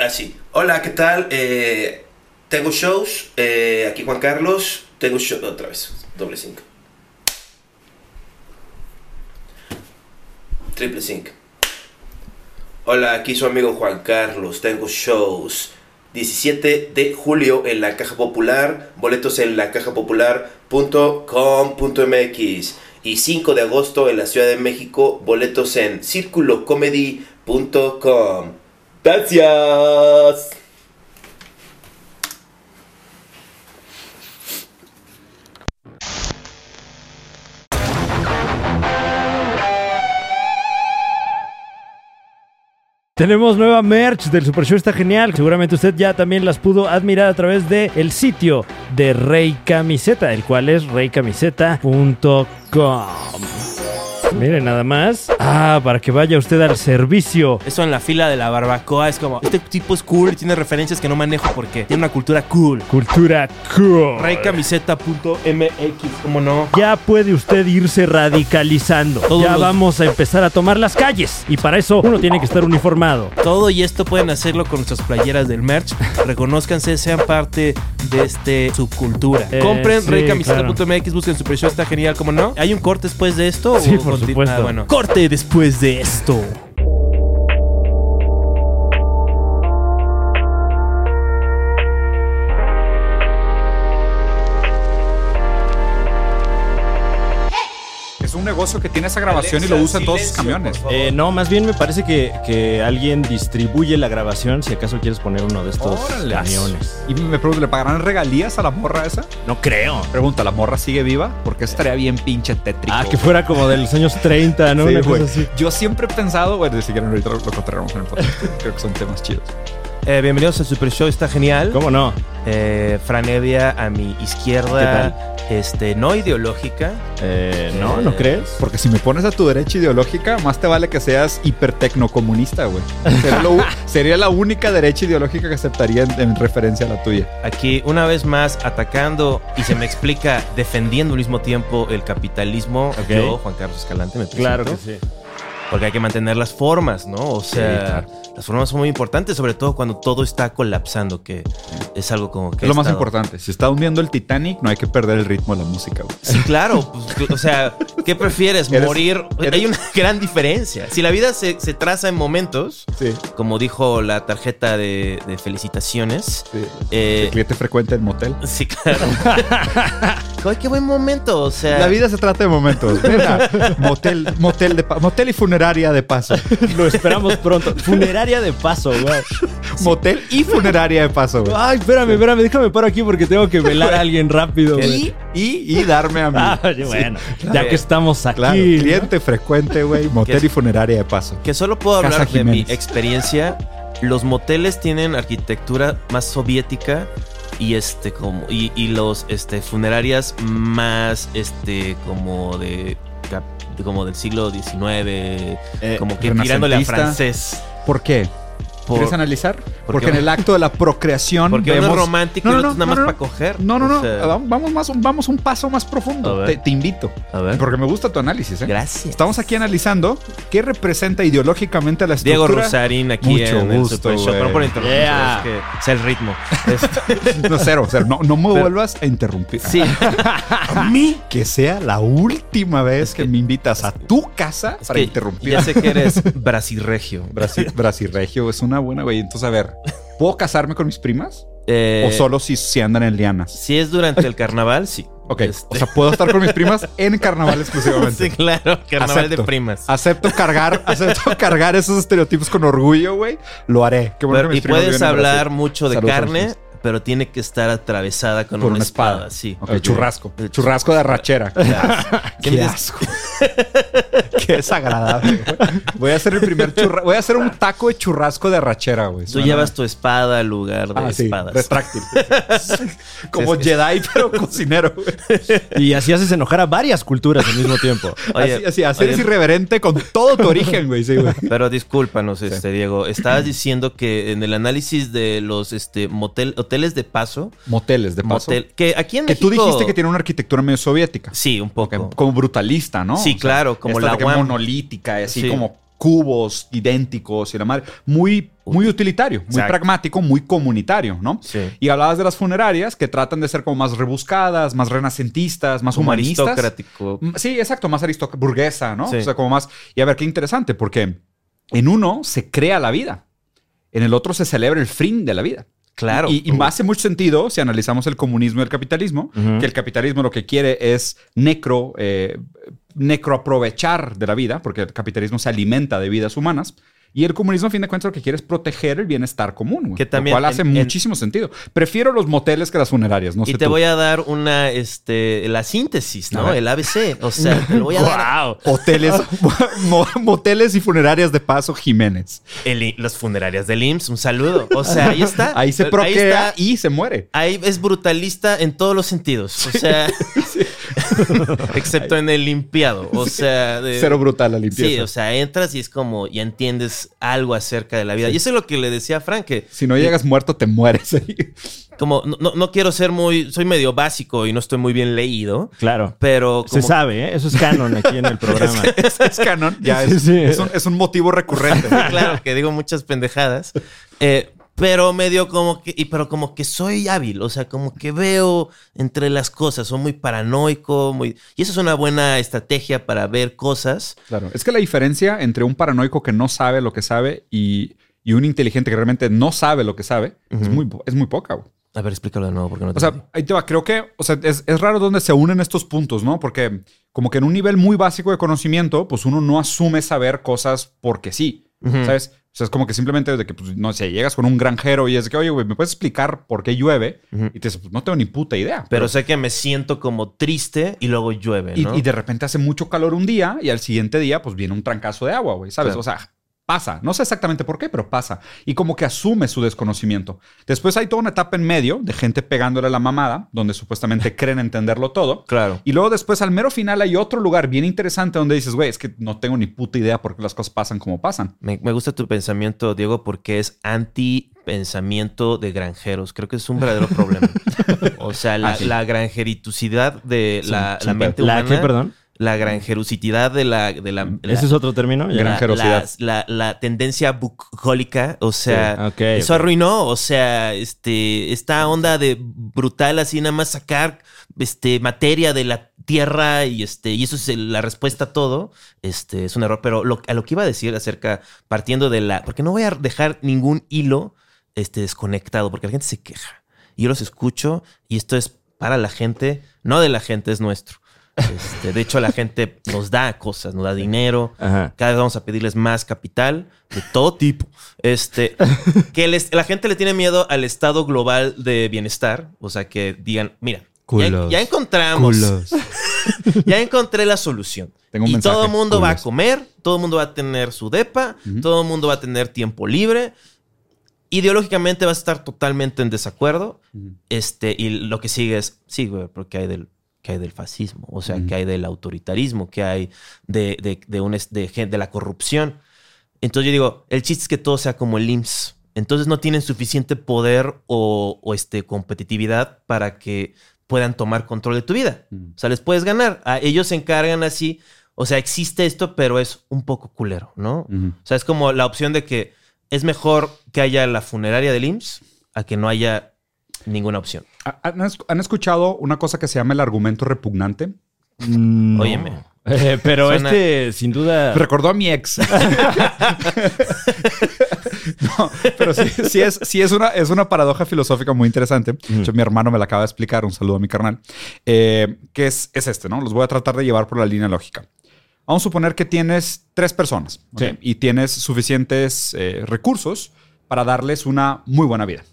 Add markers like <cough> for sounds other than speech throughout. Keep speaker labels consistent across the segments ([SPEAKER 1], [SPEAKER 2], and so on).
[SPEAKER 1] Así. Hola, ¿qué tal? Eh, tengo shows. eh, aquí Juan Carlos. Tengo show. Otra vez. Doble cinco. Triple cinco. Hola, aquí su amigo Juan Carlos. Tengo shows. 17 de julio en la Caja Popular. Boletos en la cajapopular.com.mx. Y 5 de agosto en la Ciudad de México. Boletos en circulocomedy.com. Gracias.
[SPEAKER 2] Tenemos nueva merch del Super Show, está genial. Seguramente usted ya también las pudo admirar a través del el sitio de Rey Camiseta, el cual es reycamiseta.com. Miren nada más. Ah, para que vaya usted al servicio.
[SPEAKER 3] Eso en la fila de la barbacoa es como, este tipo es cool y tiene referencias que no manejo porque tiene una cultura cool.
[SPEAKER 2] Cultura cool.
[SPEAKER 3] Reycamiseta.mx, ¿cómo no?
[SPEAKER 2] Ya puede usted irse radicalizando.
[SPEAKER 3] Todos
[SPEAKER 2] ya
[SPEAKER 3] los-
[SPEAKER 2] vamos a empezar a tomar las calles. Y para eso uno tiene que estar uniformado.
[SPEAKER 3] Todo y esto pueden hacerlo con nuestras playeras del merch. Reconózcanse, sean parte de este subcultura.
[SPEAKER 2] Eh,
[SPEAKER 3] Compren
[SPEAKER 2] sí,
[SPEAKER 3] reycamiseta.mx, busquen Super Show, está genial, ¿cómo no? ¿Hay un corte después de esto?
[SPEAKER 2] Sí,
[SPEAKER 3] o
[SPEAKER 2] por
[SPEAKER 3] conti-
[SPEAKER 2] supuesto.
[SPEAKER 3] Ah, bueno. Corte después de esto.
[SPEAKER 4] Negocio que tiene esa grabación y lo usa en todos sus camiones.
[SPEAKER 5] Eh, no, más bien me parece que, que alguien distribuye la grabación si acaso quieres poner uno de estos
[SPEAKER 4] Órale.
[SPEAKER 5] camiones.
[SPEAKER 4] Y me pregunto, ¿le pagarán regalías a la morra esa?
[SPEAKER 5] No creo.
[SPEAKER 4] Pregunta, ¿la morra sigue viva? Porque estaría bien pinche tétrico.
[SPEAKER 2] Ah, que fuera como de los años 30, ¿no?
[SPEAKER 4] Sí,
[SPEAKER 2] Una cosa
[SPEAKER 4] güey.
[SPEAKER 2] así.
[SPEAKER 4] Yo siempre he pensado, bueno, si quieren ahorita lo, lo contaremos en el podcast. Creo que son temas chidos.
[SPEAKER 3] Eh, bienvenidos al Super Show, está genial.
[SPEAKER 2] ¿Cómo no?
[SPEAKER 3] Eh, Fran Evia a mi izquierda, este, no ideológica.
[SPEAKER 5] Eh, no, ¿no
[SPEAKER 3] Eh,
[SPEAKER 5] crees?
[SPEAKER 4] Porque si me pones a tu derecha ideológica, más te vale que seas hipertecnocomunista, güey. Sería, lo u- <laughs> sería la única derecha ideológica que aceptaría en, en referencia a la tuya.
[SPEAKER 3] Aquí una vez más atacando y se me explica defendiendo al mismo tiempo el capitalismo.
[SPEAKER 5] Ok.
[SPEAKER 3] Yo, Juan Carlos Escalante, me presento.
[SPEAKER 5] Claro que sí.
[SPEAKER 3] Porque hay que mantener las formas, ¿no? O sea,
[SPEAKER 4] claro.
[SPEAKER 3] las formas son muy importantes, sobre todo cuando todo está colapsando, que es algo como que...
[SPEAKER 4] Es lo más importante. Si está hundiendo el Titanic, no hay que perder el ritmo de la música, güey.
[SPEAKER 3] Sí, claro. <laughs> pues, o sea, ¿qué prefieres?
[SPEAKER 4] Eres-
[SPEAKER 3] Morir.
[SPEAKER 4] eres-
[SPEAKER 3] Hay una gran diferencia. Si la vida se, se traza en momentos,
[SPEAKER 4] Sí.
[SPEAKER 3] como dijo la tarjeta de, de felicitaciones,
[SPEAKER 4] sí.
[SPEAKER 3] eh,
[SPEAKER 4] El cliente frecuente en motel.
[SPEAKER 3] sí, claro. <laughs> Ay, qué buen momento. O sea,
[SPEAKER 4] La vida se trata de momentos. Mira, motel, motel, de motel y funeraria de paso.
[SPEAKER 5] Lo esperamos pronto. Funeraria de paso, güey.
[SPEAKER 4] Motel y funeraria de paso, güey.
[SPEAKER 2] Ay, espérame, espérame, déjame paro aquí porque tengo que velar a alguien rápido. güey.
[SPEAKER 4] Y, y, y darme a mí.
[SPEAKER 2] Ah, bueno, ya que estamos aquí.
[SPEAKER 4] Claro,
[SPEAKER 2] ¿no?
[SPEAKER 4] cliente frecuente, güey. Motel y funeraria de paso.
[SPEAKER 3] que solo puedo
[SPEAKER 4] Casa
[SPEAKER 3] hablar de mi experiencia. Los moteles tienen arquitectura más soviética y este como y, y los este funerarias más este como de cap- como del siglo XIX,
[SPEAKER 5] Eh,
[SPEAKER 3] como que tirándole a francés.
[SPEAKER 4] ¿Por qué?
[SPEAKER 3] Por-
[SPEAKER 4] ¿Quieres analizar? Porque en el acto de la procreación
[SPEAKER 3] porque uno
[SPEAKER 4] vemos...
[SPEAKER 3] es romántico
[SPEAKER 4] No,
[SPEAKER 3] y
[SPEAKER 4] no,
[SPEAKER 3] el otro es
[SPEAKER 4] no,
[SPEAKER 3] nada más
[SPEAKER 4] no, no.
[SPEAKER 3] para coger.
[SPEAKER 4] No, no, no.
[SPEAKER 3] O sea,
[SPEAKER 4] Vamos- más, un- vamos un paso más
[SPEAKER 3] A
[SPEAKER 4] profundo. Te, te invito.
[SPEAKER 3] a ver.
[SPEAKER 4] Porque me gusta tu análisis, ¿eh?
[SPEAKER 3] Gracias.
[SPEAKER 4] Estamos aquí analizando qué representa ideológicamente la estructura.
[SPEAKER 3] Diego Rosarín aquí
[SPEAKER 4] Mucho
[SPEAKER 3] en el
[SPEAKER 4] gusto,
[SPEAKER 3] Super Show.
[SPEAKER 4] güey.
[SPEAKER 3] Perdón por interrumpir,
[SPEAKER 5] Yeah.
[SPEAKER 3] es que sea el ritmo. <laughs> Este,
[SPEAKER 4] No, cero, cero. No, no me
[SPEAKER 3] Pero-
[SPEAKER 4] vuelvas a interrumpir.
[SPEAKER 3] sí. <laughs>
[SPEAKER 4] A mí que sea la última vez que,
[SPEAKER 3] que-
[SPEAKER 4] me invitas a tu casa
[SPEAKER 3] Es
[SPEAKER 4] para
[SPEAKER 3] que
[SPEAKER 4] interrumpir.
[SPEAKER 3] Ya sé que eres brasilregio.
[SPEAKER 4] Brasil, Brasilregio es una buena, güey. Entonces, a ver, ¿puedo casarme con mis primas?
[SPEAKER 3] Eh,
[SPEAKER 4] ¿O solo si, si andan en lianas?
[SPEAKER 3] Si es durante el carnaval, sí.
[SPEAKER 4] Ok,
[SPEAKER 3] Este-
[SPEAKER 4] o sea, puedo estar con mis primas en carnaval exclusivamente. <laughs>
[SPEAKER 3] Sí, claro, carnaval
[SPEAKER 4] Acepto.
[SPEAKER 3] de primas.
[SPEAKER 4] Acepto cargar, <laughs> acepto cargar esos estereotipos con orgullo, güey. Lo haré. Qué bueno
[SPEAKER 3] Pero-
[SPEAKER 4] que
[SPEAKER 3] y puedes hablar mucho de
[SPEAKER 4] Saludos
[SPEAKER 3] carne, pero tiene que estar atravesada con
[SPEAKER 4] Por
[SPEAKER 3] una,
[SPEAKER 4] una espada.
[SPEAKER 3] espada. Sí.
[SPEAKER 4] Ok, churrasco.
[SPEAKER 3] Eh,
[SPEAKER 4] Churrasco de arrachera. <laughs>
[SPEAKER 3] ¿Qué
[SPEAKER 4] asco. <laughs> Qué desagradable. güey. Voy a hacer el primer churrasco. Voy a hacer un taco de churrasco de arrachera, güey.
[SPEAKER 3] Tú llevas tu espada al lugar de
[SPEAKER 4] Ah, sí,
[SPEAKER 3] espadas.
[SPEAKER 4] retráctil. <laughs> Como Jedi, pero cocinero. güey. <laughs>
[SPEAKER 5] Y así haces enojar a varias culturas al mismo tiempo.
[SPEAKER 3] Oye,
[SPEAKER 4] así, así,
[SPEAKER 3] oye,
[SPEAKER 4] es irreverente con todo tu origen, güey. Sí, güey.
[SPEAKER 3] Pero discúlpanos, este, Diego. Estabas diciendo que en el análisis de los este, motel, hoteles de paso,
[SPEAKER 4] Moteles, de paso.
[SPEAKER 3] motel, que aquí en
[SPEAKER 4] Que tú dijiste que tiene una arquitectura medio soviética.
[SPEAKER 3] Sí, un poco.
[SPEAKER 4] Como brutalista, ¿no?
[SPEAKER 3] Sí, claro, como la UAM.
[SPEAKER 4] monolítica, así
[SPEAKER 3] Sí.
[SPEAKER 4] como cubos idénticos y la madre. Muy, muy utilitario, muy
[SPEAKER 3] Exacto.
[SPEAKER 4] pragmático, muy comunitario, ¿no?
[SPEAKER 3] Sí.
[SPEAKER 4] Y hablabas de las funerarias que tratan de ser como más rebuscadas, más renacentistas, más
[SPEAKER 3] Como
[SPEAKER 4] humanistas.
[SPEAKER 3] aristocrático.
[SPEAKER 4] Sí, exacto, más aristócrata, burguesa, ¿no?
[SPEAKER 3] Sí.
[SPEAKER 4] O sea, como más. Y a ver, qué interesante, porque en uno se crea la vida, en el otro se celebra el fin de la vida.
[SPEAKER 3] Claro.
[SPEAKER 4] Y, y hace mucho sentido si analizamos el comunismo y el capitalismo, que el capitalismo lo que quiere es necro, eh, necroaprovechar de la vida, porque el capitalismo se alimenta de vidas humanas. Y el comunismo, a fin de cuentas, lo que quiere es proteger el bienestar común. güey,
[SPEAKER 3] Que también
[SPEAKER 4] lo cual hace
[SPEAKER 3] en- en-
[SPEAKER 4] muchísimo sentido. Prefiero los moteles que las funerarias, no
[SPEAKER 3] y
[SPEAKER 4] sé
[SPEAKER 3] te
[SPEAKER 4] tú.
[SPEAKER 3] voy a dar una, este, la síntesis, ¿no? El ABC. O sea, <laughs> te lo voy a dar.
[SPEAKER 2] ¡Wow!
[SPEAKER 4] Hoteles, <laughs> mo- moteles y funerarias de Paso Jiménez.
[SPEAKER 3] El las funerarias del IMSS, un saludo. O sea, ahí está. <laughs>
[SPEAKER 4] Ahí se
[SPEAKER 3] Ahí
[SPEAKER 4] procrea
[SPEAKER 3] está.
[SPEAKER 4] y se muere.
[SPEAKER 3] Ahí es brutalista en todos los sentidos. O sea, <laughs> excepto en el limpiado. O sea, de-
[SPEAKER 4] Cero brutal la limpieza.
[SPEAKER 3] Sí, o sea, entras y es como ya entiendes algo acerca de la vida. Y eso es lo que le decía a Frank, que
[SPEAKER 4] si no llegas muerto, te mueres.
[SPEAKER 3] como no, no- quiero ser muy, soy medio básico y no estoy muy bien leído,
[SPEAKER 2] Claro.
[SPEAKER 3] pero
[SPEAKER 2] Se sabe, ¿eh? Eso es canon aquí en el <laughs> programa.
[SPEAKER 4] es, es canon. Ya es,
[SPEAKER 2] Sí, sí.
[SPEAKER 4] es un, es un motivo recurrente. <laughs>
[SPEAKER 3] claro que digo muchas pendejadas. Eh, pero medio como que, y pero como que soy hábil, o sea, como que veo entre las cosas, soy muy paranoico, muy... Y eso es una buena estrategia para ver cosas.
[SPEAKER 4] Claro. Es que la diferencia entre un paranoico que no sabe lo que sabe y, y un inteligente que realmente no sabe lo que sabe es, muy, es muy poca.
[SPEAKER 3] A ver, explícalo de nuevo porque no te
[SPEAKER 4] O sea, ahí te va. Creo que, o sea, es, es raro donde se unen estos puntos, ¿no? Porque como que en un nivel muy básico de conocimiento, pues uno no asume saber cosas porque sí, ¿sabes? O sea, es como que simplemente de que, pues, no sé, llegas con un granjero y es de que, oye, güey, ¿me puedes explicar por qué llueve? Y te dice, pues no tengo ni puta idea.
[SPEAKER 3] Pero sé que me siento como triste y luego llueve,
[SPEAKER 4] Y,
[SPEAKER 3] ¿no?
[SPEAKER 4] y de repente hace mucho calor un día y al siguiente día, pues viene un trancazo de agua, güey, ¿sabes?
[SPEAKER 3] Claro.
[SPEAKER 4] O sea, pasa. No sé exactamente por qué, pero pasa. Y como que asume su desconocimiento. Después hay toda una etapa en medio de gente pegándole a la mamada, donde supuestamente <laughs> creen entenderlo todo.
[SPEAKER 3] Claro.
[SPEAKER 4] Y luego después al mero final hay otro lugar bien interesante donde dices, güey, es que no tengo ni puta idea por qué las cosas pasan como pasan.
[SPEAKER 3] Me, me gusta tu pensamiento, Diego, porque es anti pensamiento de granjeros. Creo que es un verdadero problema. <laughs> O sea, la,
[SPEAKER 4] Ah, sí.
[SPEAKER 3] la granjeritusidad de
[SPEAKER 4] Sí,
[SPEAKER 3] la,
[SPEAKER 4] sí,
[SPEAKER 3] la mente
[SPEAKER 2] ¿La
[SPEAKER 3] humana.
[SPEAKER 2] qué, perdón?
[SPEAKER 3] La granjerosidad de la... De la, la-
[SPEAKER 2] ¿Ese es otro término?
[SPEAKER 4] Gran- granjerosidad.
[SPEAKER 3] La, la- la tendencia bucólica, o sea,
[SPEAKER 2] Sí,
[SPEAKER 3] eso arruinó, o sea, este, esta onda de brutal así nada más sacar este, materia de la tierra y este, y eso es el- la respuesta a todo, este, es un error, pero lo, a lo que iba a decir acerca, partiendo de la, porque no voy a dejar ningún hilo este, desconectado, porque la gente se queja, yo los escucho, y esto es para la gente, no de la gente, es nuestro. Este, de hecho, la gente nos da cosas, nos da dinero,
[SPEAKER 2] Ajá.
[SPEAKER 3] cada vez vamos a pedirles más capital de todo tipo. Este, que les- la gente le tiene miedo al estado global de bienestar. O sea, que digan, mira, ya,
[SPEAKER 2] Culos.
[SPEAKER 3] ya encontramos, <laughs> ya encontré la solución.
[SPEAKER 4] Tengo un
[SPEAKER 3] y
[SPEAKER 4] mensaje,
[SPEAKER 3] todo el mundo va a comer, todo el mundo va a tener su depa, todo el mundo va a tener tiempo libre. Ideológicamente vas a estar totalmente en desacuerdo. Este, y lo que sigue es, sí, güey, porque hay del, que hay del fascismo, o sea, que hay del autoritarismo, que hay de, de, de, un de, la corrupción. Entonces yo digo, el chiste es que todo sea como el IMSS. Entonces no tienen suficiente poder o, o, este, competitividad para que puedan tomar control de tu vida.
[SPEAKER 4] Mm.
[SPEAKER 3] O sea, les puedes ganar. A ellos se encargan así. O sea, existe esto, pero es un poco culero, ¿no? O sea, es como la opción de que es mejor que haya la funeraria del IMSS a que no haya ninguna opción.
[SPEAKER 4] ¿Han, han escuchado una cosa que se llama el argumento repugnante?
[SPEAKER 2] No.
[SPEAKER 3] Óyeme.
[SPEAKER 2] Eh, pero
[SPEAKER 3] Suena-
[SPEAKER 2] este, sin duda.
[SPEAKER 4] Recordó a mi ex. <laughs> <laughs> no, pero sí, sí es, sí es, una, es una paradoja filosófica muy interesante. De hecho, mi hermano me la acaba de explicar. Un saludo a mi carnal. Eh, que es, es este, ¿no? Los voy a tratar de llevar por la línea lógica. Vamos a suponer que tienes tres personas y tienes suficientes eh, recursos para darles una muy buena vida.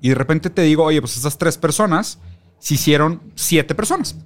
[SPEAKER 4] Y de repente te digo, oye, pues esas tres personas se hicieron siete personas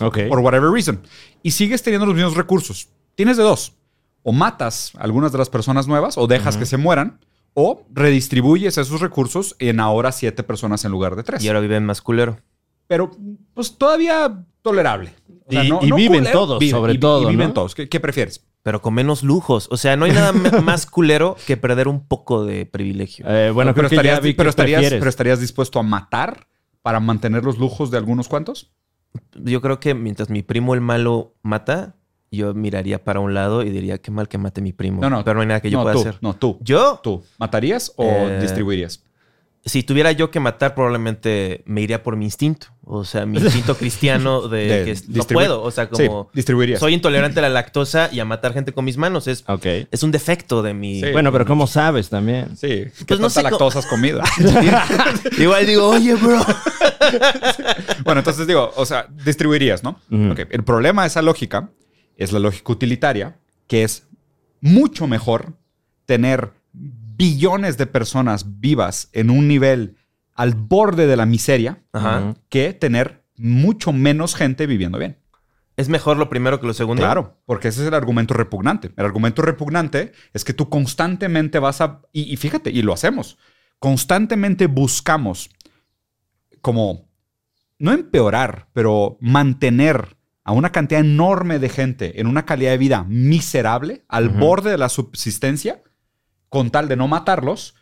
[SPEAKER 2] Ok.
[SPEAKER 4] por whatever reason. Y sigues teniendo los mismos recursos. Tienes de dos. O matas a algunas de las personas nuevas o dejas que se mueran. O redistribuyes esos recursos en ahora siete personas en lugar de tres.
[SPEAKER 3] Y ahora viven más culero.
[SPEAKER 4] Pero pues todavía tolerable. O sea,
[SPEAKER 2] Y- y viven todos, sobre
[SPEAKER 4] y-
[SPEAKER 2] todo,
[SPEAKER 4] Y viven
[SPEAKER 2] ¿no?
[SPEAKER 4] todos. ¿Qué, qué prefieres?
[SPEAKER 3] Pero con menos lujos. O sea, no hay nada me- más culero que perder un poco de privilegio.
[SPEAKER 2] Eh, bueno,
[SPEAKER 4] pero,
[SPEAKER 2] creo que
[SPEAKER 4] estarías, pero, estarías, pero estarías dispuesto a matar para mantener los lujos de algunos cuantos.
[SPEAKER 3] Yo creo que mientras mi primo el malo mata, yo miraría para un lado y diría, qué mal que mate mi primo.
[SPEAKER 4] No, no.
[SPEAKER 3] Pero no hay nada que yo
[SPEAKER 4] no,
[SPEAKER 3] pueda
[SPEAKER 4] tú,
[SPEAKER 3] hacer.
[SPEAKER 4] No, tú.
[SPEAKER 3] ¿Yo?
[SPEAKER 4] ¿Tú matarías o
[SPEAKER 3] Eh,
[SPEAKER 4] distribuirías?
[SPEAKER 3] Si tuviera yo que matar, probablemente me iría por mi instinto. O sea, mi instinto <laughs> cristiano de,
[SPEAKER 4] De
[SPEAKER 3] que no puedo. O sea,
[SPEAKER 4] Sí,
[SPEAKER 3] como
[SPEAKER 4] distribuirías.
[SPEAKER 3] soy intolerante a la lactosa y a matar gente con mis manos. Es, es un defecto de mi...
[SPEAKER 4] Sí.
[SPEAKER 5] Bueno, pero ¿cómo sabes también?
[SPEAKER 4] Sí. ¿Qué
[SPEAKER 3] Pues no sé
[SPEAKER 4] lactosa has comido? <laughs>
[SPEAKER 3] Igual digo, oye, bro. <laughs>
[SPEAKER 4] bueno, entonces digo, o sea, distribuirías, ¿no? Ok, El problema de esa lógica es la lógica utilitaria, que es mucho mejor tener billones de personas vivas en un nivel al borde de la miseria
[SPEAKER 3] Ajá.
[SPEAKER 4] Que tener mucho menos gente viviendo bien.
[SPEAKER 3] Es mejor lo primero que lo segundo.
[SPEAKER 4] Claro, porque ese es el argumento repugnante. El argumento repugnante es que tú constantemente vas a... Y, y fíjate, y lo hacemos. Constantemente buscamos como, no empeorar, pero mantener a una cantidad enorme de gente en una calidad de vida miserable, al borde de la subsistencia, con tal de no matarlos.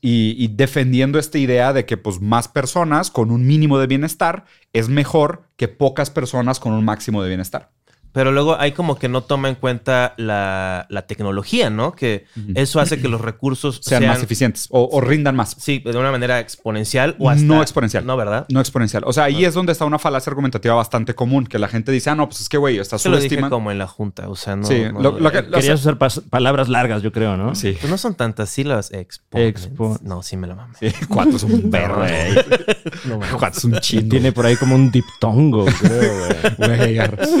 [SPEAKER 4] Y, defendiendo esta idea de que pues más personas con un mínimo de bienestar es mejor que pocas personas con un máximo de bienestar.
[SPEAKER 3] Pero luego hay como que no toma en cuenta la, la tecnología, ¿no? Que eso hace que los recursos
[SPEAKER 4] sean, más eficientes o, o rindan más.
[SPEAKER 3] Sí, de una manera exponencial o hasta...
[SPEAKER 4] No exponencial.
[SPEAKER 3] No, ¿verdad?
[SPEAKER 4] No exponencial. O sea, ahí es donde está una falacia argumentativa bastante común, que la gente dice, ah, no, pues es que, güey, está
[SPEAKER 3] lo
[SPEAKER 4] subestimando.
[SPEAKER 3] como en la junta, o sea, no...
[SPEAKER 4] Sí,
[SPEAKER 3] no-
[SPEAKER 4] lo- lo que-
[SPEAKER 5] Querías usar palabras largas, yo creo, ¿no?
[SPEAKER 4] Sí.
[SPEAKER 3] Pues no son tantas sílabas. Exponents.
[SPEAKER 5] Expo-
[SPEAKER 3] No, sí me la mamé.
[SPEAKER 4] Sí, Cuatro es un <laughs> perro.
[SPEAKER 5] Güey.
[SPEAKER 4] Cuatro es un chino.
[SPEAKER 5] tiene por ahí como un diptongo, creo, güey.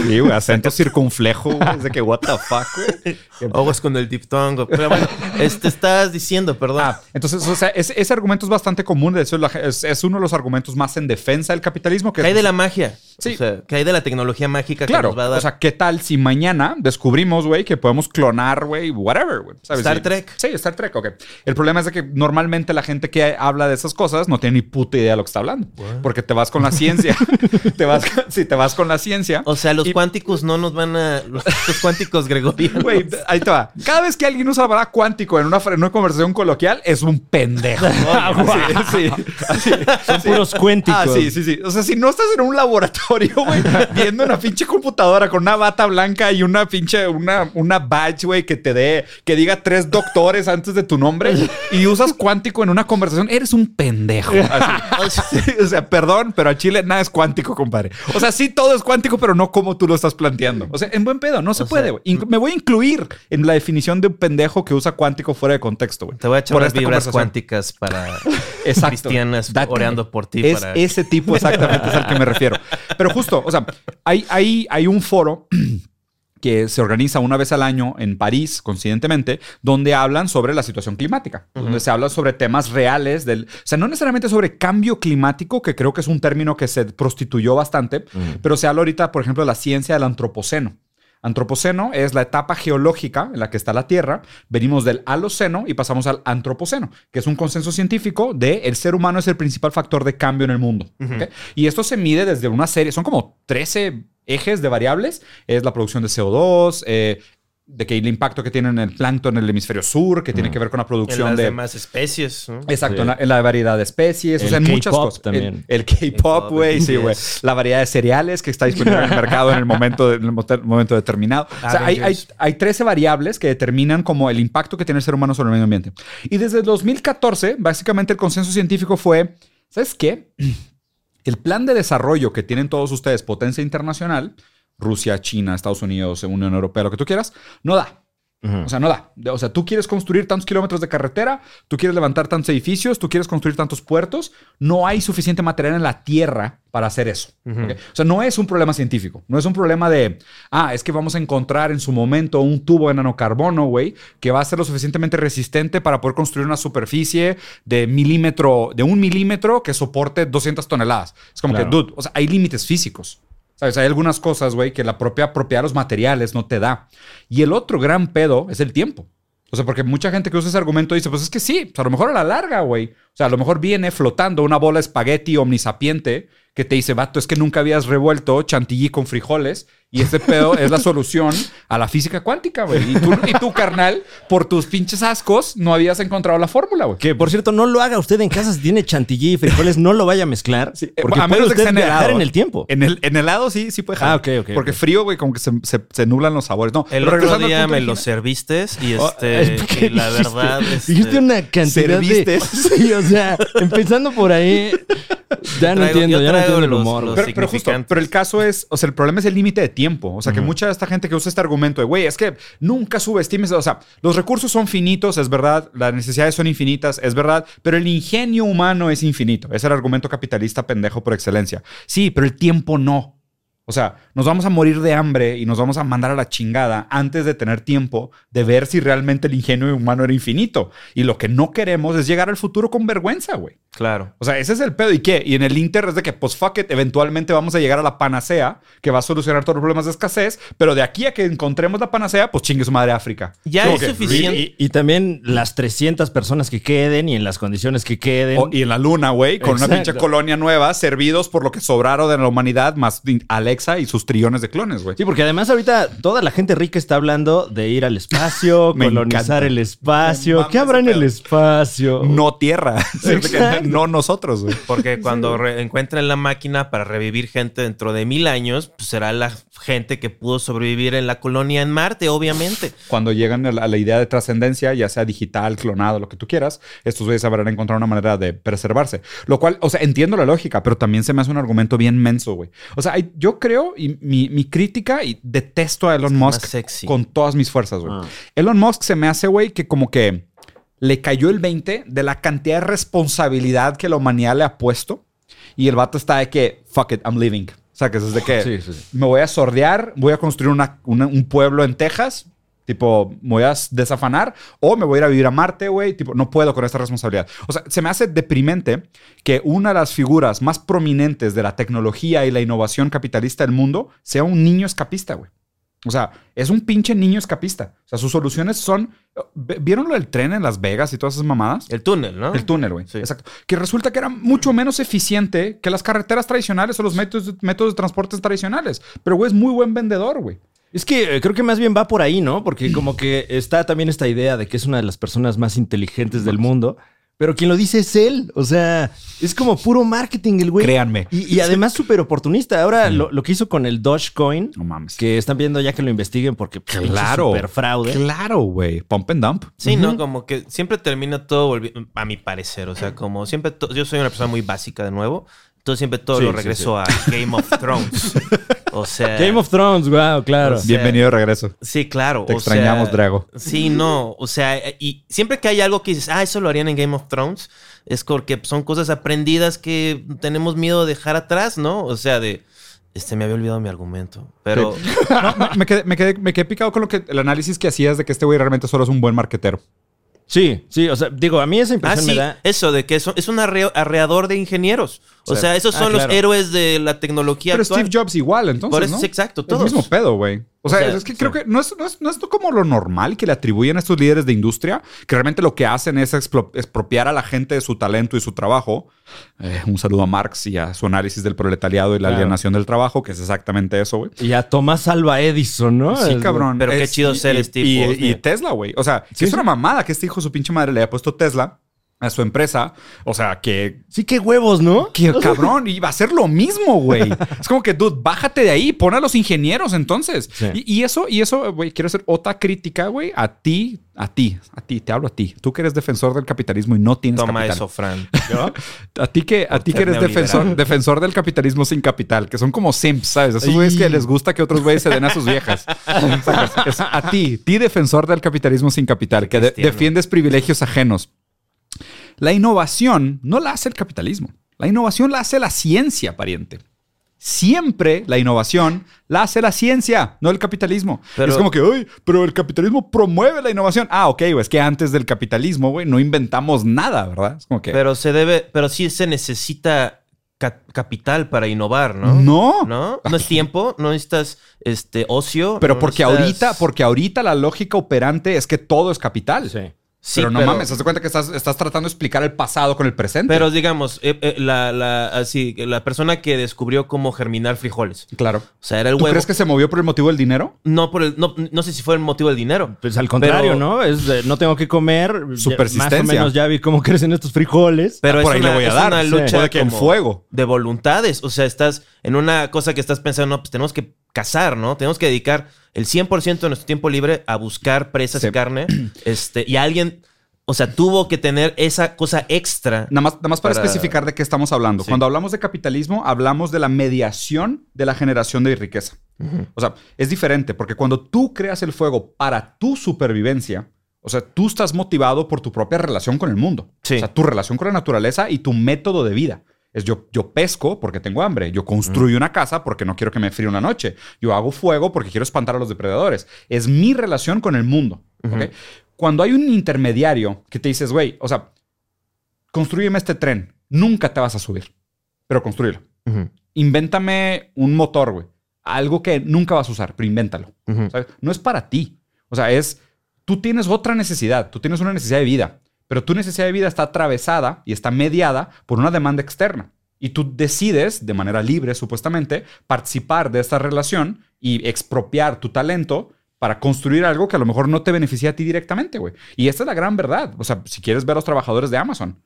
[SPEAKER 4] Sí, güey, acento circunflejo, güey. Es de que, what the fuck, güey. <laughs>
[SPEAKER 3] Ojos con el diptongo. Pero bueno, este estás diciendo, perdón.
[SPEAKER 4] Ah, entonces, o sea, ese, ese argumento es bastante común. De hecho, es, es uno de los argumentos más en defensa del capitalismo. Que
[SPEAKER 3] ¿Qué hay de la magia?
[SPEAKER 4] Sí.
[SPEAKER 3] O sea, ¿qué hay de la tecnología mágica
[SPEAKER 4] Claro,
[SPEAKER 3] que nos va a dar?
[SPEAKER 4] o sea, ¿qué tal si mañana descubrimos, güey, que podemos clonar, güey, whatever, güey? ¿sabes?
[SPEAKER 3] Star
[SPEAKER 4] Sí.
[SPEAKER 3] Trek.
[SPEAKER 4] Sí, Star Trek, ok. El problema es de que normalmente la gente que habla de esas cosas no tiene ni puta idea de lo que está hablando. Porque te vas con la ciencia. <laughs> te vas, sí, te vas con la ciencia.
[SPEAKER 3] O sea, los
[SPEAKER 4] Y-
[SPEAKER 3] cuánticos no nos van a... Los, los cuánticos gregorianos.
[SPEAKER 4] Güey, ahí te va. Cada vez que alguien usa la palabra cuántico en una, en una conversación coloquial, es un pendejo. <laughs> sí, sí, así.
[SPEAKER 5] Son puros cuénticos.
[SPEAKER 4] Ah, sí, sí, sí. O sea, si no estás en un laboratorio, güey, viendo una pinche computadora con una bata blanca y una pinche, una, una badge, güey, que te dé, que diga tres doctores antes de tu nombre y usas cuántico en una conversación, eres un pendejo. Así. <laughs> Sí, o sea, perdón, pero a Chile nada es cuántico, compadre. O sea, sí todo es cuántico, pero no como tú lo estás planteando. O sea, en buen pedo, no se
[SPEAKER 3] O
[SPEAKER 4] puede, güey. Me voy a incluir en la definición de un pendejo que usa cuántico fuera de contexto, güey.
[SPEAKER 3] Te voy a echar unas vibras cuánticas para <laughs>
[SPEAKER 4] Exacto.
[SPEAKER 3] cristianas oreando por ti.
[SPEAKER 4] Es
[SPEAKER 3] para...
[SPEAKER 4] ese tipo exactamente es al que me refiero. Pero justo, o sea, hay, hay, hay un foro que se organiza una vez al año en París, coincidentemente, donde hablan sobre la situación climática, donde se habla sobre temas reales del, o sea, no necesariamente sobre cambio climático, que creo que es un término que se prostituyó bastante, pero se habla ahorita, por ejemplo, de la ciencia del antropoceno. Antropoceno es la etapa geológica en la que está la Tierra. Venimos del Aloceno y pasamos al Antropoceno, que es un consenso científico de el ser humano es el principal factor de cambio en el mundo. Y esto se mide desde una serie, son como 13 ejes de variables. Es la producción de CO2, eh, de que el impacto que tiene en el plancton en el hemisferio sur, que tiene que ver con la
[SPEAKER 3] en
[SPEAKER 4] producción
[SPEAKER 3] las
[SPEAKER 4] de...
[SPEAKER 3] demás especies. ¿no?
[SPEAKER 4] Exacto,
[SPEAKER 5] Sí.
[SPEAKER 4] en, la, en la variedad de especies, o
[SPEAKER 5] El
[SPEAKER 4] sea, en muchas
[SPEAKER 5] K-pop
[SPEAKER 4] cosas.
[SPEAKER 5] también.
[SPEAKER 4] El, el K-pop, güey, sí, güey. La variedad de cereales que está disponible en el mercado en el momento, de- en el momento determinado. O sea, hay, hay, hay 13 variables que determinan como el impacto que tiene el ser humano sobre el medio ambiente. Y desde el 2014, básicamente el consenso científico fue, ¿sabes qué? El plan de desarrollo que tienen todos ustedes, potencia internacional, Rusia, China, Estados Unidos, Unión Europea, lo que tú quieras, no da. O sea, no da. O sea, tú quieres construir tantos kilómetros de carretera, tú quieres levantar tantos edificios, tú quieres construir tantos puertos. No hay suficiente material en la tierra para hacer eso.
[SPEAKER 3] Ujú.
[SPEAKER 4] ¿ok? O sea, no es un problema científico. No es un problema de, ah, es que vamos a encontrar en su momento un tubo de nanocarbono, güey, que va a ser lo suficientemente resistente para poder construir una superficie de milímetro, de un milímetro que soporte 200 toneladas. Es como
[SPEAKER 5] Claro.
[SPEAKER 4] que, dude, o sea, hay límites físicos. ¿Sabes? Hay algunas cosas, güey, que la propia propiedad de los materiales no te da. Y el otro gran pedo es el tiempo. O sea, porque mucha gente que usa ese argumento dice, pues es que sí, pues a lo mejor a la larga, güey. O sea, a lo mejor viene flotando una bola espagueti omnisapiente que te dice, vato, es que nunca habías revuelto chantilly con frijoles y ese pedo es la solución a la física cuántica, güey. Y tú, y tú, carnal, por tus pinches ascos, no habías encontrado la fórmula, güey.
[SPEAKER 2] Que por cierto, no lo haga usted en casa si tiene chantilly y frijoles, no lo vaya a mezclar. porque
[SPEAKER 4] a
[SPEAKER 2] puede
[SPEAKER 4] menos de que
[SPEAKER 2] usted
[SPEAKER 4] sea en helado.
[SPEAKER 2] en el tiempo.
[SPEAKER 4] En el en helado sí, sí puede jalar.
[SPEAKER 2] Ah, ok, ok,
[SPEAKER 4] Porque frío, güey, como que se, se, se nublan los sabores. No,
[SPEAKER 3] El otro día me lo
[SPEAKER 4] original-
[SPEAKER 3] serviste y
[SPEAKER 2] Oh,
[SPEAKER 3] este
[SPEAKER 2] es que
[SPEAKER 3] y la
[SPEAKER 2] dijiste-
[SPEAKER 3] verdad este,
[SPEAKER 2] Dijiste una cantidad
[SPEAKER 4] serviste.
[SPEAKER 2] de... <laughs> Sí, o sea, empezando por ahí... Ya no
[SPEAKER 3] Traigo-
[SPEAKER 2] entiendo, ya no entiendo el
[SPEAKER 3] los-
[SPEAKER 2] humor.
[SPEAKER 3] los-.
[SPEAKER 4] Pero, pero justo, pero el caso es, o sea, el problema es el límite de tiempo. O sea, que mucha de esta gente que usa este argumento de, güey, es que nunca subestimes, o sea, los recursos son finitos, es verdad, las necesidades son infinitas, es verdad, pero el ingenio humano es infinito. Es el argumento capitalista pendejo por excelencia. Sí, pero el tiempo no. O sea, nos vamos a morir de hambre y nos vamos a mandar a la chingada antes de tener tiempo de ver si realmente el ingenio humano era infinito. Y lo que no queremos es llegar al futuro con vergüenza, güey.
[SPEAKER 3] Claro.
[SPEAKER 4] O sea, ese es el pedo. ¿Y qué? Y en el Inter es de que, pues fuck it, eventualmente vamos a llegar a la panacea que va a solucionar todos los problemas de escasez, pero de aquí a que encontremos la panacea, pues chingue su madre África.
[SPEAKER 3] Ya
[SPEAKER 4] Como
[SPEAKER 3] es
[SPEAKER 4] que-
[SPEAKER 3] suficiente.
[SPEAKER 2] Y, y también las 300 personas que queden y en las condiciones que queden.
[SPEAKER 4] O- y en la luna, güey, con una pinche colonia nueva, servidos por lo que sobraron de la humanidad, más Alexa y sus trillones de clones, güey.
[SPEAKER 2] Sí, porque además ahorita toda la gente rica está hablando de ir al espacio, <laughs> colonizar
[SPEAKER 4] encanta.
[SPEAKER 2] el espacio. ¿Qué habrá en el espacio?
[SPEAKER 4] No tierra. <laughs>
[SPEAKER 2] Exacto.
[SPEAKER 4] no nosotros, güey.
[SPEAKER 3] Porque cuando re- encuentren la máquina para revivir gente dentro de mil años, pues será la gente que pudo sobrevivir en la colonia en Marte, obviamente.
[SPEAKER 4] Cuando llegan a la, a la idea de trascendencia, ya sea digital, clonado, lo que tú quieras, estos güeyes sabrán encontrar una manera de preservarse. Lo cual, o sea, entiendo la lógica, pero también se me hace un argumento bien menso, güey. O sea, hay- yo creo, y mi, mi crítica, y detesto a Elon Musk
[SPEAKER 3] sexy.
[SPEAKER 4] con todas mis fuerzas, güey.
[SPEAKER 2] Ah.
[SPEAKER 4] Elon Musk se me hace, güey, que como que le cayó el 20 de la cantidad de responsabilidad que la humanidad le ha puesto. Y el vato está de que, fuck it, I'm leaving. O sea, que es de que
[SPEAKER 2] Sí, sí, sí.
[SPEAKER 4] me voy a sordear, voy a construir una- una- un pueblo en Texas, tipo, me voy a desafanar, o me voy a ir a vivir a Marte, güey, tipo, no puedo con esta responsabilidad. O sea, se me hace deprimente que una de las figuras más prominentes de la tecnología y la innovación capitalista del mundo sea un niño escapista, güey. O sea, es un pinche niño escapista. O sea, sus soluciones son... ¿Vieron lo del tren en Las Vegas y todas esas mamadas?
[SPEAKER 3] El túnel, ¿no?
[SPEAKER 4] El túnel, güey.
[SPEAKER 3] Sí.
[SPEAKER 4] Exacto. Que resulta que era mucho menos eficiente que las carreteras tradicionales o los métodos, métodos de transportes tradicionales. Pero, güey, es muy buen vendedor, güey.
[SPEAKER 2] Es que eh, creo que más bien va por ahí, ¿no? Porque como que está también esta idea de que es una de las personas más inteligentes del mundo. Pero quien lo dice es él. O sea, es como puro marketing el güey.
[SPEAKER 4] Créanme.
[SPEAKER 2] Y, y además súper oportunista. Ahora lo, lo que hizo con el Dogecoin,
[SPEAKER 4] No mames.
[SPEAKER 2] que están viendo ya que lo investiguen porque pues,
[SPEAKER 4] Claro.
[SPEAKER 2] super fraude.
[SPEAKER 4] Claro, güey. Pump and dump.
[SPEAKER 3] Sí, ¿no? Como que siempre termina todo volviendo, a mi parecer, o sea, como siempre, yo soy una persona muy básica de nuevo, entonces siempre todo
[SPEAKER 2] Sí,
[SPEAKER 3] lo
[SPEAKER 2] sí,
[SPEAKER 3] regreso a Game of Thrones. <laughs> O sea...
[SPEAKER 2] Game of Thrones, wow, claro.
[SPEAKER 3] O sea,
[SPEAKER 4] Bienvenido de regreso.
[SPEAKER 3] Sí, claro.
[SPEAKER 4] Te
[SPEAKER 3] o sea,
[SPEAKER 4] extrañamos, Drago.
[SPEAKER 3] Sí, no. O sea, y siempre que hay algo que dices, ah, eso lo harían en Game of Thrones, es porque son cosas aprendidas que tenemos miedo de dejar atrás, ¿no? O sea, de. Este, me había olvidado mi argumento. Pero.
[SPEAKER 4] No, me, quedé, me, quedé, me quedé picado con lo que el análisis que hacías de que este güey realmente solo es un buen marquetero.
[SPEAKER 2] Sí, sí, o sea, digo, a mí esa
[SPEAKER 3] Ah,
[SPEAKER 2] impresión
[SPEAKER 3] sí,
[SPEAKER 2] me da.
[SPEAKER 3] eso, de que es, es un arre- arreador de ingenieros. O sea, esos
[SPEAKER 2] Ah,
[SPEAKER 3] son
[SPEAKER 2] claro.
[SPEAKER 3] los héroes de la tecnología
[SPEAKER 4] Pero
[SPEAKER 3] actual.
[SPEAKER 4] Steve Jobs igual, entonces,
[SPEAKER 3] Por eso,
[SPEAKER 4] ¿no?
[SPEAKER 3] sí, exacto,
[SPEAKER 4] El
[SPEAKER 3] todos.
[SPEAKER 4] mismo pedo, güey. O sea,
[SPEAKER 3] sea,
[SPEAKER 4] es que creo que no es, no, es, no es como lo normal que le atribuyen a estos líderes de industria, que realmente lo que hacen es expropiar a la gente de su talento y su trabajo. Eh, un saludo a Marx y a su análisis del proletariado y la
[SPEAKER 2] Claro.
[SPEAKER 4] alienación del trabajo, que es exactamente eso, güey.
[SPEAKER 2] Y a Tomás Alba Edison, ¿no?
[SPEAKER 4] Sí,
[SPEAKER 2] Es-
[SPEAKER 4] cabrón.
[SPEAKER 3] Pero qué chido ser
[SPEAKER 4] y,
[SPEAKER 3] Steve
[SPEAKER 4] y-
[SPEAKER 3] Jobs,
[SPEAKER 4] y. Tesla, güey. O sea,
[SPEAKER 2] Sí,
[SPEAKER 4] es
[SPEAKER 2] sí.
[SPEAKER 4] una mamada que este hijo de su pinche madre le haya puesto Tesla a su empresa. O sea, que
[SPEAKER 2] Sí, qué huevos, ¿no?
[SPEAKER 4] que <laughs> cabrón, iba a ser lo mismo, güey. Es como que, dude, bájate de ahí, pon a los ingenieros entonces.
[SPEAKER 2] Sí.
[SPEAKER 4] Y, y eso, y eso, güey, quiero hacer otra crítica, güey, a ti, a ti, a ti, te hablo a ti. Tú que eres defensor del capitalismo y no tienes
[SPEAKER 3] Toma
[SPEAKER 4] capital.
[SPEAKER 3] eso, Fran. <laughs>
[SPEAKER 4] A ti que, a ti que eres defensor, defensor del capitalismo sin capital, que son como simps, ¿sabes? Esos güeyes que les gusta que otros güeyes se den a sus viejas. <laughs> Es a ti, ti defensor del capitalismo sin capital, que de- defiendes privilegios ajenos. La innovación no la hace el capitalismo. La innovación la hace la ciencia, pariente. Siempre la innovación la hace la ciencia, no el capitalismo.
[SPEAKER 3] Pero-
[SPEAKER 4] es como que, uy, pero el capitalismo promueve la innovación. Ah, ok, güey, es que antes del capitalismo, güey, no inventamos nada, ¿verdad? Es como que...
[SPEAKER 3] Pero se debe, pero sí se necesita ca- capital para innovar, ¿no?
[SPEAKER 4] No.
[SPEAKER 3] ¿No? No es tiempo, no necesitas este ocio.
[SPEAKER 4] Pero
[SPEAKER 3] no
[SPEAKER 4] porque
[SPEAKER 3] necesitas-
[SPEAKER 4] ahorita, porque ahorita la lógica operante es que todo es capital.
[SPEAKER 2] Sí.
[SPEAKER 3] Sí,
[SPEAKER 4] pero no mames, haz de cuenta que estás, estás tratando de explicar el pasado con el presente.
[SPEAKER 3] Pero digamos, eh, eh, la, la, así, la persona que descubrió cómo germinar frijoles.
[SPEAKER 4] claro.
[SPEAKER 3] O sea, era el
[SPEAKER 4] ¿Tú
[SPEAKER 3] huevo.
[SPEAKER 4] crees que se movió por el motivo del dinero?
[SPEAKER 3] No, por el, no, no sé si fue el motivo del dinero.
[SPEAKER 2] Pues al contrario,
[SPEAKER 3] Pero-
[SPEAKER 2] ¿no? Es de, no tengo que comer.
[SPEAKER 4] Su
[SPEAKER 2] ya-
[SPEAKER 4] persistencia.
[SPEAKER 2] Más o menos ya vi cómo <laughs> crecen estos frijoles.
[SPEAKER 3] Pero
[SPEAKER 4] Ah,
[SPEAKER 3] es,
[SPEAKER 4] por ahí
[SPEAKER 3] una,
[SPEAKER 4] le voy a
[SPEAKER 3] es
[SPEAKER 4] dar.
[SPEAKER 3] una
[SPEAKER 4] Sí.
[SPEAKER 3] lucha
[SPEAKER 4] Puede que el
[SPEAKER 3] como
[SPEAKER 4] fuego.
[SPEAKER 3] de voluntades. O sea, estás en una cosa que estás pensando, no, pues tenemos que cazar, ¿no? Tenemos que dedicar el 100% de nuestro tiempo libre a buscar presas
[SPEAKER 4] Sí.
[SPEAKER 3] y carne. <clears throat> Este, y alguien, o sea, tuvo que tener esa cosa extra.
[SPEAKER 4] Nada más, nada más para,
[SPEAKER 3] Para-
[SPEAKER 4] especificar de qué estamos hablando.
[SPEAKER 3] Sí.
[SPEAKER 4] Cuando hablamos de capitalismo, hablamos de la mediación de la generación de riqueza. O sea, es diferente porque cuando tú creas el fuego para tu supervivencia, o sea, tú estás motivado por tu propia relación con el mundo.
[SPEAKER 3] Sí.
[SPEAKER 4] O sea, tu relación con la naturaleza y tu método de vida. Es yo, yo pesco porque tengo hambre. Yo construyo una casa porque no quiero que me fríe una noche. Yo hago fuego porque quiero espantar a los depredadores. Es mi relación con el mundo. Cuando hay un intermediario que te dices, güey, o sea, construyeme este tren. Nunca te vas a subir, pero construyelo. Invéntame un motor, güey. Algo que nunca vas a usar, pero invéntalo. No es para ti. O sea, es. Tú tienes otra necesidad. Tú tienes una necesidad de vida. Pero tu necesidad de vida está atravesada y está mediada por una demanda externa. Y tú decides, de manera libre, supuestamente, participar de esta relación y expropiar tu talento para construir algo que a lo mejor no te beneficia a ti directamente, güey. Y esta es la gran verdad. O sea, si quieres ver a los trabajadores de Amazon,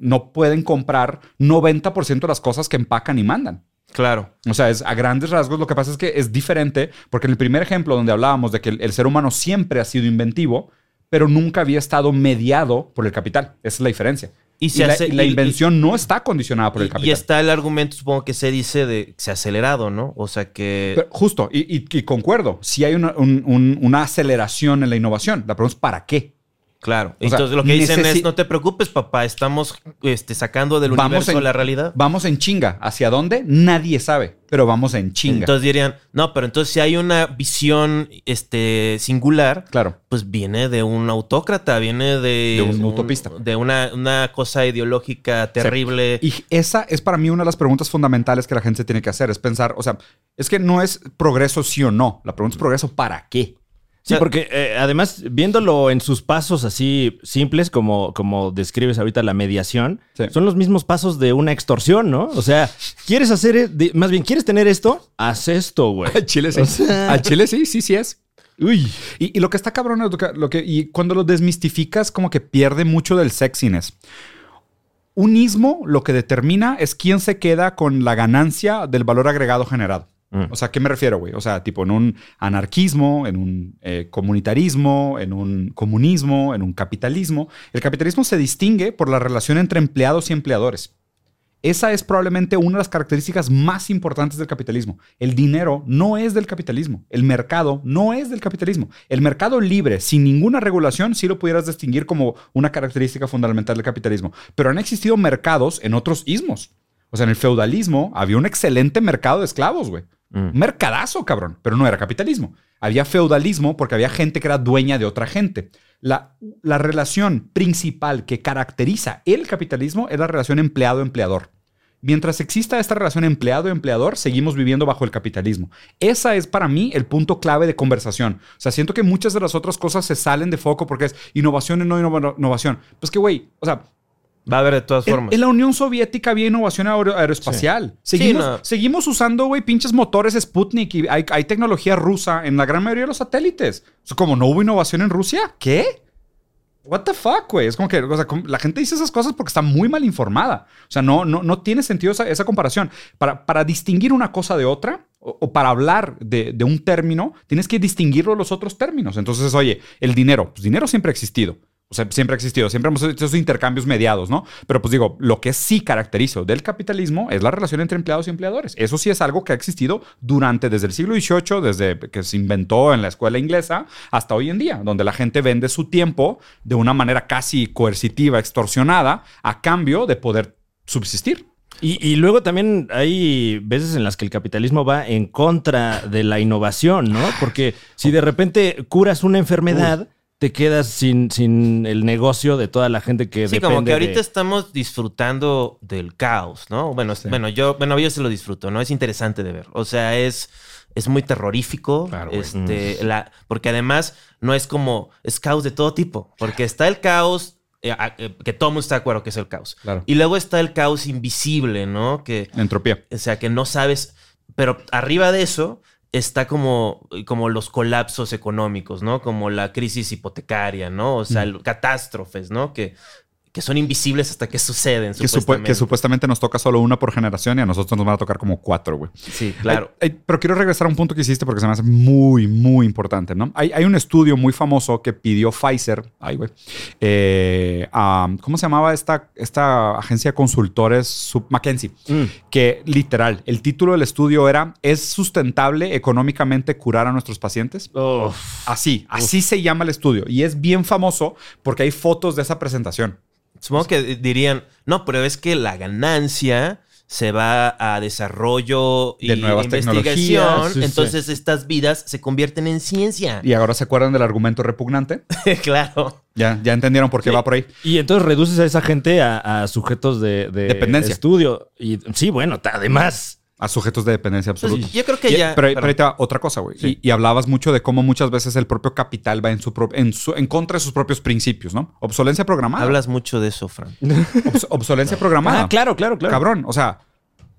[SPEAKER 4] no pueden comprar 90% de las cosas que empacan y mandan.
[SPEAKER 3] Claro.
[SPEAKER 4] O sea, es a grandes rasgos. Lo que pasa es que es diferente porque en el primer ejemplo donde hablábamos de que el, el ser humano siempre ha sido inventivo, pero nunca había estado mediado por el capital. Esa es la diferencia.
[SPEAKER 3] Y
[SPEAKER 4] Y,
[SPEAKER 3] se
[SPEAKER 4] la,
[SPEAKER 3] hace-
[SPEAKER 4] y la
[SPEAKER 3] y-
[SPEAKER 4] invención no está condicionada por el capital.
[SPEAKER 3] y está el argumento, supongo que se dice de que se ha acelerado, ¿no? O sea que.
[SPEAKER 4] Pero justo, y, concuerdo, si hay una, un- un- una aceleración en la innovación. La pregunta es ¿para qué?
[SPEAKER 3] Claro.
[SPEAKER 4] O sea,
[SPEAKER 3] Entonces lo que dicen es, no te preocupes, papá, estamos este, sacando del
[SPEAKER 4] Vamos
[SPEAKER 3] universo
[SPEAKER 4] en-
[SPEAKER 3] la realidad.
[SPEAKER 4] Vamos en chinga. ¿Hacia dónde? Nadie sabe, pero vamos en chinga.
[SPEAKER 3] Entonces dirían, no, pero entonces si hay una visión este, singular,
[SPEAKER 4] claro.
[SPEAKER 3] pues viene de un autócrata, viene de...
[SPEAKER 4] De un utopista.
[SPEAKER 3] De una, una cosa ideológica terrible.
[SPEAKER 4] Y esa es para mí una de las preguntas fundamentales que la gente tiene que hacer. Es pensar, o sea, es que no es progreso sí o no. La pregunta es progreso para qué.
[SPEAKER 2] Sí, porque eh, además, viéndolo en sus pasos así simples, como, como describes ahorita la mediación,
[SPEAKER 4] Sí.
[SPEAKER 2] son los mismos pasos de una extorsión, ¿no? O sea, ¿quieres hacer, e- más bien, ¿quieres tener esto? Haz esto, güey. <laughs>
[SPEAKER 4] Al Chile sí.
[SPEAKER 2] O sea-
[SPEAKER 4] Al Chile sí, sí, sí es. Uy. Y, y lo que está cabrón es lo que, lo que- Y cuando lo desmistificas, como que pierde mucho del sexiness. Un ismo lo que determina es quién se queda con la ganancia del valor agregado generado.
[SPEAKER 2] Mm.
[SPEAKER 4] O sea, ¿a qué me refiero, güey? O sea, tipo en un anarquismo, en un eh, comunitarismo, en un comunismo, en un capitalismo. El capitalismo se distingue por la relación entre empleados y empleadores. Esa es probablemente una de las características más importantes del capitalismo. El dinero no es del capitalismo. El mercado no es del capitalismo. El mercado libre, sin ninguna regulación, sí lo pudieras distinguir como una característica fundamental del capitalismo. Pero han existido mercados en otros ismos. O sea, en el feudalismo había un excelente mercado de esclavos, güey. Un mercadazo, cabrón. Pero no era capitalismo. Había feudalismo porque había gente que era dueña de otra gente. La, la relación principal que caracteriza el capitalismo es la relación empleado-empleador. Mientras exista esta relación empleado-empleador, seguimos viviendo bajo el capitalismo. Esa es para mí el punto clave de conversación. O sea, siento que muchas de las otras cosas se salen de foco porque es innovación y no innova- innovación. Pues que, güey, o sea,
[SPEAKER 3] Va a haber de todas formas.
[SPEAKER 4] en la Unión Soviética había innovación aero- aeroespacial. Seguimos,
[SPEAKER 3] Sí, no.
[SPEAKER 4] seguimos usando, güey, pinches motores Sputnik y hay, hay tecnología rusa en la gran mayoría de los satélites. O sea, como no hubo innovación en Rusia, ¿qué? What the fuck, güey? Es como que o sea, como- la gente dice esas cosas porque está muy mal informada. O sea, no, no, no tiene sentido esa, esa comparación. Para, para distinguir una cosa de otra o, o para hablar de, de un término, tienes que distinguirlo de los otros términos. Entonces, oye, el dinero, pues dinero siempre ha existido. O sea, siempre ha existido, siempre hemos hecho esos intercambios mediados, ¿no? Pero pues digo, lo que sí caracteriza del capitalismo es la relación entre empleados y empleadores. Eso sí es algo que ha existido durante, desde el siglo XVIII, desde que se inventó en la escuela inglesa, hasta hoy en día, donde la gente vende su tiempo de una manera casi coercitiva, extorsionada, a cambio de poder subsistir.
[SPEAKER 2] Y, y luego también hay veces en las que el capitalismo va en contra de la innovación, ¿no? Porque si de repente curas una enfermedad, te quedas sin, sin el negocio de toda la gente que
[SPEAKER 3] Sí,
[SPEAKER 2] depende
[SPEAKER 3] como que ahorita
[SPEAKER 2] de-
[SPEAKER 3] estamos disfrutando del caos, ¿no? Bueno, bueno, yo, bueno, yo se lo disfruto, ¿no? Es interesante de ver. O sea, es, es muy terrorífico.
[SPEAKER 4] Claro,
[SPEAKER 3] este, la, porque además no es como, es caos de todo tipo. Porque está el caos, eh, eh, que todo el mundo está de acuerdo que es el caos.
[SPEAKER 4] Claro.
[SPEAKER 3] Y luego está el caos invisible, ¿no? Que,
[SPEAKER 4] Entropía.
[SPEAKER 3] o sea, que no sabes, pero arriba de eso está como, como los colapsos económicos, ¿no? Como la crisis hipotecaria, ¿no? O sea, el- catástrofes, ¿no? Que, que son invisibles hasta que suceden,
[SPEAKER 4] Que, supu-
[SPEAKER 3] supuestamente.
[SPEAKER 4] que supuestamente nos toca solo una por generación y a nosotros nos van a tocar como cuatro, güey.
[SPEAKER 3] Sí, claro.
[SPEAKER 4] Ay, ay, pero quiero regresar a un punto que hiciste porque se me hace muy, muy importante, ¿no? Hay, hay un estudio muy famoso que pidió Pfizer, ay, güey, eh, ¿cómo se llamaba esta, esta agencia de consultores? Sub McKinsey.
[SPEAKER 2] Mm.
[SPEAKER 4] Que literal, el título del estudio era, ¿es sustentable económicamente curar a nuestros pacientes? Así, así se llama el estudio. Y es bien famoso porque hay fotos de esa presentación.
[SPEAKER 3] Supongo que dirían, no, pero es que la ganancia se va a desarrollo y
[SPEAKER 4] De nuevas
[SPEAKER 3] investigación.
[SPEAKER 2] sí.
[SPEAKER 3] entonces estas vidas se convierten en ciencia.
[SPEAKER 4] Y ahora se acuerdan del argumento repugnante. <laughs>
[SPEAKER 3] claro.
[SPEAKER 4] Ya, ya entendieron por qué va por ahí.
[SPEAKER 2] Y entonces reduces a esa gente a, a sujetos de, de
[SPEAKER 4] Dependencia.
[SPEAKER 2] estudio. Y sí, bueno, además.
[SPEAKER 4] A sujetos de dependencia
[SPEAKER 3] Pues,
[SPEAKER 4] absoluta.
[SPEAKER 3] yo creo que
[SPEAKER 4] Y-
[SPEAKER 3] ya.
[SPEAKER 4] pero, pero ahí te va otra cosa, güey.
[SPEAKER 3] Sí.
[SPEAKER 4] Y, y hablabas mucho de cómo muchas veces el propio capital va en, su, pro- en, su- en contra de sus propios principios, ¿no? Obsolencia programada.
[SPEAKER 3] Hablas mucho de eso, Fran.
[SPEAKER 4] Obs- obsolencia <laughs> programada.
[SPEAKER 2] Ah, claro, claro, claro.
[SPEAKER 4] Cabrón. O sea,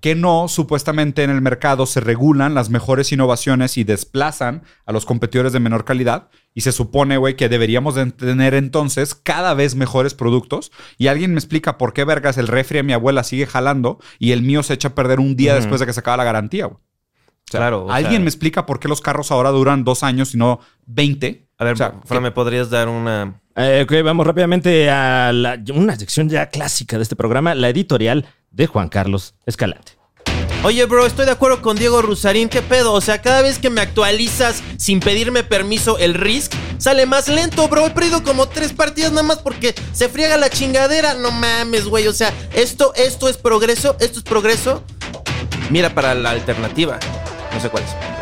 [SPEAKER 4] que no supuestamente en el mercado se regulan las mejores innovaciones y desplazan a los competidores de menor calidad. Y se supone, güey, que deberíamos de tener entonces cada vez mejores productos. Y alguien me explica por qué vergas el refri de mi abuela sigue jalando y el mío se echa a perder un día después de que se acaba la garantía, güey. O sea,
[SPEAKER 3] Claro, o
[SPEAKER 4] ¿Alguien
[SPEAKER 3] sea-
[SPEAKER 4] me explica por qué los carros ahora duran dos años y no 20?
[SPEAKER 3] A ver,
[SPEAKER 4] O sea,
[SPEAKER 3] Fran, ¿me podrías dar una.
[SPEAKER 2] Eh, ok, vamos rápidamente a la- una sección ya clásica de este programa, la editorial de Juan Carlos Escalante.
[SPEAKER 3] Oye, bro, estoy de acuerdo con Diego Rusarín. ¿Qué pedo? O sea, cada vez que me actualizas sin pedirme permiso el RISC, sale más lento, bro. He perdido como tres partidas nada más porque se friega la chingadera. No mames, güey. O sea, esto, esto es progreso. Esto es progreso. Mira para la alternativa. No sé cuál es.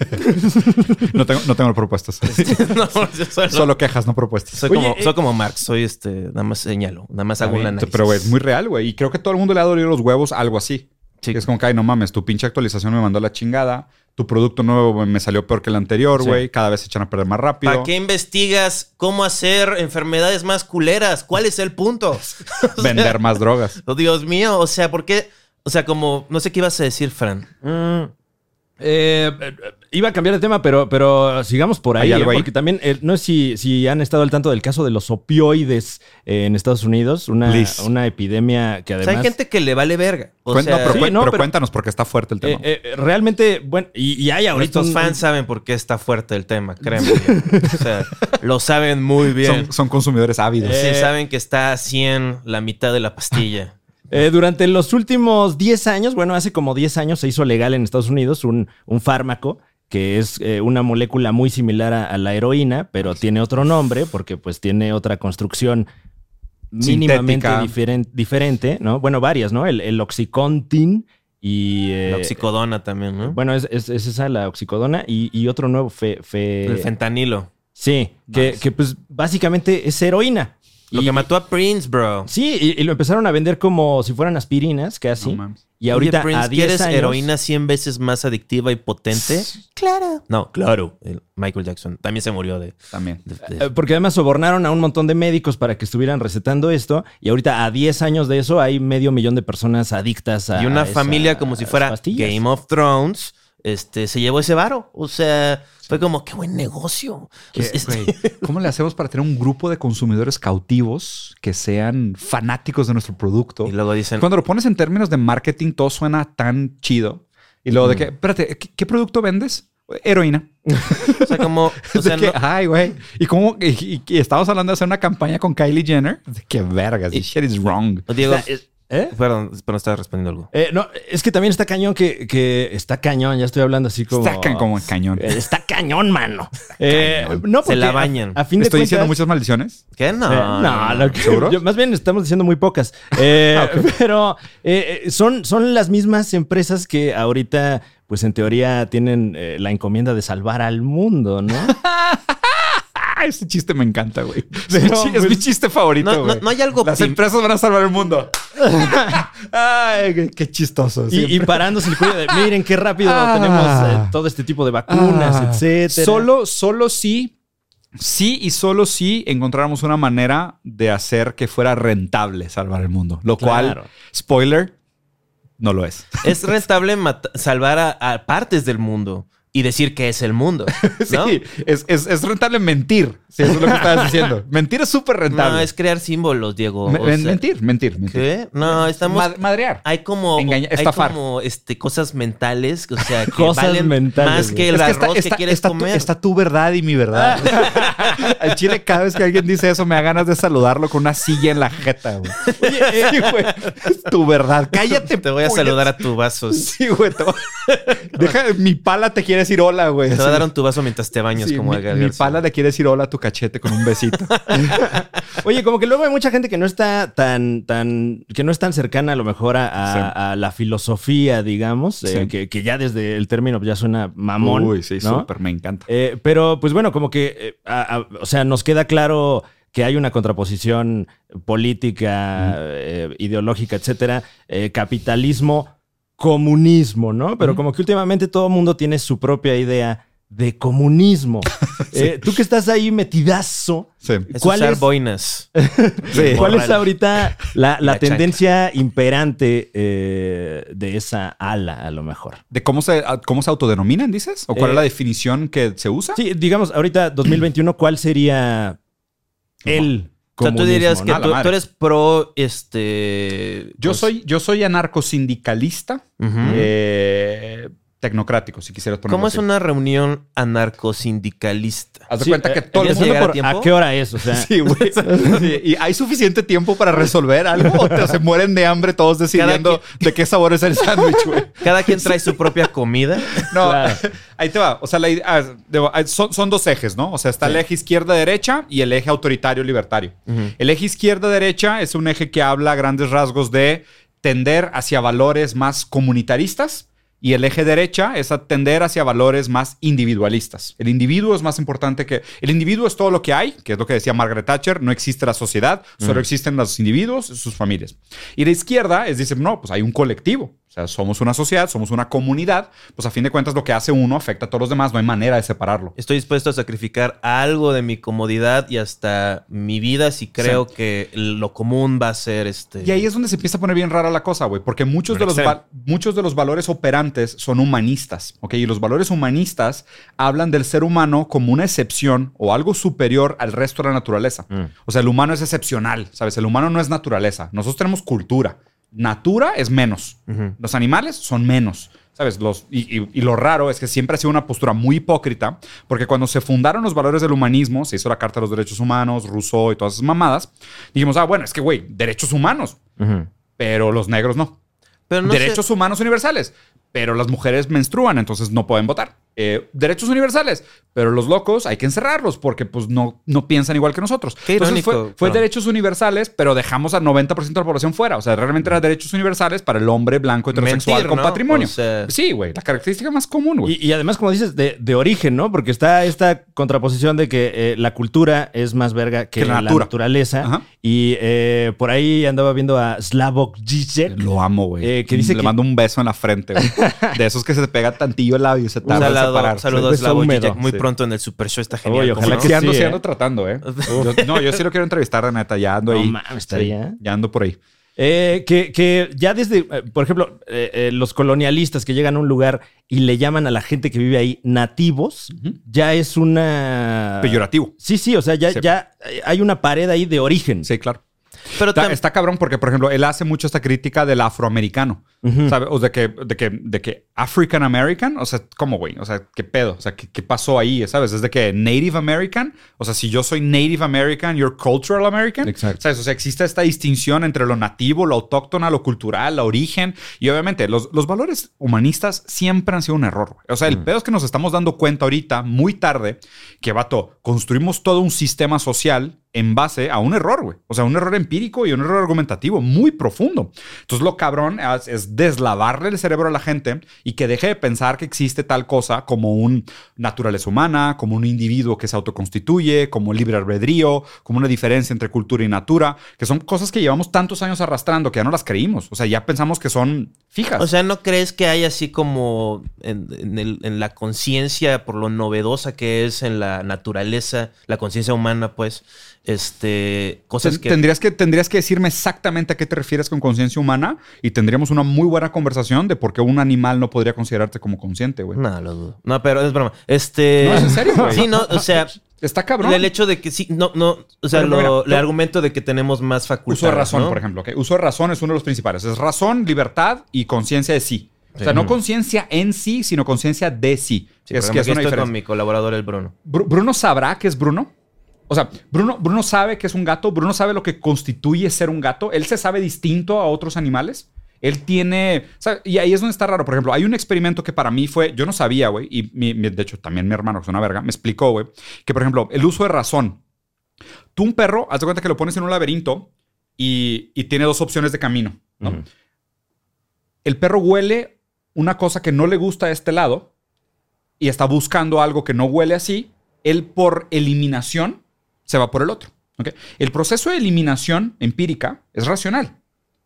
[SPEAKER 3] <laughs>
[SPEAKER 4] no, tengo, no tengo propuestas. <laughs>
[SPEAKER 3] no, yo solo,
[SPEAKER 4] Solo quejas, no propuestas.
[SPEAKER 3] soy,
[SPEAKER 2] Oye,
[SPEAKER 3] como,
[SPEAKER 2] eh,
[SPEAKER 3] soy como Marx. Soy este. Nada más señalo. Nada más hago un análisis.
[SPEAKER 4] Pero, güey, es muy real, güey. Y creo que todo el mundo le ha dolido los huevos algo así.
[SPEAKER 3] Sí.
[SPEAKER 4] Es como que, ay, no mames, tu pinche actualización me mandó a la chingada. Tu producto nuevo me salió peor que el anterior,
[SPEAKER 2] Sí.
[SPEAKER 4] güey. Cada vez se echan a perder más rápido.
[SPEAKER 3] ¿Para qué investigas cómo hacer enfermedades más culeras? ¿Cuál es el punto? <laughs> Sea,
[SPEAKER 4] Vender más drogas.
[SPEAKER 3] Oh, Dios mío, o sea, ¿por qué? O sea, como, no sé qué ibas a decir, Fran.
[SPEAKER 2] Mm, eh, eh, iba a cambiar de tema, pero, pero sigamos por ahí.
[SPEAKER 4] ¿Hay
[SPEAKER 2] ¿eh?
[SPEAKER 4] algo ahí?
[SPEAKER 2] Porque también, eh, no sé si, si han estado al tanto del caso de los opioides eh, en Estados Unidos, una, una epidemia que
[SPEAKER 3] O sea,
[SPEAKER 2] además...
[SPEAKER 3] hay gente que le vale verga. O
[SPEAKER 4] Cuen-
[SPEAKER 3] sea,
[SPEAKER 4] no, pero,
[SPEAKER 2] sí, no,
[SPEAKER 4] pero
[SPEAKER 2] pero-
[SPEAKER 4] cuéntanos porque está fuerte el tema.
[SPEAKER 2] eh, eh, realmente, bueno, y, y hay ahorita...
[SPEAKER 3] nuestros
[SPEAKER 2] un-
[SPEAKER 3] fans saben por qué está fuerte el tema, créeme. o sea, lo saben muy bien.
[SPEAKER 4] son, son consumidores ávidos.
[SPEAKER 3] Sí, saben que está a 100 la mitad de la pastilla. <laughs>
[SPEAKER 2] Eh, durante los últimos 10 años, bueno, hace como 10 años se hizo legal en Estados Unidos un, un fármaco que es eh, una molécula muy similar a, a la heroína, pero tiene otro nombre porque pues tiene otra construcción mínimamente diferen- diferente, ¿no? Bueno, varias, ¿no? El, el oxycontin y... eh,
[SPEAKER 3] La oxicodona también, ¿no?
[SPEAKER 2] Bueno, es, es- es esa la oxicodona y, y otro nuevo fe... fe-
[SPEAKER 3] el fentanilo.
[SPEAKER 2] sí, que, que, pues básicamente es heroína.
[SPEAKER 3] Lo
[SPEAKER 2] Y-
[SPEAKER 3] que mató a Prince, bro.
[SPEAKER 2] Sí, y, y lo empezaron a vender como si fueran aspirinas, casi.
[SPEAKER 4] No mames.
[SPEAKER 2] y ahorita
[SPEAKER 3] Oye, Prince,
[SPEAKER 2] a 10
[SPEAKER 3] ¿quieres
[SPEAKER 2] años...
[SPEAKER 3] heroína 100 veces más adictiva y potente? <laughs> Claro. No, claro. El Michael Jackson también se murió de...
[SPEAKER 4] También.
[SPEAKER 3] de- de-
[SPEAKER 2] Eh, Porque además sobornaron a un montón de médicos para que estuvieran recetando esto. Y ahorita, a 10 años de eso, hay medio millón de personas adictas a.
[SPEAKER 3] y una
[SPEAKER 2] a esa-
[SPEAKER 3] familia como si
[SPEAKER 2] a
[SPEAKER 3] fuera. Game of Thrones, este, se llevó ese varo. O sea, fue como, qué buen negocio.
[SPEAKER 4] ¿Qué,
[SPEAKER 3] Es- es-
[SPEAKER 4] güey? <laughs> ¿Cómo le hacemos para tener un grupo de consumidores cautivos que sean fanáticos de nuestro producto?
[SPEAKER 3] y luego dicen,
[SPEAKER 4] Cuando lo pones en términos de marketing, todo suena tan chido. Y luego de que, espérate, ¿qué, qué producto vendes? Heroína. <laughs>
[SPEAKER 3] o sea, como, <laughs> o sea,
[SPEAKER 4] que,
[SPEAKER 3] no-
[SPEAKER 4] ay, güey. Y como, y, y- y estábamos hablando de hacer una campaña con Kylie Jenner. De que vergas, this shit is wrong.
[SPEAKER 3] Diego,
[SPEAKER 2] O sea, es- ¿eh?
[SPEAKER 3] perdón, pero no estaba respondiendo algo.
[SPEAKER 2] Eh, no, es que también está cañón que, que está cañón, ya estoy hablando así como.
[SPEAKER 4] Sacan como cañón.
[SPEAKER 2] Está cañón, mano. Eh, no,
[SPEAKER 3] Se
[SPEAKER 2] porque
[SPEAKER 3] la
[SPEAKER 2] a-
[SPEAKER 3] bañan.
[SPEAKER 2] A, fin de
[SPEAKER 4] Estoy diciendo muchas maldiciones.
[SPEAKER 3] ¿Qué? No.
[SPEAKER 2] Eh, no, lo que- más bien estamos diciendo muy pocas. Eh, <laughs>
[SPEAKER 4] Ah,
[SPEAKER 2] Pero son, son las mismas empresas que ahorita, pues en teoría, tienen eh, la encomienda de salvar al mundo, ¿no? <laughs>
[SPEAKER 4] Ese chiste me encanta, güey. <laughs> Es, mi chi- es mi
[SPEAKER 2] pues,
[SPEAKER 4] chiste favorito,
[SPEAKER 3] No, no,
[SPEAKER 4] güey.
[SPEAKER 3] no hay algo
[SPEAKER 4] Las
[SPEAKER 3] prim-
[SPEAKER 4] empresas van a salvar el mundo. <laughs> Ay, qué, qué chistoso.
[SPEAKER 2] Y, y parándose el cuello de, miren qué rápido
[SPEAKER 4] Ah.
[SPEAKER 2] tenemos eh, todo este tipo de vacunas,
[SPEAKER 4] Ah.
[SPEAKER 2] etcétera.
[SPEAKER 4] Solo, solo sí, sí y solo sí encontráramos una manera de hacer que fuera rentable salvar el mundo. Lo
[SPEAKER 2] Claro.
[SPEAKER 4] cual, spoiler, no lo es.
[SPEAKER 3] Es rentable salvar a, a partes del mundo y decir que es el mundo. <laughs> ¿no?
[SPEAKER 4] Sí, es, es- es rentable mentir. Sí, eso es lo que estabas diciendo. <laughs> Mentir es súper rentable.
[SPEAKER 3] No, es crear símbolos, Diego.
[SPEAKER 4] Me-
[SPEAKER 3] o
[SPEAKER 4] men-
[SPEAKER 3] sea,
[SPEAKER 4] mentir, mentir, mentir.
[SPEAKER 3] ¿Qué? No, estamos.
[SPEAKER 4] Mad- madrear.
[SPEAKER 3] hay como,
[SPEAKER 4] Engaña-
[SPEAKER 3] hay
[SPEAKER 4] estafar.
[SPEAKER 3] como este, cosas mentales, o sea, que <laughs>
[SPEAKER 2] Cosas
[SPEAKER 3] valen
[SPEAKER 2] mentales,
[SPEAKER 3] más que el
[SPEAKER 4] Es que
[SPEAKER 3] arroz que quieres
[SPEAKER 4] está
[SPEAKER 3] comer.
[SPEAKER 4] Tu, está tu verdad y mi verdad. Al chile, cada vez que alguien dice eso, me da ganas de saludarlo con una silla en la jeta, güey. Sí, güey. Es tu verdad. Cállate.
[SPEAKER 3] Te voy a saludar a tu vasos.
[SPEAKER 4] Sí, güey. te Deja, mi pala te quiere decir hola, güey.
[SPEAKER 3] Te voy a dar un tu vaso mientras te bañas
[SPEAKER 4] Sí,
[SPEAKER 3] como
[SPEAKER 4] mi,
[SPEAKER 3] Edgar
[SPEAKER 4] mi pala le quiere decir hola a tu cachete con un besito. <laughs>
[SPEAKER 2] Oye, como que luego hay mucha gente que no está tan, tan, que no es tan cercana a lo mejor a, a-
[SPEAKER 4] Sí.
[SPEAKER 2] a la filosofía, digamos, eh, que, que ya desde el término ya suena mamón.
[SPEAKER 4] Uy, sí,
[SPEAKER 2] ¿no?
[SPEAKER 4] súper, me encanta.
[SPEAKER 2] Eh, pero, pues bueno, como que, eh, a- a- o sea, nos queda claro que hay una contraposición política, eh, ideológica, etcétera, eh, capitalismo, comunismo, ¿no? Pero como que últimamente todo el mundo tiene su propia idea de comunismo. <laughs> Eh, Tú que estás ahí metidazo,
[SPEAKER 4] Sí.
[SPEAKER 3] Es
[SPEAKER 2] ¿Cuál
[SPEAKER 3] usar
[SPEAKER 2] es?
[SPEAKER 3] boinas. <laughs>
[SPEAKER 4] Sí.
[SPEAKER 2] ¿Cuál es ahorita la, la
[SPEAKER 3] La
[SPEAKER 2] tendencia imperante eh, de esa ala, a lo mejor?
[SPEAKER 4] ¿De cómo se, cómo se autodenominan, dices? ¿O cuál
[SPEAKER 2] Eh,
[SPEAKER 4] es la definición que se usa?
[SPEAKER 2] Sí, digamos, ahorita 2021, ¿cuál sería el
[SPEAKER 3] O sea, tú dirías que tú, eres pro, este...
[SPEAKER 4] Yo
[SPEAKER 3] pues,
[SPEAKER 4] soy, yo soy anarcosindicalista, eh, tecnocrático, si quisieras ponerlo
[SPEAKER 3] ¿Cómo es una reunión anarcosindicalista?
[SPEAKER 4] Haz de
[SPEAKER 2] Sí,
[SPEAKER 4] cuenta que
[SPEAKER 2] eh,
[SPEAKER 4] todo el
[SPEAKER 3] ¿quieres
[SPEAKER 4] mundo...
[SPEAKER 3] a
[SPEAKER 2] por-
[SPEAKER 3] tiempo?
[SPEAKER 2] ¿A qué hora es? O sea, <laughs>
[SPEAKER 4] Sí, güey. <laughs> Sí, ¿Y hay suficiente tiempo para resolver algo? ¿O te- se mueren de hambre todos decidiendo de qué sabor es el sándwich, güey? <laughs>
[SPEAKER 3] Cada quien trae su propia comida.
[SPEAKER 4] No,
[SPEAKER 2] Claro.
[SPEAKER 4] ahí te va. O sea, la idea- ah, ah, son, son dos ejes, ¿no? O sea, está el eje izquierda-derecha y el eje autoritario-libertario. El eje izquierda-derecha es un eje que habla a grandes rasgos de tender hacia valores más comunitaristas. Y el eje derecha es a tender hacia valores más individualistas. El individuo es más importante que... El individuo es todo lo que hay, que es lo que decía Margaret Thatcher, no existe la sociedad, solo existen los individuos y sus familias. Y la izquierda es decir, no, pues hay un colectivo. O sea, somos una sociedad, somos una comunidad, pues a fin de cuentas lo que hace uno afecta a todos los demás, no hay manera de separarlo.
[SPEAKER 3] Estoy dispuesto a sacrificar algo de mi comodidad y hasta mi vida si creo que lo común va a ser este.
[SPEAKER 4] Y ahí es donde se empieza a poner bien rara la cosa, güey, porque muchos de, los muchos de los valores operantes son humanistas, ¿ok? Y los valores humanistas hablan del ser humano como una excepción o algo superior al resto de la naturaleza. O sea, el humano es excepcional, ¿sabes? El humano no es naturaleza. Nosotros tenemos cultura. Natura es menos. Los animales son menos. ¿Sabes? Los, y, y- y lo raro es que siempre ha sido una postura muy hipócrita, porque cuando se fundaron los valores del humanismo, se hizo la Carta de los Derechos Humanos, Rousseau y todas esas mamadas, dijimos, ah, bueno, es que, güey, derechos humanos, pero los negros no.
[SPEAKER 3] Pero no sé-
[SPEAKER 4] derechos humanos universales, pero las mujeres menstruan, entonces no pueden votar. Eh, derechos universales, pero los locos hay que encerrarlos porque pues no, no piensan igual que nosotros.
[SPEAKER 3] Qué
[SPEAKER 4] entonces
[SPEAKER 3] irónico,
[SPEAKER 4] fue, fue derechos universales, pero dejamos al 90% de la población fuera. O sea, realmente eran derechos universales para el hombre blanco heterosexual
[SPEAKER 3] Mentir,
[SPEAKER 4] con
[SPEAKER 3] ¿no?
[SPEAKER 4] patrimonio.
[SPEAKER 3] O sea-
[SPEAKER 4] sí, güey, la característica más común, güey.
[SPEAKER 2] Y, y además, como dices, de, de origen, ¿no? Porque está esta contraposición de que eh, la cultura es más verga que,
[SPEAKER 4] Que la
[SPEAKER 2] la,
[SPEAKER 4] natura.
[SPEAKER 2] naturaleza.
[SPEAKER 4] Ajá.
[SPEAKER 2] Y eh, por ahí andaba viendo a Slavoj Žižek.
[SPEAKER 4] Lo amo, güey.
[SPEAKER 2] Eh, que dice
[SPEAKER 4] Le
[SPEAKER 2] que-
[SPEAKER 4] mando un beso en la frente, güey. De esos que se te pega tantillo el labio y se
[SPEAKER 3] Un
[SPEAKER 4] tarda en
[SPEAKER 3] saludo,
[SPEAKER 4] separar.
[SPEAKER 3] saludos
[SPEAKER 2] Beso
[SPEAKER 3] Slavo
[SPEAKER 2] húmedo.
[SPEAKER 3] Muy
[SPEAKER 4] sí.
[SPEAKER 3] pronto en el Super Show está genial.
[SPEAKER 2] Oye,
[SPEAKER 3] ¿cómo
[SPEAKER 2] ojalá
[SPEAKER 3] no?
[SPEAKER 2] que
[SPEAKER 4] Sí, ando,
[SPEAKER 2] sí,
[SPEAKER 4] sí
[SPEAKER 2] ¿eh?
[SPEAKER 4] ando tratando, ¿eh? Yo- no, yo sí lo quiero entrevistar, la neta. Ya ando
[SPEAKER 2] No
[SPEAKER 4] ahí.
[SPEAKER 2] mames, estaría.
[SPEAKER 4] Sí, ya ando por ahí.
[SPEAKER 2] Eh, que, que ya desde, eh, por ejemplo, eh, eh, los colonialistas que llegan a un lugar y le llaman a la gente que vive ahí nativos, ya es una...
[SPEAKER 4] Peyorativo.
[SPEAKER 2] Sí, sí, o sea, ya,
[SPEAKER 4] Sí.
[SPEAKER 2] ya hay una pared ahí de origen.
[SPEAKER 4] Sí, claro.
[SPEAKER 3] Pero
[SPEAKER 4] Está, cabrón porque, por ejemplo, él hace mucho esta crítica del afroamericano. ¿Sabe? O de que, de que, de que African American, o sea, ¿cómo, güey? O sea, ¿qué pedo? O sea, ¿qué, qué pasó ahí? ¿Sabes? Es de que Native American, o sea, si yo soy Native American, you're cultural American.
[SPEAKER 2] Exacto.
[SPEAKER 4] ¿Sabes? O sea, existe esta distinción entre lo nativo, lo autóctona, lo cultural, la origen. Y obviamente, los, los valores humanistas siempre han sido un error. O sea, el pedo es que nos estamos dando cuenta ahorita, muy tarde, que, vato, construimos todo un sistema social en base a un error, güey. O sea, un error empírico y un error argumentativo muy profundo. Entonces, lo cabrón es, es deslavarle el cerebro a la gente y y que deje de pensar que existe tal cosa como un naturaleza humana, como un individuo que se autoconstituye, como libre albedrío, como una diferencia entre cultura y natura, que son cosas que llevamos tantos años arrastrando que ya no las creímos. O sea, ya pensamos que son fijas.
[SPEAKER 3] O sea, ¿no crees que hay así como en, en el- en la conciencia, por lo novedosa que es en la naturaleza, la conciencia humana, pues, este, cosas
[SPEAKER 4] Ten-
[SPEAKER 3] que...
[SPEAKER 4] tendrías, que, tendrías que decirme exactamente a qué te refieres con conciencia humana y tendríamos una muy buena conversación de por qué un animal no podría considerarte como consciente, güey.
[SPEAKER 3] No, lo dudo. No, pero es broma. Este...
[SPEAKER 4] No, es en serio, <laughs> güey.
[SPEAKER 3] Sí, no, o sea...
[SPEAKER 4] Está cabrón.
[SPEAKER 3] El hecho de que sí, no, no, o sea,
[SPEAKER 4] mira,
[SPEAKER 3] lo- el argumento de que tenemos más facultades.
[SPEAKER 4] Uso de razón,
[SPEAKER 3] ¿no?
[SPEAKER 4] por ejemplo. ¿ok? Uso de razón es uno de los principales. Es razón, libertad y conciencia de sí. O sea, no conciencia en sí, sino conciencia de sí.
[SPEAKER 3] Sí,
[SPEAKER 4] es que es una
[SPEAKER 3] estoy con mi colaborador, el Bruno.
[SPEAKER 4] Bru- ¿Bruno sabrá que es Bruno? O sea, Bruno, Bruno sabe que es un gato. Bruno sabe lo que constituye ser un gato. Él se sabe distinto a otros animales. Él tiene. Y ahí es donde está raro. Por ejemplo, hay un experimento que para mí fue. Yo no sabía, güey. Y mi- de hecho, también mi hermano, que es una verga, me explicó, güey. Que, por ejemplo, el uso de razón. Tú, un perro, haz de cuenta que lo pones en un laberinto y, y tiene dos opciones de camino. El perro huele una cosa que no le gusta a este lado y está buscando algo que no huele así. Él, por eliminación, se va por el otro. El proceso de eliminación empírica es racional.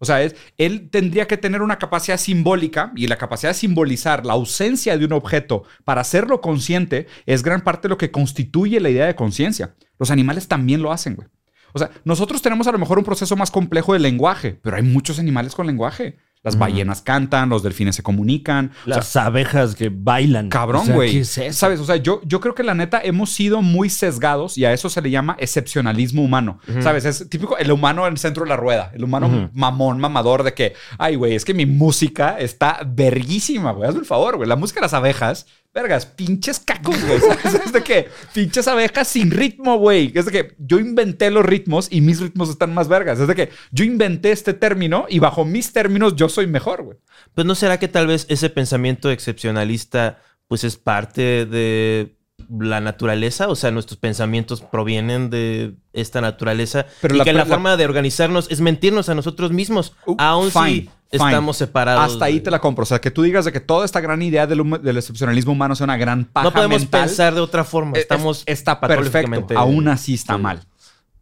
[SPEAKER 4] O sea, es, él tendría que tener una capacidad simbólica y la capacidad de simbolizar la ausencia de un objeto para hacerlo consciente es gran parte de lo que constituye la idea de conciencia. Los animales también lo hacen, güey. O sea, nosotros tenemos a lo mejor un proceso más complejo de lenguaje, pero hay muchos animales con lenguaje. Las ballenas cantan, los delfines se comunican. O sea,
[SPEAKER 2] Las abejas que bailan.
[SPEAKER 4] Cabrón,
[SPEAKER 2] O sea,
[SPEAKER 4] güey.
[SPEAKER 2] ¿qué es eso?
[SPEAKER 4] ¿Sabes? O sea, yo, yo creo que la neta hemos sido muy sesgados y a eso se le llama excepcionalismo humano. ¿Sabes? Es típico el humano en el centro de la rueda. El humano mamón, mamador de que, ay, güey, es que mi música está verguísima, güey. Hazme el favor, güey. La música de las abejas, vergas, pinches cacos, güey. <laughs> Es de que pinches abejas sin ritmo, güey. Es de que yo inventé los ritmos y mis ritmos están más vergas. Es de que yo inventé este término y bajo mis términos yo soy mejor, güey.
[SPEAKER 3] Pues no será que tal vez ese pensamiento excepcionalista pues es parte de la naturaleza, o sea, nuestros pensamientos provienen de esta naturaleza
[SPEAKER 4] Pero
[SPEAKER 3] y
[SPEAKER 4] la-
[SPEAKER 3] que la,
[SPEAKER 4] la-
[SPEAKER 3] forma de organizarnos es mentirnos a nosotros mismos,
[SPEAKER 4] Uh,
[SPEAKER 3] aun
[SPEAKER 4] fine, fine.
[SPEAKER 3] estamos separados.
[SPEAKER 4] Hasta ahí te la compro. O sea, que tú digas de que toda esta gran idea del, excepcionalismo humano sea una gran paja
[SPEAKER 3] No podemos
[SPEAKER 4] mental,
[SPEAKER 3] pensar de otra forma,
[SPEAKER 4] es-
[SPEAKER 3] estamos
[SPEAKER 4] está perfecto. Aún así está
[SPEAKER 3] Sí.
[SPEAKER 4] mal.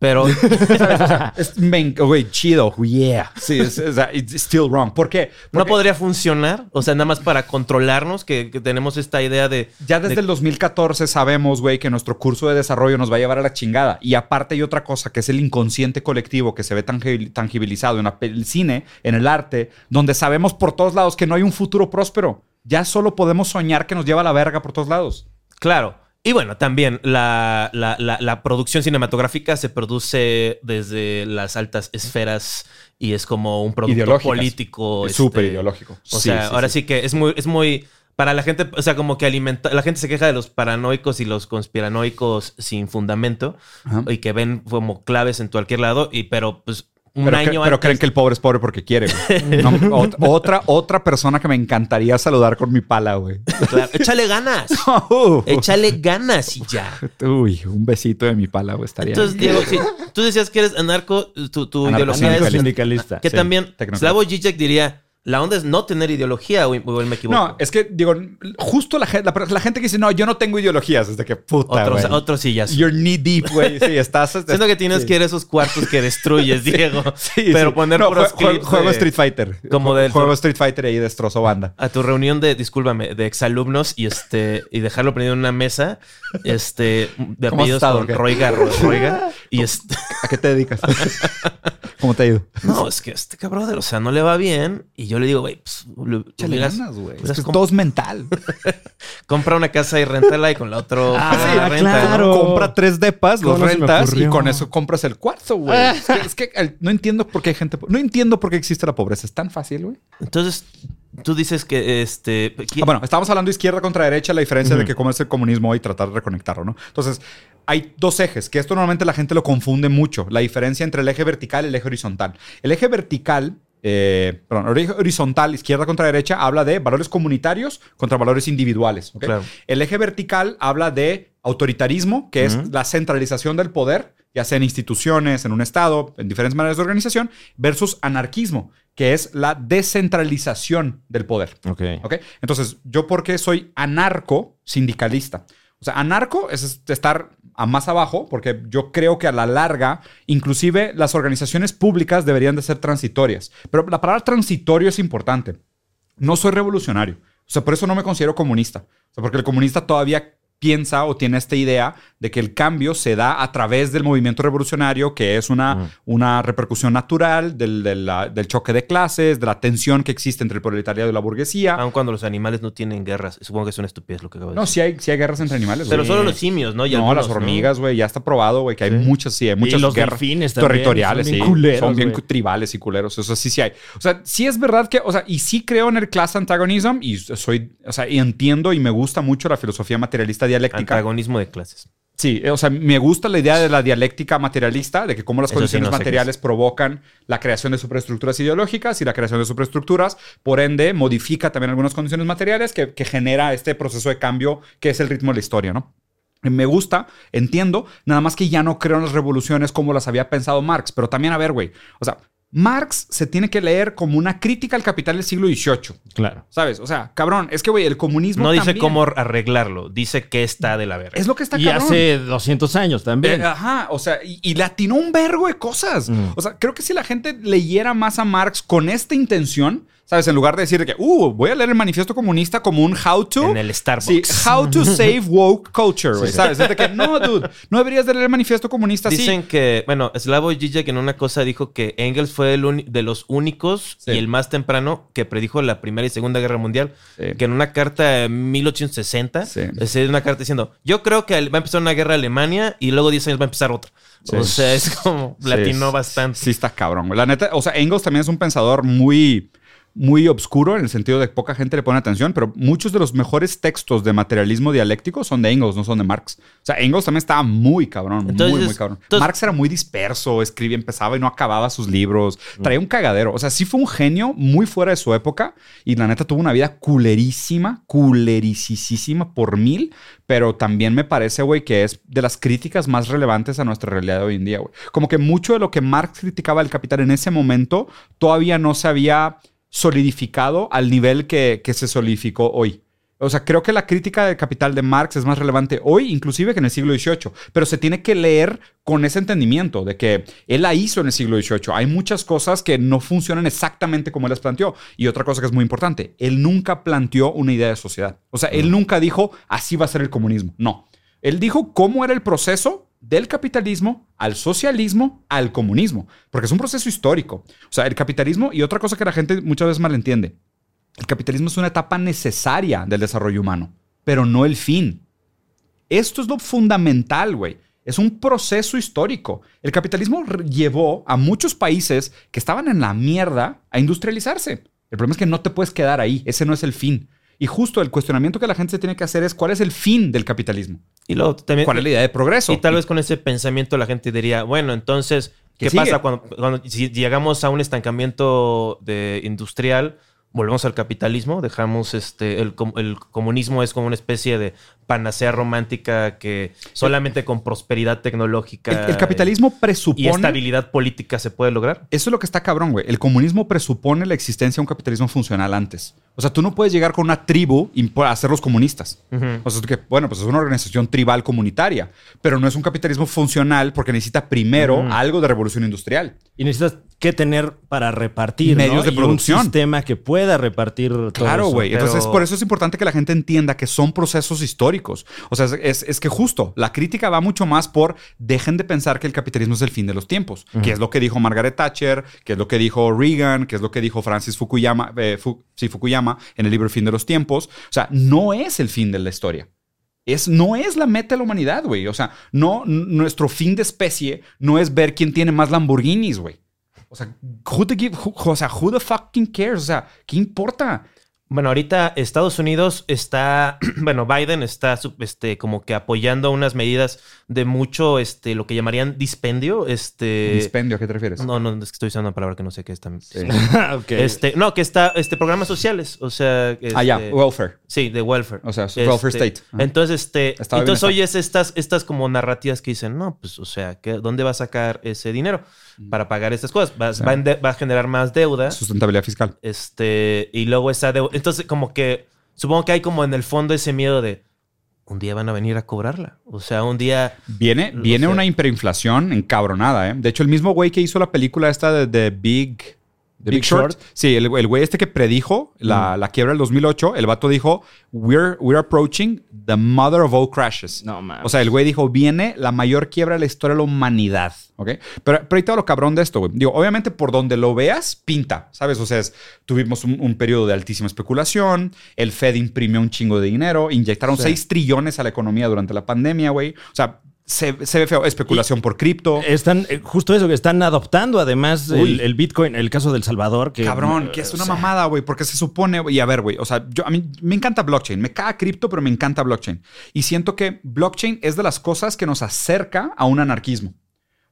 [SPEAKER 3] Pero <laughs> <laughs>
[SPEAKER 4] Es, men- güey, chido. Yeah. Sí, es, es- it's still wrong. ¿Por qué?
[SPEAKER 3] no podría funcionar, o sea, nada más para controlarnos que, que tenemos esta idea de
[SPEAKER 4] ya desde
[SPEAKER 3] de-
[SPEAKER 4] el 2014 sabemos, güey, que nuestro curso de desarrollo nos va a llevar a la chingada. Y aparte hay otra cosa, que es el inconsciente colectivo que se ve tangi- tangibilizado en el cine, en el arte, donde sabemos por todos lados que no hay un futuro próspero. Ya solo podemos soñar que nos lleva a la verga por todos lados.
[SPEAKER 3] Claro. Y bueno, también la, la- la- la producción cinematográfica se produce desde las altas esferas y es como un producto político.
[SPEAKER 4] Es
[SPEAKER 3] este,
[SPEAKER 4] súper ideológico.
[SPEAKER 3] O
[SPEAKER 4] Sí,
[SPEAKER 3] sea,
[SPEAKER 4] sí,
[SPEAKER 3] ahora
[SPEAKER 4] sí.
[SPEAKER 3] sí. que es muy, es muy. Para la gente, o sea, como que alimenta. La gente se queja de los paranoicos y los conspiranoicos sin fundamento
[SPEAKER 4] Ajá.
[SPEAKER 3] y que ven como claves en cualquier lado, y pero pues un
[SPEAKER 4] pero,
[SPEAKER 3] año
[SPEAKER 4] que- pero
[SPEAKER 3] antes-
[SPEAKER 4] creen que el pobre es pobre porque quiere, güey. <laughs> No, <laughs> ot- otra, otra persona que me encantaría saludar con mi pala, güey.
[SPEAKER 3] Claro, échale ganas. <laughs>
[SPEAKER 4] Uh,
[SPEAKER 3] échale ganas y ya.
[SPEAKER 4] Uy, un besito de mi pala, güey, estaría.
[SPEAKER 3] Entonces, Diego, si tú decías que eres anarco, tu, tu
[SPEAKER 4] Anarco-
[SPEAKER 3] ideología es
[SPEAKER 2] Sindicalista.
[SPEAKER 3] que
[SPEAKER 2] sí.
[SPEAKER 3] también. Slavoj Žižek diría, la onda es no tener ideología o, o me equivoco.
[SPEAKER 4] no, es que, digo, justo la, la, la gente que dice, no, yo no tengo ideologías, es de que puta,
[SPEAKER 3] otros,
[SPEAKER 4] güey.
[SPEAKER 3] otros sillas.
[SPEAKER 4] You're knee deep, güey. Sí, <laughs> estás.
[SPEAKER 3] Siento que tienes
[SPEAKER 4] sí.
[SPEAKER 3] que ir a esos cuartos que destruyes, <laughs> Diego.
[SPEAKER 4] Sí,
[SPEAKER 3] pero
[SPEAKER 4] sí.
[SPEAKER 3] poner
[SPEAKER 4] No,
[SPEAKER 3] puros
[SPEAKER 4] jue-
[SPEAKER 3] clips
[SPEAKER 4] Juego
[SPEAKER 3] de-
[SPEAKER 4] Street Fighter.
[SPEAKER 3] Como del-
[SPEAKER 4] Juego Street Fighter y ahí destrozo banda.
[SPEAKER 3] a tu reunión de, discúlpame, de exalumnos y este y dejarlo prendido en una mesa, este de
[SPEAKER 4] ¿Cómo has
[SPEAKER 3] apellidos
[SPEAKER 4] estado,
[SPEAKER 3] con? Roiga, Ro- Roiga y este
[SPEAKER 4] ¿A qué te dedicas? <laughs> ¿Cómo te ha ido?
[SPEAKER 3] no, es que este cabrón, o sea, no le va bien y yo le digo, güey, pues le-
[SPEAKER 4] Échale
[SPEAKER 3] hubieras-
[SPEAKER 4] ganas, güey.
[SPEAKER 3] hubieras
[SPEAKER 4] Es todo es mental. <laughs>
[SPEAKER 3] compra una casa y rentala y con la otra
[SPEAKER 2] Ah, sí,
[SPEAKER 3] la renta, ¿no?
[SPEAKER 2] claro.
[SPEAKER 4] Compra tres depas, los
[SPEAKER 2] ¿Cómo no se me
[SPEAKER 4] rentas y con eso compras el cuarto, güey. Es que, es que, el- no entiendo por qué hay gente. No entiendo por qué existe la pobreza. Es tan fácil, güey.
[SPEAKER 3] Entonces, tú dices que este ¿quién-
[SPEAKER 4] Ah, bueno, estábamos hablando izquierda contra derecha, la diferencia de que cómo es el comunismo hoy, tratar de reconectarlo, ¿no? Entonces, hay dos ejes, que esto normalmente la gente lo confunde mucho, la diferencia entre el eje vertical y el eje horizontal. El eje vertical, eh, perdón, horizontal, izquierda contra derecha, habla de valores comunitarios contra valores individuales. El eje vertical habla de autoritarismo, que es la centralización del poder, ya sea en instituciones, en un Estado, en diferentes maneras de organización, versus anarquismo, que es la descentralización del poder. Entonces, ¿yo por qué soy anarco sindicalista? O sea, anarco es estar a más abajo, porque yo creo que a la larga, inclusive las organizaciones públicas deberían de ser transitorias. Pero la palabra transitorio es importante. No soy revolucionario. O sea, por eso no me considero comunista. O sea, porque el comunista todavía piensa o tiene esta idea de que el cambio se da a través del movimiento revolucionario, que es una, una repercusión natural del, del, del choque de clases, de la tensión que existe entre el proletariado y la burguesía.
[SPEAKER 3] Aun cuando los animales no tienen guerras. Supongo que es una estupidez lo que acabo de
[SPEAKER 4] No,
[SPEAKER 3] decir.
[SPEAKER 4] sí hay, sí hay guerras entre animales.
[SPEAKER 3] Pero
[SPEAKER 4] güey.
[SPEAKER 3] solo los simios, ¿no? Y
[SPEAKER 4] no,
[SPEAKER 3] algunos,
[SPEAKER 4] las hormigas, güey, ya está probado, güey, que hay muchas, sí, hay muchas
[SPEAKER 2] los
[SPEAKER 4] guerras
[SPEAKER 2] delfines también,
[SPEAKER 4] territoriales,
[SPEAKER 2] son bien
[SPEAKER 4] sí.
[SPEAKER 2] culeros,
[SPEAKER 4] son bien tribales y culeros, eso sí, sí hay. O sea, sí es verdad que, o sea, y sí creo en el class antagonism y soy, o sea, y entiendo y me gusta mucho la filosofía materialista dialéctica.
[SPEAKER 3] Antagonismo de clases.
[SPEAKER 4] Sí, eh, o sea, me gusta la idea de la dialéctica materialista, de que cómo las
[SPEAKER 3] Eso sí,
[SPEAKER 4] condiciones
[SPEAKER 3] no sé qué
[SPEAKER 4] materiales provocan la creación de superestructuras ideológicas y la creación de superestructuras, por ende, modifica también algunas condiciones materiales que, que genera este proceso de cambio que es el ritmo de la historia, ¿no? Me gusta, entiendo, nada más que ya no creo en las revoluciones como las había pensado Marx, pero también, a ver, güey, o sea, Marx se tiene que leer como una crítica al capital del siglo XVIII,
[SPEAKER 2] Claro.
[SPEAKER 4] ¿sabes? O sea, cabrón, es que, güey, el comunismo
[SPEAKER 3] No dice
[SPEAKER 4] también-
[SPEAKER 3] cómo arreglarlo, dice que está de la verga.
[SPEAKER 4] Es lo que está
[SPEAKER 2] Y
[SPEAKER 4] cabrón.
[SPEAKER 2] hace 200 años también.
[SPEAKER 4] Eh, ajá, o sea, y, y le atinó un vergo de cosas.
[SPEAKER 2] Mm.
[SPEAKER 4] O sea, creo que si la gente leyera más a Marx con esta intención, ¿sabes? En lugar de decir que, uh, voy a leer el manifiesto comunista como un how to.
[SPEAKER 3] En el Starbucks.
[SPEAKER 4] Sí, how to <laughs> save woke culture, güey, ¿sabes? Es de que, no, dude, no deberías de leer el manifiesto comunista así.
[SPEAKER 3] Dicen que, bueno, Slavoj Žižek en una cosa dijo que Engels fue el de los únicos y el más temprano que predijo la Primera y Segunda Guerra Mundial. Que en una carta de 1860,
[SPEAKER 4] Sí.
[SPEAKER 3] es una carta diciendo, yo creo que va a empezar una guerra Alemania y luego 10 años va a empezar otra. O sea, es como, latinó bastante.
[SPEAKER 4] Sí, está cabrón, güey. La neta, o sea, Engels también es un pensador muy, muy obscuro en el sentido de que poca gente le pone atención, pero muchos de los mejores textos de materialismo dialéctico son de Engels, no son de Marx. O sea, Engels también estaba muy cabrón,
[SPEAKER 3] Entonces,
[SPEAKER 4] muy, muy cabrón.
[SPEAKER 3] entonces-
[SPEAKER 4] Marx era muy disperso, escribía, empezaba y no acababa sus libros. Traía un cagadero. O sea, sí fue un genio muy fuera de su época y la neta tuvo una vida culerísima, culerisísima por mil, pero también me parece, güey, que es de las críticas más relevantes a nuestra realidad de hoy en día, güey. Como que mucho de lo que Marx criticaba del capital en ese momento todavía no se había solidificado al nivel que, que se solidificó hoy. O sea, creo que la crítica del capital de Marx es más relevante hoy, inclusive que en el siglo XVIII, pero se tiene que leer con ese entendimiento de que él la hizo en el siglo XVIII. Hay muchas cosas que no funcionan exactamente como él las planteó. Y otra cosa que es muy importante, él nunca planteó una idea de sociedad. O sea, él nunca dijo, así va a ser el comunismo. No. Él dijo cómo era el proceso del capitalismo al socialismo al comunismo, porque es un proceso histórico. O sea, el capitalismo y otra cosa que la gente muchas veces malentiende. El capitalismo es una etapa necesaria del desarrollo humano, pero no el fin. Esto es lo fundamental, güey. Es un proceso histórico. El capitalismo llevó a muchos países que estaban en la mierda a industrializarse. El problema es que no te puedes quedar ahí. Ese no es el fin. Y justo el cuestionamiento que la gente se tiene que hacer es cuál es el fin del capitalismo.
[SPEAKER 3] Y luego también...
[SPEAKER 4] ¿Cuál es la idea de progreso?
[SPEAKER 3] Y tal vez con ese pensamiento la gente diría, bueno, entonces,
[SPEAKER 4] ¿Qué
[SPEAKER 3] pasa cuando, cuando- si llegamos a un estancamiento de industrial? Volvemos al capitalismo, dejamos este el, el comunismo es como una especie de panacea romántica que solamente con prosperidad tecnológica
[SPEAKER 4] El, el capitalismo
[SPEAKER 3] y
[SPEAKER 4] presupone...
[SPEAKER 3] estabilidad política se puede lograr.
[SPEAKER 4] Eso es lo que está cabrón, güey. El comunismo presupone la existencia de un capitalismo funcional antes. O sea, tú no puedes llegar con una tribu y hacerlos comunistas. O sea, es que, bueno, pues es una organización tribal comunitaria, pero no es un capitalismo funcional porque necesita primero algo de revolución industrial.
[SPEAKER 2] Y necesitas que tener para repartir
[SPEAKER 4] Medios
[SPEAKER 2] ¿no?
[SPEAKER 4] de
[SPEAKER 2] Y
[SPEAKER 4] producción.
[SPEAKER 2] un sistema que pueda repartir todo
[SPEAKER 4] Claro, güey.
[SPEAKER 3] pero-
[SPEAKER 4] Entonces, por eso es importante que la gente entienda que son procesos históricos. O sea, es, es- que justo la crítica va mucho más por dejen de pensar que el capitalismo es el fin de los tiempos, que es lo que dijo Margaret Thatcher, que es lo que dijo Reagan, que es lo que dijo Francis Fukuyama, eh, Fu- sí, Fukuyama en el libro fin de los tiempos. O sea, no es el fin de la historia. Es, no es la meta de la humanidad, güey. O sea, no, nuestro fin de especie no es ver quién tiene más Lamborghinis, güey. O sea, who the give- who- o sea, who the fucking cares? O sea, ¿qué importa?
[SPEAKER 3] Bueno, ahorita Estados Unidos está, <clears throat> bueno, Biden está este, como que apoyando unas medidas de mucho, este, lo que llamarían dispendio, este...
[SPEAKER 4] Dispendio, ¿a qué te refieres?
[SPEAKER 3] No, no, es que estoy usando una palabra que no sé qué es también. <laughs> Este, no, que está, este, programas sociales, o sea...
[SPEAKER 4] Ah, ya,
[SPEAKER 3] este,
[SPEAKER 4] welfare.
[SPEAKER 3] Sí, de welfare.
[SPEAKER 4] O sea, welfare
[SPEAKER 3] Este,
[SPEAKER 4] state. Ajá.
[SPEAKER 3] Entonces, este, entonces oyes estas, estas como narrativas que dicen, no, pues, o sea, ¿qué- ¿dónde va a sacar ese dinero para pagar estas cosas? Va, va a ende- va a generar más deuda.
[SPEAKER 4] Sustentabilidad fiscal.
[SPEAKER 3] Este, y luego esa deuda. Entonces, como que supongo que hay como en el fondo ese miedo de un día van a venir a cobrarla. O sea, un día.
[SPEAKER 4] Viene, viene una hiperinflación encabronada, ¿eh? De hecho, el mismo güey que hizo la película esta de, de Big...
[SPEAKER 2] The
[SPEAKER 4] Big
[SPEAKER 2] Big
[SPEAKER 4] Short.
[SPEAKER 2] Short.
[SPEAKER 4] Sí, el, el güey este que predijo la, la quiebra del 2008, el vato dijo, we're, we're approaching the mother of all crashes.
[SPEAKER 2] No mames.
[SPEAKER 4] O sea, el güey dijo, viene la mayor quiebra de la historia de la humanidad. ¿Ok? Pero, pero ahí te va lo cabrón de esto, güey. Digo, obviamente por donde lo veas, pinta, ¿sabes? O sea, es- tuvimos un, un periodo de altísima especulación, el Fed imprimió un chingo de dinero, inyectaron
[SPEAKER 2] Sí.
[SPEAKER 4] 6 trillones a la economía durante la pandemia, güey. O sea, se, se ve feo. Especulación por cripto.
[SPEAKER 2] Están, eh, justo eso, que están adoptando además el, el Bitcoin, el caso del Salvador. Que,
[SPEAKER 4] Cabrón,
[SPEAKER 2] eh,
[SPEAKER 4] que es
[SPEAKER 2] o
[SPEAKER 4] una
[SPEAKER 2] sea,
[SPEAKER 4] mamada, güey, porque se supone, y a ver, güey, o sea, yo, a mí me encanta blockchain, me caga cripto, pero me encanta blockchain. Y siento que blockchain es de las cosas que nos acerca a un anarquismo,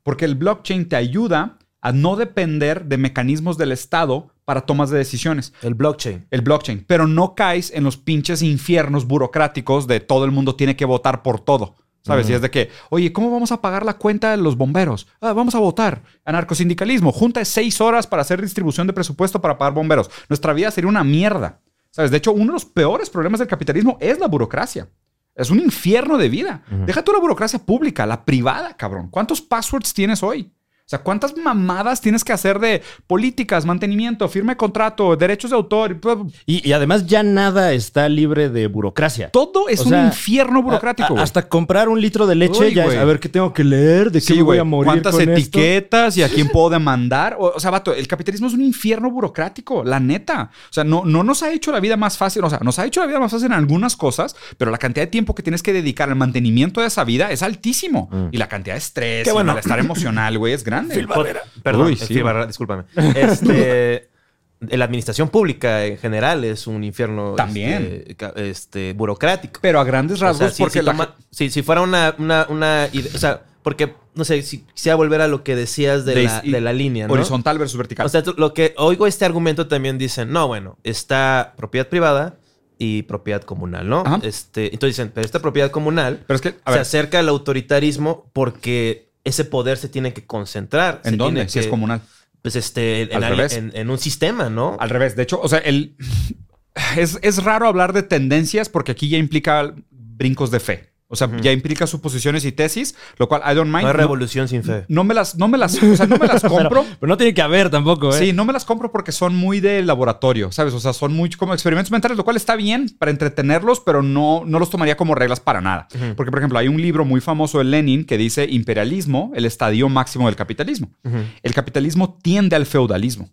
[SPEAKER 4] porque el blockchain te ayuda a no depender de mecanismos del Estado para tomas de decisiones.
[SPEAKER 3] El blockchain.
[SPEAKER 4] El blockchain, pero no caes en los pinches infiernos burocráticos de todo el mundo tiene que votar por todo. ¿Sabes? Y es de que, oye, ¿cómo vamos a pagar la cuenta de los bomberos? Ah, vamos a votar. Anarcosindicalismo. Junta seis horas para hacer distribución de presupuesto para pagar bomberos. Nuestra vida sería una mierda. ¿Sabes? De hecho, uno de los peores problemas del capitalismo es la burocracia. Es un infierno de vida. Deja tú la burocracia pública, la privada, cabrón. ¿Cuántos passwords tienes hoy? O sea, ¿cuántas mamadas tienes que hacer de políticas, mantenimiento, firma de contrato, derechos de autor?
[SPEAKER 2] Y, y además ya nada está libre de burocracia.
[SPEAKER 4] Todo es
[SPEAKER 2] O
[SPEAKER 4] un
[SPEAKER 2] sea,
[SPEAKER 4] infierno burocrático,
[SPEAKER 2] A- a-
[SPEAKER 4] güey.
[SPEAKER 2] hasta comprar un litro de leche
[SPEAKER 4] Uy,
[SPEAKER 2] ya es,
[SPEAKER 4] güey.
[SPEAKER 2] a ver qué tengo que leer, de qué
[SPEAKER 4] Sí,
[SPEAKER 2] me voy a morir
[SPEAKER 4] ¿Cuántas
[SPEAKER 2] con esto?
[SPEAKER 4] etiquetas y a quién <laughs> puedo demandar? O, o sea, vato, el capitalismo es un infierno burocrático, la neta. O sea, no, no nos ha hecho la vida más fácil. O sea, nos ha hecho la vida más fácil en algunas cosas, pero la cantidad de tiempo que tienes que dedicar al mantenimiento de esa vida es altísimo.
[SPEAKER 2] Mm.
[SPEAKER 4] Y la cantidad de estrés,
[SPEAKER 3] Qué
[SPEAKER 4] y
[SPEAKER 3] bueno.
[SPEAKER 4] malestar <clears throat> emocional, güey, es grande.
[SPEAKER 3] Perdón,
[SPEAKER 4] Uy,
[SPEAKER 3] eh,
[SPEAKER 4] sí,
[SPEAKER 3] Phil. Barrera, discúlpame. Este, <laughs> la administración pública en general es un infierno
[SPEAKER 4] También.
[SPEAKER 3] este, este, burocrático.
[SPEAKER 4] Pero a grandes
[SPEAKER 3] O sea,
[SPEAKER 4] rasgos,
[SPEAKER 3] si,
[SPEAKER 4] porque
[SPEAKER 3] si
[SPEAKER 4] la
[SPEAKER 3] toma- si- si fuera una, una, o sea, porque, no sé, si quisiera volver a lo que decías de,
[SPEAKER 4] de-
[SPEAKER 3] la, de la línea, ¿no?
[SPEAKER 4] horizontal versus vertical.
[SPEAKER 3] O sea, lo que oigo este argumento también dicen, no, bueno, está propiedad privada y propiedad comunal, ¿no?
[SPEAKER 4] Ajá.
[SPEAKER 3] Este, entonces dicen, pero esta propiedad comunal
[SPEAKER 4] pero es que, a
[SPEAKER 3] se
[SPEAKER 4] ver,
[SPEAKER 3] acerca al autoritarismo porque ese poder se tiene que concentrar.
[SPEAKER 4] ¿en dónde? Si es comunal.
[SPEAKER 3] Pues este, en,
[SPEAKER 4] Al
[SPEAKER 3] al-
[SPEAKER 4] revés.
[SPEAKER 3] en- en un sistema, ¿no?
[SPEAKER 4] Al revés. De hecho, o sea, el, <laughs> es, es raro hablar de tendencias porque aquí ya implica brincos de fe. O sea, ya implica suposiciones y tesis, lo cual I don't mind.
[SPEAKER 3] no hay
[SPEAKER 4] No-
[SPEAKER 3] revolución sin fe.
[SPEAKER 4] No me las, no me las, o sea, no me las <laughs> compro.
[SPEAKER 2] Pero no tiene que haber tampoco, ¿eh?
[SPEAKER 4] Sí, no me las compro porque son muy de laboratorio, ¿sabes? O sea, son muy como experimentos mentales, lo cual está bien para entretenerlos, pero no, no los tomaría como reglas para nada. Porque, por ejemplo, hay un libro muy famoso de Lenin que dice imperialismo, el estadio máximo del capitalismo. El capitalismo tiende al feudalismo.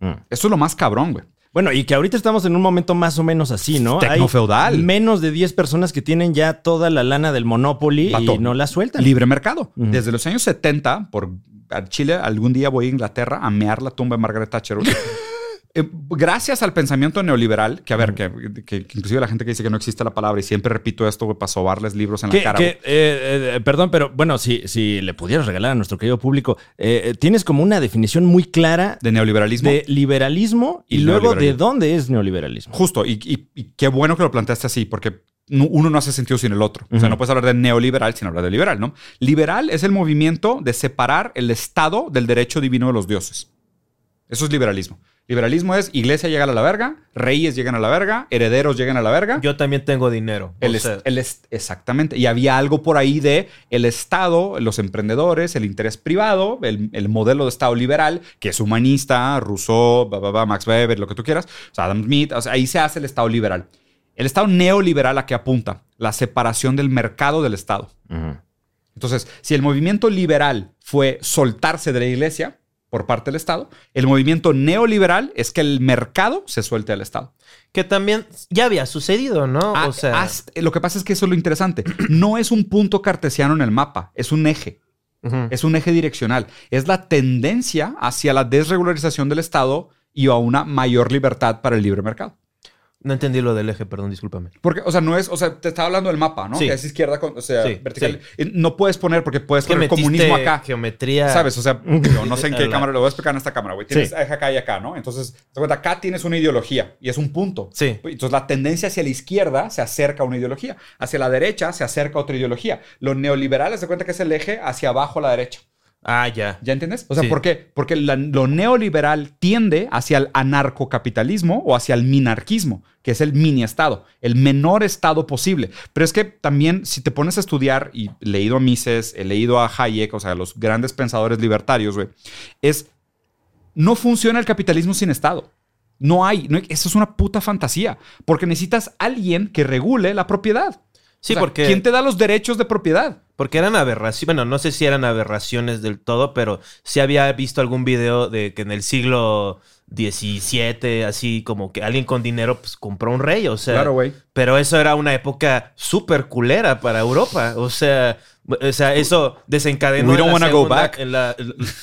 [SPEAKER 2] Mm.
[SPEAKER 4] Eso es lo más cabrón, güey.
[SPEAKER 2] Bueno, y que ahorita estamos en un momento más o menos así, ¿no?
[SPEAKER 4] Tecnofeudal.
[SPEAKER 2] Hay menos de 10 personas que tienen ya toda la lana del Monopoly y no la sueltan.
[SPEAKER 4] Libre mercado. Desde los años 70, por Chile, algún día voy a Inglaterra a mear la tumba de Margaret Thatcher. <laughs> Eh, gracias al pensamiento neoliberal, que a ver, que, que- que inclusive la gente que dice que no existe la palabra, y siempre repito esto güey, para sobarles libros en la cara.
[SPEAKER 2] eh, eh, perdón, pero bueno, si, si le pudieras regalar a nuestro querido público, eh, eh, tienes como una definición muy clara
[SPEAKER 4] de neoliberalismo.
[SPEAKER 2] de liberalismo y,
[SPEAKER 4] Y
[SPEAKER 2] luego de dónde es neoliberalismo.
[SPEAKER 4] Justo, y, y- y qué bueno que lo planteaste así, porque no- uno no hace sentido sin el otro. O sea, no puedes hablar de neoliberal sin hablar de liberal, ¿no? Liberal es el movimiento de separar el Estado del derecho divino de los dioses. Eso es liberalismo. Liberalismo es iglesia llega a la verga, reyes llegan a la verga, herederos llegan a la verga.
[SPEAKER 3] Yo también tengo dinero.
[SPEAKER 4] El est-
[SPEAKER 3] sea,
[SPEAKER 4] el est- exactamente. Y había algo por ahí de el Estado, los emprendedores, el interés privado, el, el modelo de Estado liberal, que es humanista, Rousseau, ba, Max Weber, lo que tú quieras, o sea, Adam Smith, o sea, ahí se hace el Estado liberal. El Estado neoliberal a qué apunta? La separación del mercado del Estado. Entonces, si el movimiento liberal fue soltarse de la iglesia por parte del Estado, el movimiento neoliberal es que el mercado se suelte al Estado.
[SPEAKER 3] que también ya había sucedido, ¿no?
[SPEAKER 4] Ah,
[SPEAKER 3] o sea,
[SPEAKER 4] hasta- lo que pasa es que eso es lo interesante. <clears throat> No es un punto cartesiano en el mapa, es un eje. Es un eje direccional. Es la tendencia hacia la desregularización del Estado y a una mayor libertad para el libre mercado.
[SPEAKER 3] No entendí lo del eje, perdón, discúlpame.
[SPEAKER 4] Porque, o sea, no es, o sea, te estaba hablando del mapa, ¿no?
[SPEAKER 3] Sí.
[SPEAKER 4] Que es izquierda, con- o sea,
[SPEAKER 3] Sí,
[SPEAKER 4] vertical. No puedes poner, porque puedes poner comunismo acá.
[SPEAKER 3] geometría.
[SPEAKER 4] ¿Sabes? O sea, digo, no sé en <laughs> qué cámara, lo voy a explicar en esta cámara, güey. Tienes acá y acá, ¿no? Entonces, te cuenta, acá tienes una ideología y es un punto.
[SPEAKER 3] Sí.
[SPEAKER 4] Entonces, la tendencia hacia la izquierda se acerca a una ideología. Hacia la derecha se acerca a otra ideología. Los neoliberales se cuenta que es el eje hacia abajo a la derecha.
[SPEAKER 3] Ah, ya.
[SPEAKER 4] ¿Ya entiendes? O sea,
[SPEAKER 3] Sí.
[SPEAKER 4] ¿por qué? Porque la- lo neoliberal tiende hacia el anarcocapitalismo o hacia el minarquismo, que es el mini estado, el menor estado posible. Pero es que también, si te pones a estudiar, y he leído a Mises, he leído a Hayek, o sea, los grandes pensadores libertarios, güey, es. No funciona el capitalismo sin estado. No hay, no hay- eso es una puta fantasía, porque necesitas alguien que regule la propiedad.
[SPEAKER 3] Sí,
[SPEAKER 4] O sea,
[SPEAKER 3] porque,
[SPEAKER 4] ¿Quién te da los derechos de propiedad?
[SPEAKER 3] Porque eran aberraciones. Bueno, no sé si eran aberraciones del todo, pero sí había visto algún video de que en el siglo XVII, así como que alguien con dinero pues, compró un rey. O sea,
[SPEAKER 4] Claro, güey.
[SPEAKER 3] Pero eso era una época súper culera para Europa. O sea, o sea eso desencadenó
[SPEAKER 4] We
[SPEAKER 3] en
[SPEAKER 4] don't
[SPEAKER 3] la
[SPEAKER 4] wanna go
[SPEAKER 3] segunda-
[SPEAKER 4] back.
[SPEAKER 3] En, la-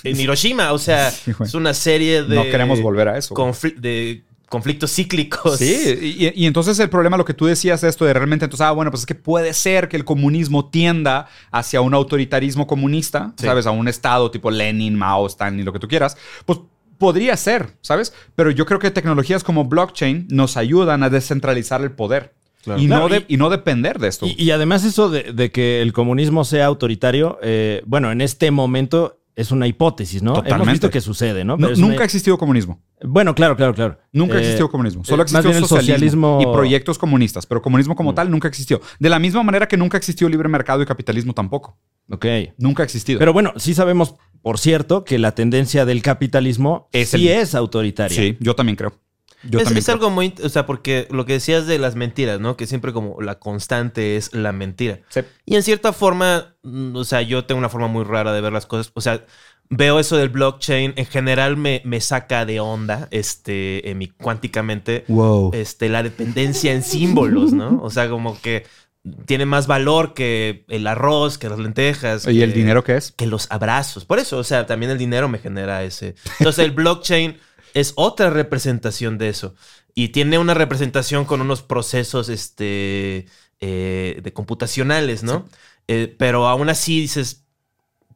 [SPEAKER 3] en Hiroshima. O sea, <laughs>
[SPEAKER 4] Sí,
[SPEAKER 3] es una serie de...
[SPEAKER 4] no queremos volver a eso.
[SPEAKER 3] de conflictos cíclicos.
[SPEAKER 4] Sí, y, y entonces el problema, lo que tú decías, esto de realmente, entonces, ah, bueno, pues es que puede ser que el comunismo tienda hacia un autoritarismo comunista,
[SPEAKER 3] Sí.
[SPEAKER 4] ¿sabes? A un estado tipo Lenin, Mao, Stalin, lo que tú quieras. Pues podría ser, ¿sabes? Pero yo creo que tecnologías como blockchain nos ayudan a descentralizar el poder. Y,
[SPEAKER 2] Claro,
[SPEAKER 4] no de-
[SPEAKER 2] y-
[SPEAKER 4] y no depender de esto.
[SPEAKER 2] Y, y además eso de, de que el comunismo sea autoritario, eh, bueno, en este momento es una hipótesis, ¿no? Hemos
[SPEAKER 4] Totalmente.
[SPEAKER 2] visto que sucede, ¿no? Pero
[SPEAKER 4] nunca
[SPEAKER 2] una-
[SPEAKER 4] ha existido comunismo.
[SPEAKER 2] Bueno, claro, claro, claro.
[SPEAKER 4] Nunca
[SPEAKER 2] Eh,
[SPEAKER 4] existió comunismo. Solo
[SPEAKER 2] eh,
[SPEAKER 4] existió socialismo,
[SPEAKER 2] socialismo-
[SPEAKER 4] y proyectos comunistas. Pero comunismo como
[SPEAKER 2] Mm.
[SPEAKER 4] tal nunca existió. De la misma manera que nunca existió libre mercado y capitalismo tampoco.
[SPEAKER 2] Ok.
[SPEAKER 4] Nunca ha existido.
[SPEAKER 2] Pero bueno, sí sabemos, por cierto, que la tendencia del capitalismo
[SPEAKER 4] Es
[SPEAKER 2] sí
[SPEAKER 4] el-
[SPEAKER 2] es autoritaria.
[SPEAKER 4] Sí, yo también creo. Yo
[SPEAKER 3] es, algo muy... O sea, porque lo que decías de las mentiras, ¿no? Que siempre como la constante es la mentira.
[SPEAKER 4] Sí.
[SPEAKER 3] Y en cierta forma, mm, o sea, yo tengo una forma muy rara de ver las cosas. O sea, veo eso del blockchain, en general me, me saca de onda, este, en mi, cuánticamente,
[SPEAKER 4] Wow.
[SPEAKER 3] este, la dependencia en símbolos, ¿no? O sea, como que tiene más valor que el arroz, que las lentejas.
[SPEAKER 4] ¿Y el dinero qué es?
[SPEAKER 3] que los abrazos. Por eso, o sea, también el dinero me genera ese. Entonces, el blockchain es otra representación de eso. Y tiene una representación con unos procesos este, eh, de computacionales, ¿no? Eh, pero aún así dices,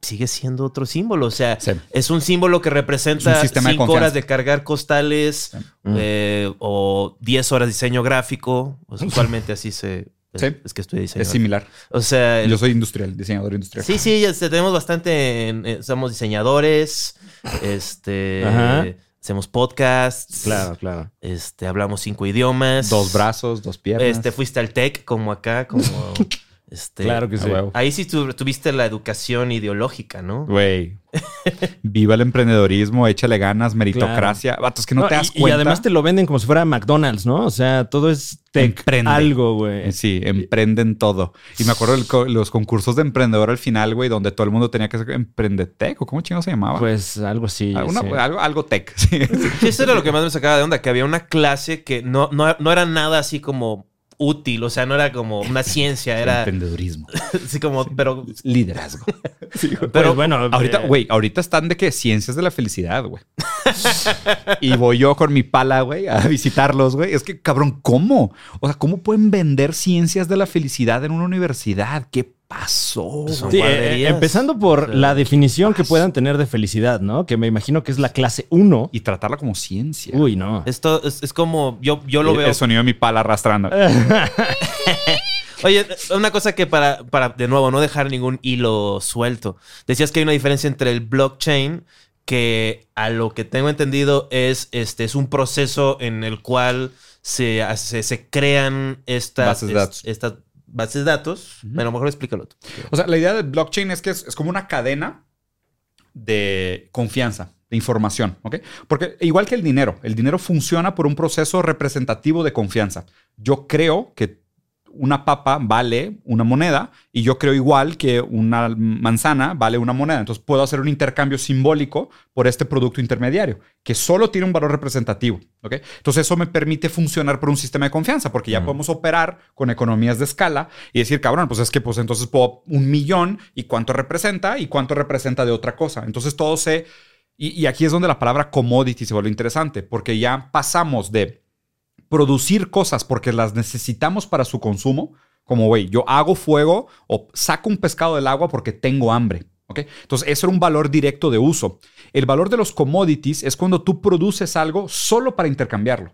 [SPEAKER 3] sigue siendo otro símbolo. O sea,
[SPEAKER 4] Sí.
[SPEAKER 3] es un símbolo que
[SPEAKER 4] Es
[SPEAKER 3] representa
[SPEAKER 4] un sistema de
[SPEAKER 3] cinco
[SPEAKER 4] confianza.
[SPEAKER 3] horas de cargar costales
[SPEAKER 2] Mm.
[SPEAKER 3] eh, o 10 horas de diseño gráfico. O sea, usualmente así se...
[SPEAKER 4] Sí.
[SPEAKER 3] Es que estoy diseñando.
[SPEAKER 4] Es similar.
[SPEAKER 3] O sea,
[SPEAKER 4] Yo soy industrial, diseñador industrial.
[SPEAKER 3] Sí, sí, ya tenemos bastante. en- eh, somos diseñadores. Este. Hacemos podcasts.
[SPEAKER 2] Claro, claro.
[SPEAKER 3] Este, hablamos cinco idiomas.
[SPEAKER 4] Dos brazos, dos piernas.
[SPEAKER 3] Este, fuiste al TEC, como acá, como. <laughs> este,
[SPEAKER 2] Claro que sí.
[SPEAKER 3] Ahí sí tu- tuviste la educación ideológica, ¿no?
[SPEAKER 4] Güey. <laughs> Viva el emprendedorismo, échale ganas, meritocracia. Vatos, que no,
[SPEAKER 2] No,
[SPEAKER 4] te
[SPEAKER 2] y-
[SPEAKER 4] das
[SPEAKER 2] y,
[SPEAKER 4] cuenta.
[SPEAKER 2] además te lo venden como si fuera McDonald's, ¿no? O sea, todo es tech
[SPEAKER 4] Emprende.
[SPEAKER 2] algo, güey.
[SPEAKER 4] Sí, emprenden todo. Y me acuerdo los concursos de emprendedor al final, güey, donde todo el mundo tenía que ser emprendetec o cómo chingo se llamaba.
[SPEAKER 2] Pues algo así.
[SPEAKER 4] Alguna-
[SPEAKER 2] sí.
[SPEAKER 4] algo, algo tech. <laughs> Sí.
[SPEAKER 3] Sí, eso era lo que más me sacaba de onda, que había una clase que no, no, no era nada así como útil, o sea, no era como una ciencia, era
[SPEAKER 4] Emprendedurismo. <laughs>
[SPEAKER 3] así como, pero,
[SPEAKER 4] Liderazgo. <laughs>
[SPEAKER 2] Pero
[SPEAKER 3] pero
[SPEAKER 2] bueno,
[SPEAKER 4] Ahorita,
[SPEAKER 2] eh,
[SPEAKER 4] güey, ahorita están de que ciencias de la felicidad, güey. <laughs> y voy yo con mi pala, güey, a visitarlos, güey. Es que, cabrón, ¿cómo? O sea, ¿cómo pueden vender ciencias de la felicidad en una universidad? ¿Qué pasó?
[SPEAKER 2] Sí, eh,
[SPEAKER 3] guarderías.
[SPEAKER 2] empezando por
[SPEAKER 3] O sea,
[SPEAKER 2] la definición que puedan tener de felicidad, ¿no? Que me imagino que es la clase 1.
[SPEAKER 4] Y tratarla como ciencia.
[SPEAKER 2] Uy, no.
[SPEAKER 3] esto es, es como, yo, yo lo
[SPEAKER 4] el,
[SPEAKER 3] veo
[SPEAKER 4] el sonido de mi pala arrastrando. <laughs>
[SPEAKER 3] Oye, una cosa que para, para, de nuevo, no dejar ningún hilo suelto. Decías que hay una diferencia entre el blockchain, que a lo que tengo entendido es, este, es un proceso en el cual se, se crean estas
[SPEAKER 4] Bases de datos.
[SPEAKER 3] es- estas bases de datos. A lo mejor explícalo tú.
[SPEAKER 4] O sea, la idea del blockchain es que es, es como una cadena de confianza, de información, ¿ok? Porque igual que el dinero, el dinero funciona por un proceso representativo de confianza. Yo creo que una papa vale una moneda y yo creo igual que una manzana vale una moneda. Entonces puedo hacer un intercambio simbólico por este producto intermediario que solo tiene un valor representativo. ¿ok? Entonces eso me permite funcionar por un sistema de confianza porque ya podemos operar con economías de escala y decir, cabrón, pues es que pues entonces puedo un millón y cuánto representa y cuánto representa de otra cosa. Entonces todo se... Y, y aquí es donde la palabra commodity se vuelve interesante porque ya pasamos de producir cosas porque las necesitamos para su consumo, como, güey, yo hago fuego o saco un pescado del agua porque tengo hambre. ¿ok? Entonces, eso era un valor directo de uso. El valor de los commodities es cuando tú produces algo solo para intercambiarlo,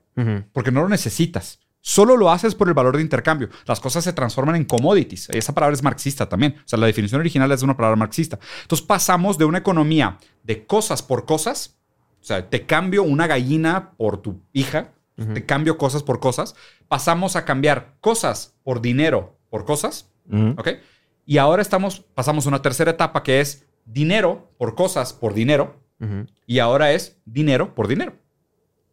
[SPEAKER 4] porque no lo necesitas. Solo lo haces por el valor de intercambio. Las cosas se transforman en commodities. Esa palabra es marxista también. O sea, la definición original es de una palabra marxista. Entonces pasamos de una economía de cosas por cosas. O sea, te cambio una gallina por tu hija. Te cambio cosas por cosas. Pasamos a cambiar cosas por dinero por cosas. ¿Ok? Y ahora estamos, pasamos a una tercera etapa que es dinero por cosas por dinero. Y ahora es dinero por dinero,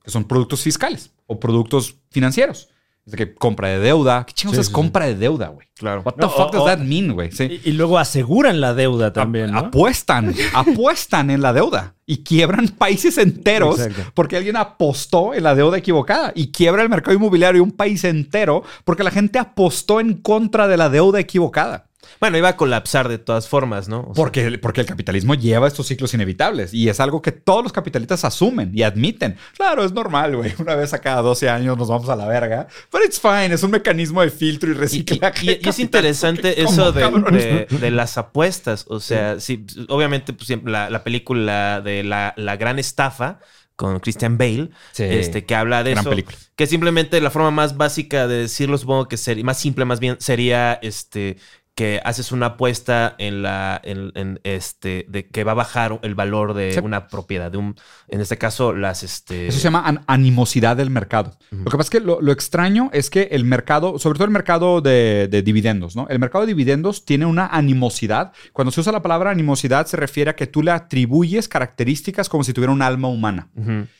[SPEAKER 4] que son productos fiscales o productos financieros. Es de que compra de deuda. ¿Qué chingos
[SPEAKER 2] Sí,
[SPEAKER 4] es
[SPEAKER 2] sí,
[SPEAKER 4] compra de deuda, güey?
[SPEAKER 3] Claro.
[SPEAKER 4] What the
[SPEAKER 2] No,
[SPEAKER 4] fuck
[SPEAKER 2] o-
[SPEAKER 4] does
[SPEAKER 2] o-
[SPEAKER 4] that mean, güey? Sí.
[SPEAKER 2] Y, y luego aseguran la deuda también,
[SPEAKER 4] A-
[SPEAKER 2] ¿no?
[SPEAKER 4] Apuestan, apuestan en la deuda y quiebran <laughs> países enteros
[SPEAKER 2] Exacto.
[SPEAKER 4] porque alguien apostó en la deuda equivocada y quiebra el mercado inmobiliario un país entero porque la gente apostó en contra de la deuda equivocada.
[SPEAKER 3] Bueno, iba a colapsar de todas formas, ¿no? O sea,
[SPEAKER 4] Porque, porque el capitalismo lleva estos ciclos inevitables y es algo que todos los capitalistas asumen y admiten. Claro, es normal, güey. Una vez a cada 12 años nos vamos a la verga. But it's fine. Es un mecanismo de filtro y reciclaje.
[SPEAKER 3] y- y es interesante
[SPEAKER 4] ¿Cómo,
[SPEAKER 3] eso de, de- de las apuestas. O sea, sí, obviamente, pues, la, la película de la, la gran estafa con Christian Bale,
[SPEAKER 4] Sí.
[SPEAKER 3] este, que habla de
[SPEAKER 4] Gran
[SPEAKER 3] eso.
[SPEAKER 4] película.
[SPEAKER 3] Que simplemente la forma más básica de decirlo, supongo que sería, más simple más bien, sería este que haces una apuesta en la en, en, este de que va a bajar el valor de
[SPEAKER 4] Sí.
[SPEAKER 3] una propiedad de un en este caso las este
[SPEAKER 4] Eso se llama an- animosidad del mercado. Lo que pasa es que lo, lo extraño es que el mercado, sobre todo el mercado de, de dividendos, ¿no? El mercado de dividendos tiene una animosidad. Cuando se usa la palabra animosidad se refiere a que tú le atribuyes características como si tuviera un alma humana.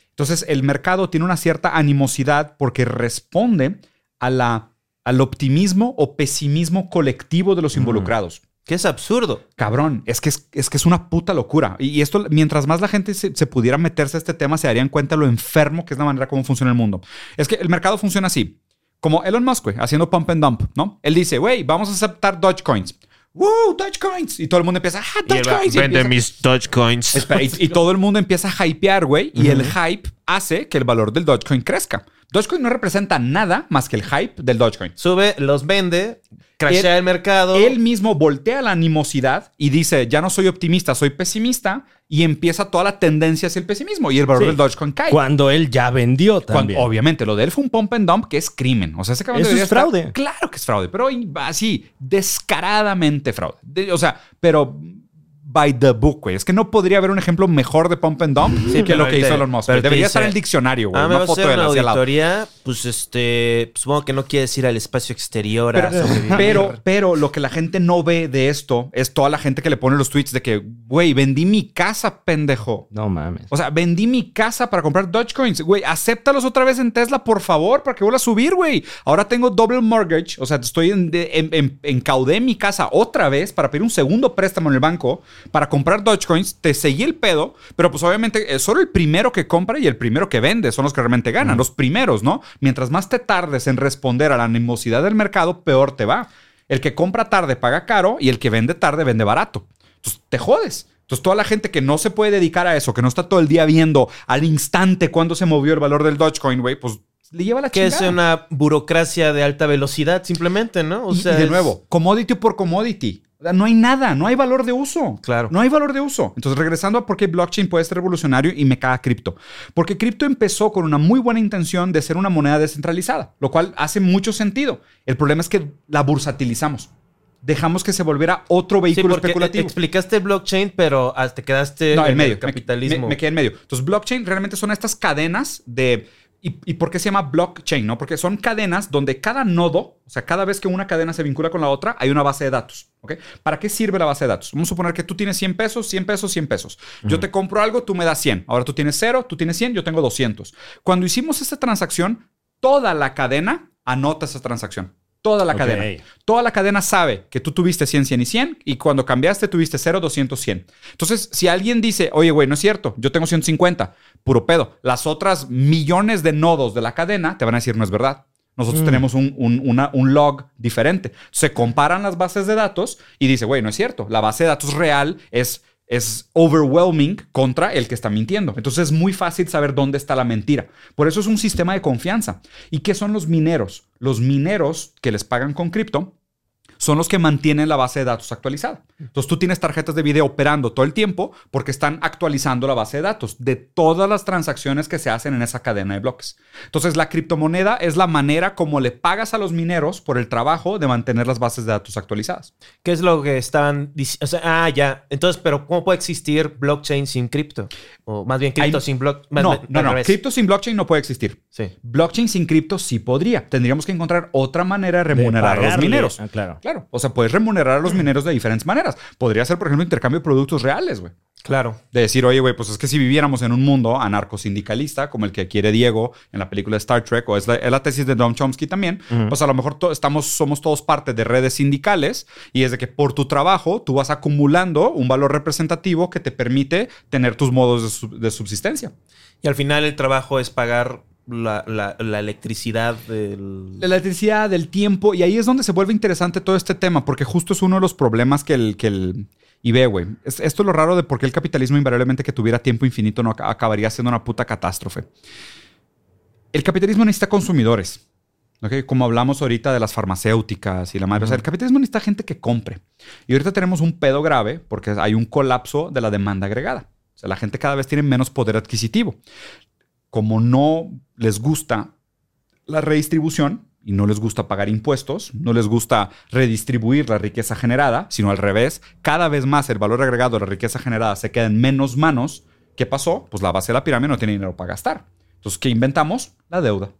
[SPEAKER 4] Entonces, el mercado tiene una cierta animosidad porque responde a la, al optimismo o pesimismo colectivo de los involucrados.
[SPEAKER 3] que es absurdo.
[SPEAKER 4] Cabrón, es que es, es que es una puta locura. Y, esto, mientras más la gente se, se pudiera meterse a este tema, se darían cuenta lo enfermo que es la manera como funciona el mundo. Es que el mercado funciona así. Como Elon Musk, haciendo pump and dump, ¿no? Él dice, güey, vamos a aceptar Dogecoins. ¡Woo! Dogecoins. Y todo el mundo empieza, ¡ah, Dogecoins! Empieza-
[SPEAKER 3] mis Dogecoins.
[SPEAKER 4] Y todo el mundo empieza a hypear, güey. Y el hype hace que el valor del Dogecoin crezca. Dogecoin no representa nada más que el hype del Dogecoin.
[SPEAKER 3] Sube, los vende, crashea el, mercado.
[SPEAKER 4] Él mismo voltea la animosidad y dice, ya no soy optimista, soy pesimista. Y empieza toda la tendencia hacia el pesimismo. Y el valor
[SPEAKER 2] Sí.
[SPEAKER 4] del Dogecoin cae.
[SPEAKER 2] Cuando él ya vendió
[SPEAKER 4] Cuando-
[SPEAKER 2] también.
[SPEAKER 4] obviamente, lo de él fue un pump and dump que es crimen. O sea, ese cabrón
[SPEAKER 2] Eso es
[SPEAKER 4] estar-
[SPEAKER 2] fraude.
[SPEAKER 4] Claro que es fraude, pero así, descaradamente fraude. De- o sea, pero by the book, güey. Es que no podría haber un ejemplo mejor de pump and dump
[SPEAKER 3] Sí,
[SPEAKER 4] que lo que
[SPEAKER 3] te-
[SPEAKER 4] hizo Elon Musk.
[SPEAKER 3] pero
[SPEAKER 4] Debería
[SPEAKER 3] dice,
[SPEAKER 4] estar en el diccionario, güey.
[SPEAKER 3] Ah, me va
[SPEAKER 4] una
[SPEAKER 3] a
[SPEAKER 4] foto
[SPEAKER 3] hacer
[SPEAKER 4] de lado.
[SPEAKER 3] auditoría. Pues este, supongo que no quieres ir al espacio exterior a
[SPEAKER 4] Pero,
[SPEAKER 3] sobrevivir.
[SPEAKER 4] pero, pero lo que la gente no ve de esto es toda la gente que le pone los tweets de que, güey, vendí mi casa, pendejo.
[SPEAKER 2] No mames.
[SPEAKER 4] O sea, vendí mi casa para comprar Dogecoins. Güey, acéptalos otra vez en Tesla, por favor, para que vuelva a subir, güey. Ahora tengo double mortgage. O sea, estoy en, en- en- encaudé mi casa otra vez para pedir un segundo préstamo en el banco para comprar Dogecoins. Te seguí el pedo, pero pues obviamente es solo el primero que compra y el primero que vende son los que realmente ganan. Los primeros, ¿no? Mientras más te tardes en responder a la animosidad del mercado, peor te va. El que compra tarde paga caro y el que vende tarde vende barato. Entonces te jodes. Entonces, toda la gente que no se puede dedicar a eso, que no está todo el día viendo al instante cuándo se movió el valor del Dogecoin, güey, pues le lleva la
[SPEAKER 3] que es
[SPEAKER 4] chingada.
[SPEAKER 3] una burocracia de alta velocidad, simplemente, ¿no? O
[SPEAKER 4] y,
[SPEAKER 3] sea,
[SPEAKER 4] y de
[SPEAKER 3] es-
[SPEAKER 4] nuevo, commodity por commodity. No hay nada, no hay valor de uso.
[SPEAKER 3] Claro.
[SPEAKER 4] No hay valor de uso. Entonces, regresando a por qué blockchain puede ser revolucionario y me caga cripto. Porque cripto empezó con una muy buena intención de ser una moneda descentralizada, lo cual hace mucho sentido. El problema es que la bursatilizamos. Dejamos que se volviera otro
[SPEAKER 3] Sí,
[SPEAKER 4] vehículo
[SPEAKER 3] porque
[SPEAKER 4] especulativo.
[SPEAKER 3] explicaste blockchain, pero te quedaste
[SPEAKER 4] No, en medio.
[SPEAKER 3] el
[SPEAKER 4] me-
[SPEAKER 3] capitalismo.
[SPEAKER 4] Me, me quedé en medio. Entonces, blockchain realmente son estas cadenas de. ¿Y, y por qué se llama blockchain? ¿no? Porque son cadenas donde cada nodo, o sea, cada vez que una cadena se vincula con la otra, hay una base de datos. ¿ok? ¿Para qué sirve la base de datos? Vamos a suponer que tú tienes 100 pesos, 100 pesos, 100 pesos. Yo te compro algo, tú me das 100. Ahora tú tienes 0, tú tienes 100, yo tengo 200. Cuando hicimos esta transacción, toda la cadena anota esa transacción. Toda la cadena. Toda la cadena sabe que tú tuviste 100, 100 y 100 y cuando cambiaste tuviste 0, 200, 100. Entonces, si alguien dice, oye, güey, no es cierto, yo tengo 150, puro pedo. Las otras millones de nodos de la cadena te van a decir, no es verdad. Nosotros tenemos un, un- una- un log diferente. Se comparan las bases de datos y dice, güey, no es cierto. La base de datos real es es overwhelming contra el que está mintiendo. Entonces es muy fácil saber dónde está la mentira. Por eso es un sistema de confianza. ¿Y qué son los mineros? Los mineros que les pagan con cripto son los que mantienen la base de datos actualizada. Entonces tú tienes tarjetas de video operando todo el tiempo porque están actualizando la base de datos de todas las transacciones que se hacen en esa cadena de bloques. Entonces la criptomoneda es la manera como le pagas a los mineros por el trabajo de mantener las bases de datos actualizadas.
[SPEAKER 3] ¿Qué es lo que estaban diciendo? O sea, ah, ya. Entonces, pero ¿cómo puede existir blockchain sin cripto? O más bien cripto
[SPEAKER 4] Hay-
[SPEAKER 3] sin blockchain.
[SPEAKER 4] No, no, no. Cripto sin blockchain no puede existir.
[SPEAKER 3] Sí.
[SPEAKER 4] Blockchain sin cripto sí podría. Tendríamos que encontrar otra manera de remunerar a los mineros.
[SPEAKER 2] Ah, claro.
[SPEAKER 4] Claro. O sea, puedes remunerar a los mineros de diferentes maneras. Podría ser, por ejemplo, intercambio de productos reales, güey.
[SPEAKER 3] Claro.
[SPEAKER 4] De decir, oye, güey, pues es que si viviéramos en un mundo anarcosindicalista, como el que quiere Diego en la película de Star Trek, o es la, es la tesis de Don Chomsky también, pues a lo mejor estamos, somos todos parte de redes sindicales y es de que por tu trabajo tú vas acumulando un valor representativo que te permite tener tus modos de, sub- de subsistencia.
[SPEAKER 3] Y al final el trabajo es pagar la, la- la electricidad del...
[SPEAKER 4] La electricidad, del tiempo, y ahí es donde se vuelve interesante todo este tema, porque justo es uno de los problemas que el... Que el y ve, güey, es- esto es lo raro de por qué el capitalismo invariablemente que tuviera tiempo infinito no ac- acabaría siendo una puta catástrofe. El capitalismo necesita consumidores. ¿ok? Como hablamos ahorita de las farmacéuticas y la madre. O sea, el capitalismo necesita gente que compre. Y ahorita tenemos un pedo grave porque hay un colapso de la demanda agregada. O sea, la gente cada vez tiene menos poder adquisitivo. Como no les gusta la redistribución y no les gusta pagar impuestos, no les gusta redistribuir la riqueza generada, sino al revés, cada vez más el valor agregado de la riqueza generada se queda en menos manos. ¿Qué pasó? Pues la base de la pirámide no tiene dinero para gastar. Entonces, ¿qué inventamos? La deuda.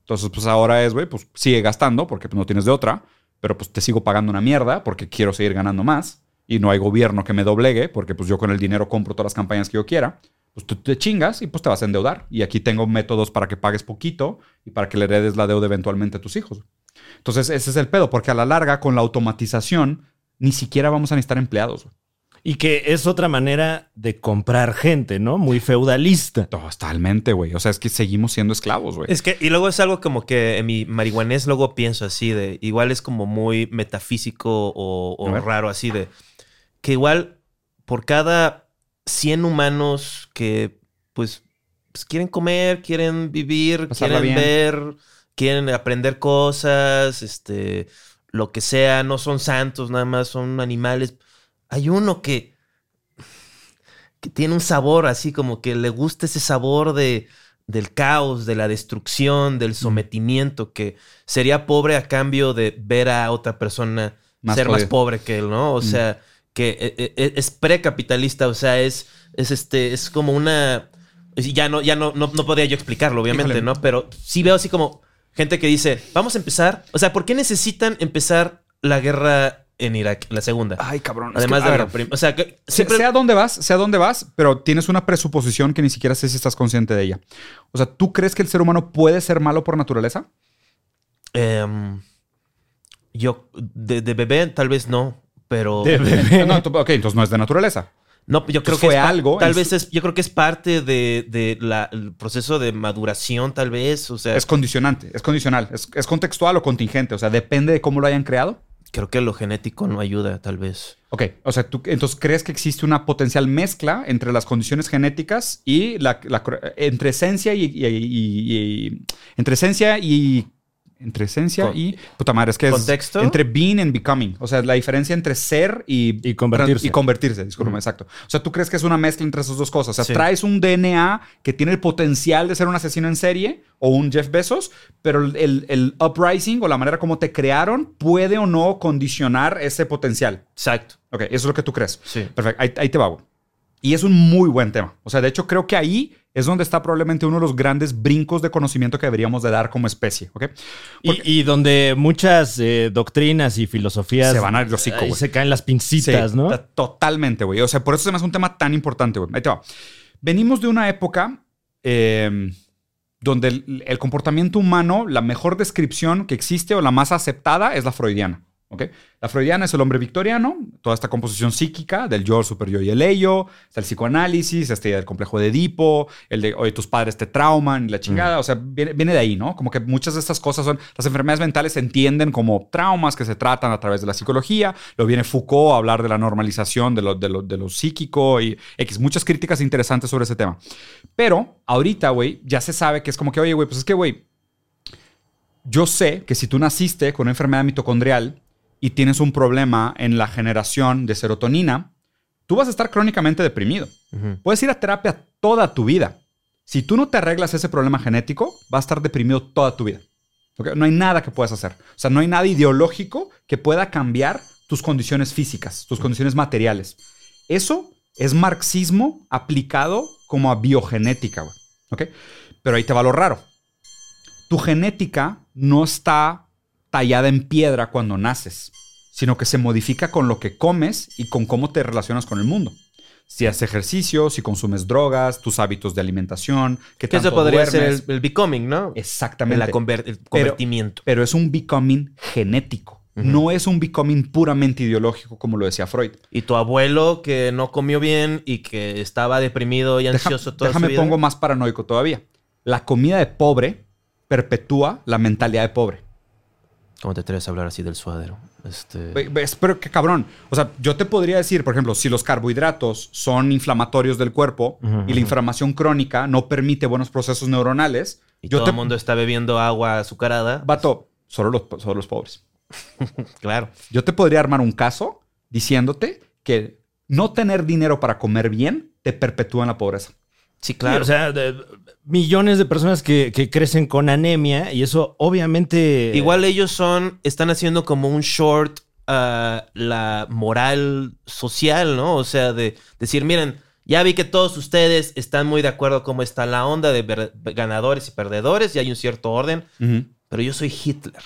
[SPEAKER 4] Entonces, pues ahora es, güey, pues sigue gastando porque pues, no tienes de otra, pero pues te sigo pagando una mierda porque quiero seguir ganando más y no hay gobierno que me doblegue porque pues yo con el dinero compro todas las campañas que yo quiera. Pues tú te chingas y pues te vas a endeudar. Y aquí tengo métodos para que pagues poquito y para que le heredes la deuda eventualmente a tus hijos. Entonces, ese es el pedo, porque a la larga, con la automatización, ni siquiera vamos a necesitar empleados.
[SPEAKER 2] Y que es otra manera de comprar gente, ¿no? Muy feudalista.
[SPEAKER 4] Totalmente, güey. O sea, es que seguimos siendo esclavos, güey.
[SPEAKER 3] Es que, y luego es algo como que en mi marihuanés luego pienso así de, igual es como muy metafísico o, o raro así de, que igual por cada 100 humanos que pues, pues, quieren comer, quieren vivir,
[SPEAKER 4] Pasarla
[SPEAKER 3] quieren
[SPEAKER 4] bien.
[SPEAKER 3] ver, quieren aprender cosas, este, lo que sea, no son santos nada más, son animales. Hay uno que, que tiene un sabor así como que le gusta ese sabor de, del caos, de la destrucción, del sometimiento, que sería pobre a cambio de ver a otra persona
[SPEAKER 4] Más
[SPEAKER 3] ser más pobre que él, ¿no? O sea, que eh, eh, es precapitalista, o sea, es, es este, es como una. Ya no, ya no, no, no podría yo explicarlo, obviamente,
[SPEAKER 4] Híjole.
[SPEAKER 3] ¿no? Pero sí veo así como gente que dice, vamos a empezar. O sea, ¿por qué necesitan empezar la guerra en Irak, la segunda?
[SPEAKER 4] Ay, cabrón. es
[SPEAKER 3] Además
[SPEAKER 4] que,
[SPEAKER 3] de la prim- O sea, que
[SPEAKER 4] sé,
[SPEAKER 3] siempre.
[SPEAKER 4] sé a dónde vas, sé a dónde vas, pero tienes una presuposición que ni siquiera sé si estás consciente de ella. O sea, ¿tú crees que el ser humano puede ser malo por naturaleza?
[SPEAKER 3] em, yo, de, de bebé, tal vez no, pero.
[SPEAKER 2] De <laughs> bebé.
[SPEAKER 4] No, tú- ok, entonces no es de naturaleza.
[SPEAKER 3] No, yo creo
[SPEAKER 4] Entonces
[SPEAKER 3] que
[SPEAKER 4] fue
[SPEAKER 3] es
[SPEAKER 4] algo
[SPEAKER 3] Tal vez es, yo creo que es parte de, de la- el proceso de maduración, tal vez. O sea,
[SPEAKER 4] Es condicionante, es condicional, es, es contextual o contingente, o sea, depende de cómo lo hayan creado.
[SPEAKER 3] creo que lo genético no ayuda, tal vez.
[SPEAKER 4] Ok, o sea, ¿tú entonces crees que existe una potencial mezcla entre las condiciones genéticas y la, la- entre esencia y, y- y- y- entre esencia y entre esencia
[SPEAKER 3] Con-
[SPEAKER 4] y puta madre, es que es
[SPEAKER 3] ¿Contexto?
[SPEAKER 4] entre being and becoming, o sea, la diferencia entre ser y
[SPEAKER 2] Y convertirse.
[SPEAKER 4] y convertirse, disculpa, exacto. O sea, tú crees que es una mezcla entre esas dos cosas, o sea,
[SPEAKER 3] Sí.
[SPEAKER 4] traes un DNA que tiene el potencial de ser un asesino en serie o un Jeff Bezos, pero el, el- el uprising o la manera como te crearon puede o no condicionar ese potencial.
[SPEAKER 3] Exacto.
[SPEAKER 4] Ok, eso es lo que tú crees.
[SPEAKER 3] Sí.
[SPEAKER 4] Perfecto, ahí, ahí te va. güey. Y es un muy buen tema. O sea, de hecho, creo que ahí es donde está probablemente uno de los grandes brincos de conocimiento que deberíamos de dar como especie.
[SPEAKER 2] Y, y donde muchas eh, doctrinas y filosofías
[SPEAKER 4] Se van al hocico,
[SPEAKER 2] se caen las pincitas,
[SPEAKER 4] Sí,
[SPEAKER 2] ¿no?
[SPEAKER 4] ta- Totalmente, güey. O sea, por eso se me hace un tema tan importante, güey. Ahí te va. Venimos de una época eh, donde el, el comportamiento humano, la mejor descripción que existe o la más aceptada es la freudiana. ¿Ok? La freudiana es el hombre victoriano, toda esta composición psíquica del yo, el super yo y el ello, está el psicoanálisis, idea del complejo de Edipo, el de, oye, tus padres te trauman y la chingada, o sea, viene, viene de ahí, ¿no? Como que muchas de estas cosas son, las enfermedades mentales se entienden como traumas que se tratan a través de la psicología, lo viene Foucault a hablar de la normalización de lo, de lo, de lo psíquico y X, muchas críticas interesantes sobre ese tema. Pero ahorita, güey, ya se sabe que es como que, oye, güey, pues es que, güey, yo sé que si tú naciste con una enfermedad mitocondrial y tienes un problema en la generación de serotonina, tú vas a estar crónicamente deprimido. Puedes ir a terapia toda tu vida. Si tú no te arreglas ese problema genético, vas a estar deprimido toda tu vida. ¿Ok? No hay nada que puedas hacer. O sea, no hay nada ideológico que pueda cambiar tus condiciones físicas, tus condiciones materiales. Eso es marxismo aplicado como a biogenética. güey. ¿Ok? Pero ahí te va lo raro. Tu genética no está tallada en piedra cuando naces, sino que se modifica con lo que comes y con cómo te relacionas con el mundo. Si haces ejercicio, si consumes drogas, tus hábitos de alimentación, que
[SPEAKER 3] Que eso podría ser el, el becoming, ¿no?
[SPEAKER 4] Exactamente.
[SPEAKER 3] La conver- el convertimiento.
[SPEAKER 4] Pero es un becoming genético. No es un becoming puramente ideológico, como lo decía Freud.
[SPEAKER 3] Y tu abuelo que no comió bien y que estaba deprimido y
[SPEAKER 4] Deja-
[SPEAKER 3] ansioso toda
[SPEAKER 4] déjame
[SPEAKER 3] su vida.
[SPEAKER 4] pongo más paranoico todavía. La comida de pobre perpetúa la mentalidad de pobre.
[SPEAKER 3] ¿Cómo te atreves a hablar así del suadero? Este...
[SPEAKER 4] Pero qué cabrón. O sea, yo te podría decir, por ejemplo, si los carbohidratos son inflamatorios del cuerpo y la inflamación crónica no permite buenos procesos neuronales,
[SPEAKER 3] y
[SPEAKER 4] yo
[SPEAKER 3] todo
[SPEAKER 4] te...
[SPEAKER 3] el mundo está bebiendo agua azucarada.
[SPEAKER 4] Vato, solo los, solo los pobres. <laughs>
[SPEAKER 3] Claro.
[SPEAKER 4] Yo te podría armar un caso diciéndote que no tener dinero para comer bien te perpetúa en la pobreza.
[SPEAKER 3] Sí,
[SPEAKER 2] Claro, o sea, de- millones de personas que, que crecen con anemia y eso obviamente...
[SPEAKER 3] Igual ellos son, están haciendo como un short a la moral social, ¿no? O sea, de decir, miren, ya vi que todos ustedes están muy de acuerdo cómo está la onda de ganadores y perdedores y hay un cierto orden, pero yo soy Hitler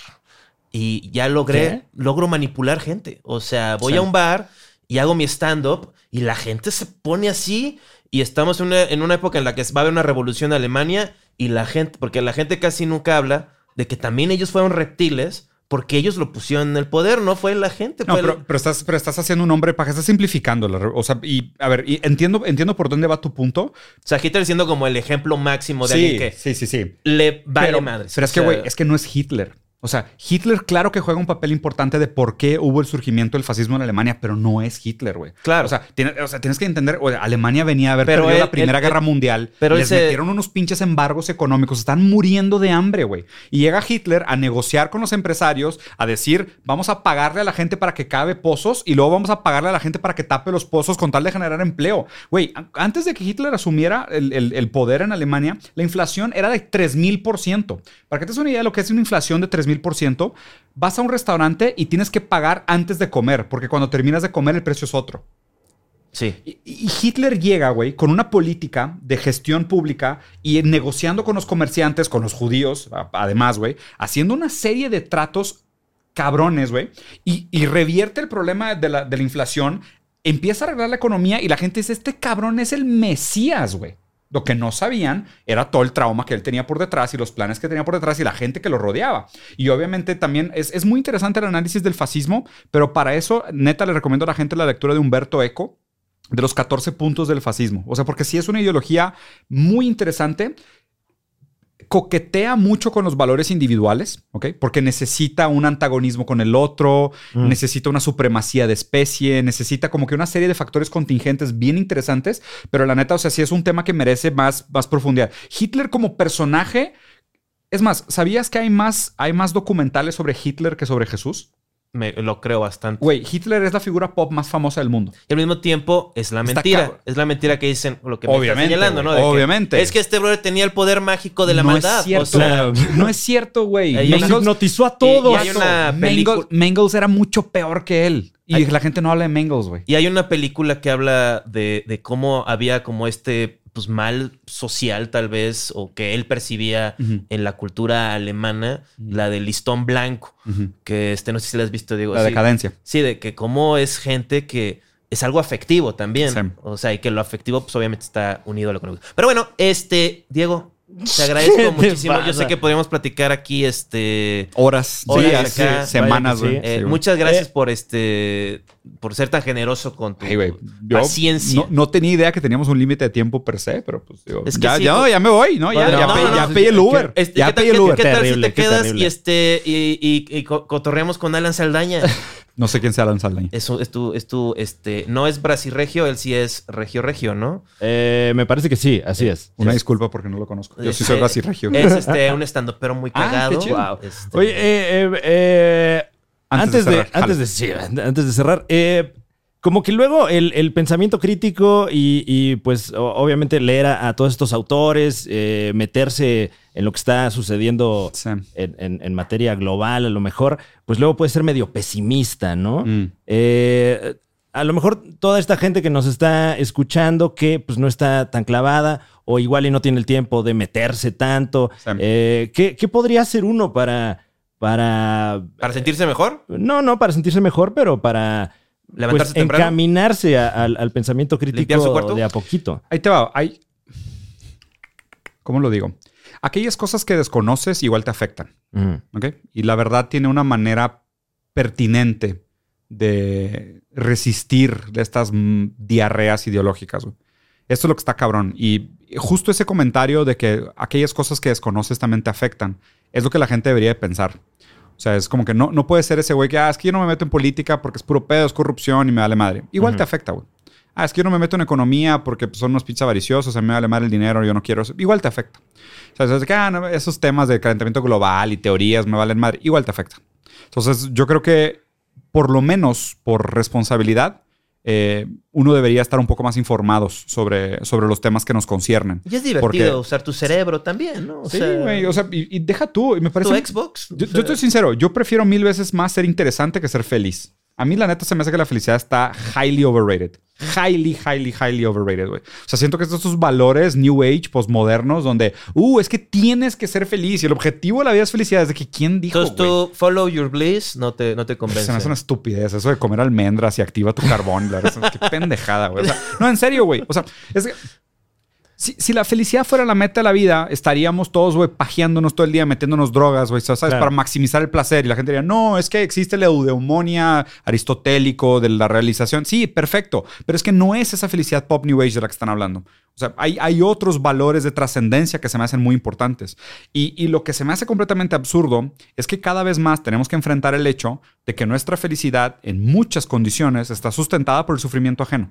[SPEAKER 3] y ya logré,
[SPEAKER 2] ¿Qué?
[SPEAKER 3] logro manipular gente. O sea, voy
[SPEAKER 4] Sí.
[SPEAKER 3] a un bar y hago mi stand-up y la gente se pone así y estamos en una, en una época en la que va a haber una revolución en Alemania y la gente, porque la gente casi nunca habla de que también ellos fueron reptiles porque ellos lo pusieron en el poder, no fue la gente.
[SPEAKER 4] No,
[SPEAKER 3] fue
[SPEAKER 4] pero,
[SPEAKER 3] el-
[SPEAKER 4] pero estás, pero estás haciendo un hombre para estás simplificando. la o sea, y a ver, y entiendo, entiendo por dónde va tu punto.
[SPEAKER 3] o sea, Hitler siendo como el ejemplo máximo de
[SPEAKER 4] sí,
[SPEAKER 3] alguien que
[SPEAKER 4] sí, sí, sí.
[SPEAKER 3] le vale
[SPEAKER 4] pero,
[SPEAKER 3] madres.
[SPEAKER 4] Pero
[SPEAKER 3] O
[SPEAKER 4] es que, güey, es que no es Hitler. O sea, Hitler, claro que juega un papel importante de por qué hubo el surgimiento del fascismo en Alemania, pero no es Hitler, güey.
[SPEAKER 3] Claro.
[SPEAKER 4] O sea, tiene- o sea, tienes que entender, o sea, Alemania venía a haber
[SPEAKER 3] Pero
[SPEAKER 4] perdido
[SPEAKER 3] él-
[SPEAKER 4] la Primera
[SPEAKER 3] él-
[SPEAKER 4] Guerra
[SPEAKER 3] él-
[SPEAKER 4] Mundial.
[SPEAKER 3] pero
[SPEAKER 4] les metieron unos pinches embargos económicos. Están muriendo de hambre, güey. Y llega Hitler a negociar con los empresarios, a decir, vamos a pagarle a la gente para que cabe pozos y luego vamos a pagarle a la gente para que tape los pozos con tal de generar empleo. Güey, antes de que Hitler asumiera el, el- el poder en Alemania, la inflación era de 3000%. Para que te des una idea de lo que es una inflación de 3000%, vas a un restaurante y tienes que pagar antes de comer, porque cuando terminas de comer el precio es otro.
[SPEAKER 3] Sí.
[SPEAKER 4] Y, y Hitler llega, güey, con una política de gestión pública y negociando con los comerciantes, con los judíos, además, güey, haciendo una serie de tratos cabrones, güey, y, y revierte el problema de la, de la inflación, empieza a arreglar la economía y la gente dice, este cabrón es el Mesías, güey. Lo que no sabían era todo el trauma que él tenía por detrás y los planes que tenía por detrás y la gente que lo rodeaba. Y obviamente también es, es muy interesante el análisis del fascismo, pero para eso, neta, le recomiendo a la gente la lectura de Humberto Eco, de los 14 puntos del fascismo. O sea, porque sí es una ideología muy interesante. Coquetea mucho con los valores individuales, ¿ok? Porque necesita un antagonismo con el otro, necesita una supremacía de especie, necesita como que una serie de factores contingentes bien interesantes, pero la neta, o sea, sí es un tema que merece más, más profundidad. Hitler como personaje, es más, ¿sabías que hay más, hay más documentales sobre Hitler que sobre Jesús?
[SPEAKER 3] Me, lo creo bastante.
[SPEAKER 4] Güey, Hitler es la figura pop más famosa del mundo.
[SPEAKER 3] Y al mismo tiempo es la mentira. Es la mentira que dicen lo que me
[SPEAKER 4] Obviamente,
[SPEAKER 3] estás señalando, ¿no? que
[SPEAKER 4] obviamente.
[SPEAKER 3] es que este brother tenía el poder mágico de la
[SPEAKER 4] no
[SPEAKER 3] maldad.
[SPEAKER 4] Es cierto,
[SPEAKER 3] o sea,
[SPEAKER 4] no es cierto, güey. <laughs> Mengels,
[SPEAKER 2] hipnotizó a
[SPEAKER 3] y-
[SPEAKER 2] todos.
[SPEAKER 3] y hay una película-
[SPEAKER 4] Mengels- Mengels era mucho peor que él. Y
[SPEAKER 3] Hay-
[SPEAKER 4] la gente no habla de Mengels, güey.
[SPEAKER 3] Y hay una película que habla de, de cómo había como este pues, mal social, tal vez, o que él percibía en la cultura alemana, la del listón blanco, que este, no sé si la has visto, Diego.
[SPEAKER 4] La
[SPEAKER 3] sí.
[SPEAKER 4] decadencia.
[SPEAKER 3] Sí, de que cómo es gente que es algo afectivo también.
[SPEAKER 4] Sí.
[SPEAKER 3] O sea, y que lo afectivo, pues obviamente está unido a lo económico. Pero bueno, este, Diego, Te agradezco
[SPEAKER 2] ¿Qué <laughs> <laughs>
[SPEAKER 3] muchísimo. Yo sé que podríamos platicar aquí este
[SPEAKER 4] Horas,
[SPEAKER 3] Horas
[SPEAKER 4] días,
[SPEAKER 3] acá.
[SPEAKER 4] semanas, güey.
[SPEAKER 2] sí.
[SPEAKER 3] Eh, muchas gracias
[SPEAKER 2] Eh.
[SPEAKER 3] por este por ser tan generoso con tu
[SPEAKER 4] Ay,
[SPEAKER 3] paciencia.
[SPEAKER 4] No, no tenía idea que teníamos un límite de tiempo per se, pero pues digo,
[SPEAKER 3] Es que
[SPEAKER 4] ya,
[SPEAKER 3] sí,
[SPEAKER 4] ya,
[SPEAKER 3] pues-
[SPEAKER 4] ya me voy, ¿no? Ya, ya,
[SPEAKER 3] no,
[SPEAKER 4] pe- ya
[SPEAKER 3] no,
[SPEAKER 4] pedí el Uber.
[SPEAKER 3] Este,
[SPEAKER 4] ya
[SPEAKER 3] ¿qué tal,
[SPEAKER 4] el
[SPEAKER 3] qué-
[SPEAKER 4] Uber.
[SPEAKER 3] qué tal
[SPEAKER 2] Terrible,
[SPEAKER 3] si te
[SPEAKER 2] qué
[SPEAKER 3] quedas
[SPEAKER 2] terrible.
[SPEAKER 3] y este y, y- y co- cotorreamos con Alan Saldaña? <laughs>
[SPEAKER 4] No sé quién sea Alan Saldaña.
[SPEAKER 3] Eso es tu, es tu, este, no es Brasirregio, él sí es regio regio, ¿no?
[SPEAKER 2] Eh, me parece que sí, así es.
[SPEAKER 4] Una disculpa porque no lo conozco. Yo sí
[SPEAKER 3] Este,
[SPEAKER 4] soy brasirregio.
[SPEAKER 3] Es este un estando pero muy <laughs>
[SPEAKER 4] Ah,
[SPEAKER 3] cagado.
[SPEAKER 4] qué chido.
[SPEAKER 3] Wow. Este,
[SPEAKER 2] Oye, eh, eh, eh,
[SPEAKER 4] Antes
[SPEAKER 2] antes,
[SPEAKER 4] de
[SPEAKER 2] de,
[SPEAKER 4] cerrar,
[SPEAKER 2] antes, de, sí, antes de cerrar, eh, como que luego el, el pensamiento crítico y, y, pues obviamente leer a, a todos estos autores, eh, meterse en lo que está sucediendo
[SPEAKER 4] Sí.
[SPEAKER 2] en, en- en materia global, a lo mejor, pues luego puede ser medio pesimista, ¿no?
[SPEAKER 4] Mm.
[SPEAKER 2] Eh, a lo mejor toda esta gente que nos está escuchando que pues no está tan clavada o igual y no tiene el tiempo de meterse tanto,
[SPEAKER 4] Sí.
[SPEAKER 2] eh, ¿qué, qué podría hacer uno para... Para,
[SPEAKER 3] para sentirse mejor,
[SPEAKER 2] no, no para sentirse mejor, pero para
[SPEAKER 3] levantarse
[SPEAKER 2] pues,
[SPEAKER 3] temprano.
[SPEAKER 2] encaminarse a- al, al pensamiento
[SPEAKER 3] ¿Limpiar su
[SPEAKER 2] crítico de a poquito.
[SPEAKER 4] Ahí te va. Hay. ¿Cómo lo digo? Aquellas cosas que desconoces igual te afectan. Y la verdad tiene una manera pertinente de resistir de estas mm, diarreas ideológicas. Esto es lo que está cabrón. Y justo ese comentario de que aquellas cosas que desconoces también te afectan, es lo que la gente debería de pensar. O sea, es como que no, no puede ser ese güey que, ah, es que yo no me meto en política porque es puro pedo, es corrupción y me vale madre. Igual te afecta, güey. Ah, es que yo no me meto en economía porque pues, son unos pinches avariciosos, a mí me vale madre el dinero, yo no quiero eso. Igual te afecta. O sea, es que, ah, no, esos temas de calentamiento global y teorías me valen madre. Igual te afecta. Entonces, yo creo que por lo menos por responsabilidad, eh, uno debería estar un poco más informados sobre, sobre los temas que nos conciernen.
[SPEAKER 3] Y es divertido
[SPEAKER 4] Porque-
[SPEAKER 3] usar tu cerebro también, ¿no? O
[SPEAKER 4] Sí, güey. O sea, y, y deja tú. Y me
[SPEAKER 3] tu
[SPEAKER 4] parece.
[SPEAKER 3] Xbox.
[SPEAKER 4] Yo,
[SPEAKER 3] o
[SPEAKER 4] yo
[SPEAKER 3] sea,
[SPEAKER 4] estoy sincero, yo prefiero mil veces más ser interesante que ser feliz. A mí, la neta, se me hace que la felicidad está highly overrated. Highly, highly, highly overrated, güey. O sea, siento que estos estos valores New Age, postmodernos, donde, uh, es que tienes que ser feliz y el objetivo de la vida es felicidad. Es de que, ¿quién dijo,
[SPEAKER 3] Entonces tú follow your bliss no te, no te convence.
[SPEAKER 4] Se me hace una estupidez eso de comer almendras y activa tu carbón. La verdad, <laughs> qué pendejada, güey. O sea, no, en serio, güey. O sea, es que si, si la felicidad fuera la meta de la vida, estaríamos todos, güey, pajeándonos todo el día, metiéndonos drogas, güey, ¿sabes?
[SPEAKER 2] Claro.
[SPEAKER 4] Para maximizar el placer. Y la gente diría, no, es que existe la eudemonia aristotélico de la realización. Sí, perfecto. Pero es que no es esa felicidad pop new age de la que están hablando. O sea, hay, hay otros valores de trascendencia que se me hacen muy importantes. Y, y lo que se me hace completamente absurdo es que cada vez más tenemos que enfrentar el hecho de que nuestra felicidad en muchas condiciones está sustentada por el sufrimiento ajeno.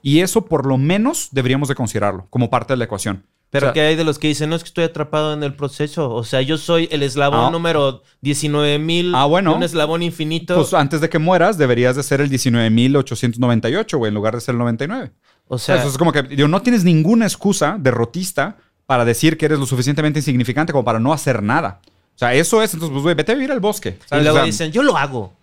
[SPEAKER 4] Y eso por lo menos deberíamos de considerarlo como parte de la ecuación.
[SPEAKER 3] Pero
[SPEAKER 4] O sea,
[SPEAKER 3] ¿qué hay de los que dicen, no es que estoy atrapado en el proceso? O sea, yo soy el eslabón
[SPEAKER 4] Ah.
[SPEAKER 3] número 19.000.
[SPEAKER 4] Ah, bueno.
[SPEAKER 3] Un eslabón infinito.
[SPEAKER 4] Pues antes de que mueras deberías de ser el 19.898, güey, en lugar de ser el 99.
[SPEAKER 3] O sea,
[SPEAKER 4] Eso es como que digo, no tienes ninguna excusa derrotista para decir que eres lo suficientemente insignificante como para no hacer nada. O sea, eso es, entonces, pues, güey, vete a vivir al bosque.
[SPEAKER 3] y luego
[SPEAKER 4] O sea,
[SPEAKER 3] dicen, yo lo hago.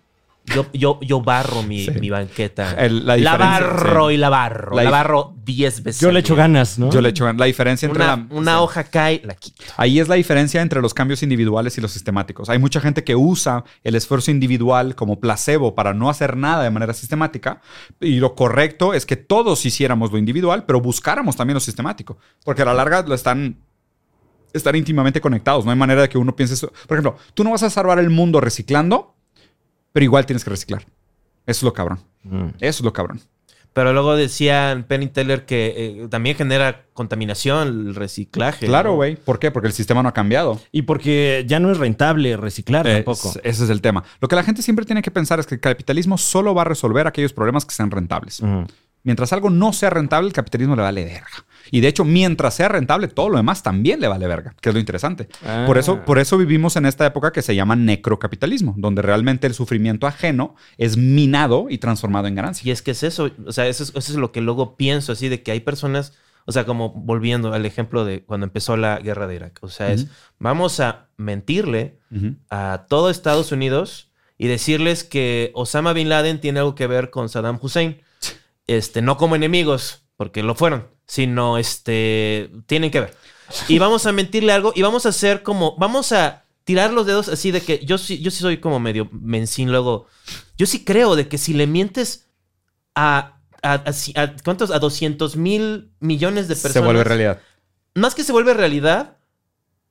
[SPEAKER 3] Yo, yo, yo barro mi,
[SPEAKER 4] Sí.
[SPEAKER 3] mi banqueta.
[SPEAKER 4] El- la
[SPEAKER 3] barro
[SPEAKER 4] sí.
[SPEAKER 3] y la barro.
[SPEAKER 4] La
[SPEAKER 3] barro 10 veces.
[SPEAKER 2] Yo le echo ganas, ¿no?
[SPEAKER 4] Yo le echo la diferencia entre
[SPEAKER 3] Una,
[SPEAKER 4] la...
[SPEAKER 3] una
[SPEAKER 4] sí.
[SPEAKER 3] hoja cae, la quito.
[SPEAKER 4] Ahí es la diferencia entre los cambios individuales y los sistemáticos. Hay mucha gente que usa el esfuerzo individual como placebo para no hacer nada de manera sistemática. Y lo correcto es que todos hiciéramos lo individual, pero buscáramos también lo sistemático. Porque a la larga lo están, están íntimamente conectados. No hay manera de que uno piense eso. Por ejemplo, tú no vas a salvar el mundo reciclando, pero igual tienes que reciclar. Eso es lo cabrón.
[SPEAKER 2] Mm.
[SPEAKER 4] Eso es lo cabrón.
[SPEAKER 3] Pero luego decían Penny Teller que eh, también genera contaminación el reciclaje.
[SPEAKER 4] Claro,
[SPEAKER 3] ¿no?
[SPEAKER 4] güey. ¿Por qué? Porque el sistema no ha cambiado.
[SPEAKER 2] Y porque ya no es rentable reciclar
[SPEAKER 4] Es-
[SPEAKER 2] tampoco.
[SPEAKER 4] ese es el tema. Lo que la gente siempre tiene que pensar es que el capitalismo solo va a resolver aquellos problemas que sean rentables. Mientras algo no sea rentable, el capitalismo le vale verga. Y de hecho, mientras sea rentable, todo lo demás también le vale verga, que es lo interesante.
[SPEAKER 2] Ah.
[SPEAKER 4] Por, eso, por eso vivimos en esta época que se llama necrocapitalismo, donde realmente el sufrimiento ajeno es minado y transformado en ganancia.
[SPEAKER 3] Y es que es eso, o sea, eso es, eso es lo que luego pienso, así de que hay personas, o sea, como volviendo al ejemplo de cuando empezó la guerra de Irak, o sea, es, vamos a mentirle
[SPEAKER 4] Ujú.
[SPEAKER 3] a todo Estados Unidos y decirles que Osama Bin Laden tiene algo que ver con Saddam Hussein, este, no como enemigos, porque lo fueron, sino, este, tienen que ver. Y vamos a mentirle algo y vamos a hacer como, vamos a tirar los dedos así de que yo sí, yo sí soy como medio mensín luego. Yo sí creo de que si le mientes a, a, a a- ¿cuántos? A 200 mil millones de personas.
[SPEAKER 4] Se vuelve realidad.
[SPEAKER 3] Más que se vuelve realidad,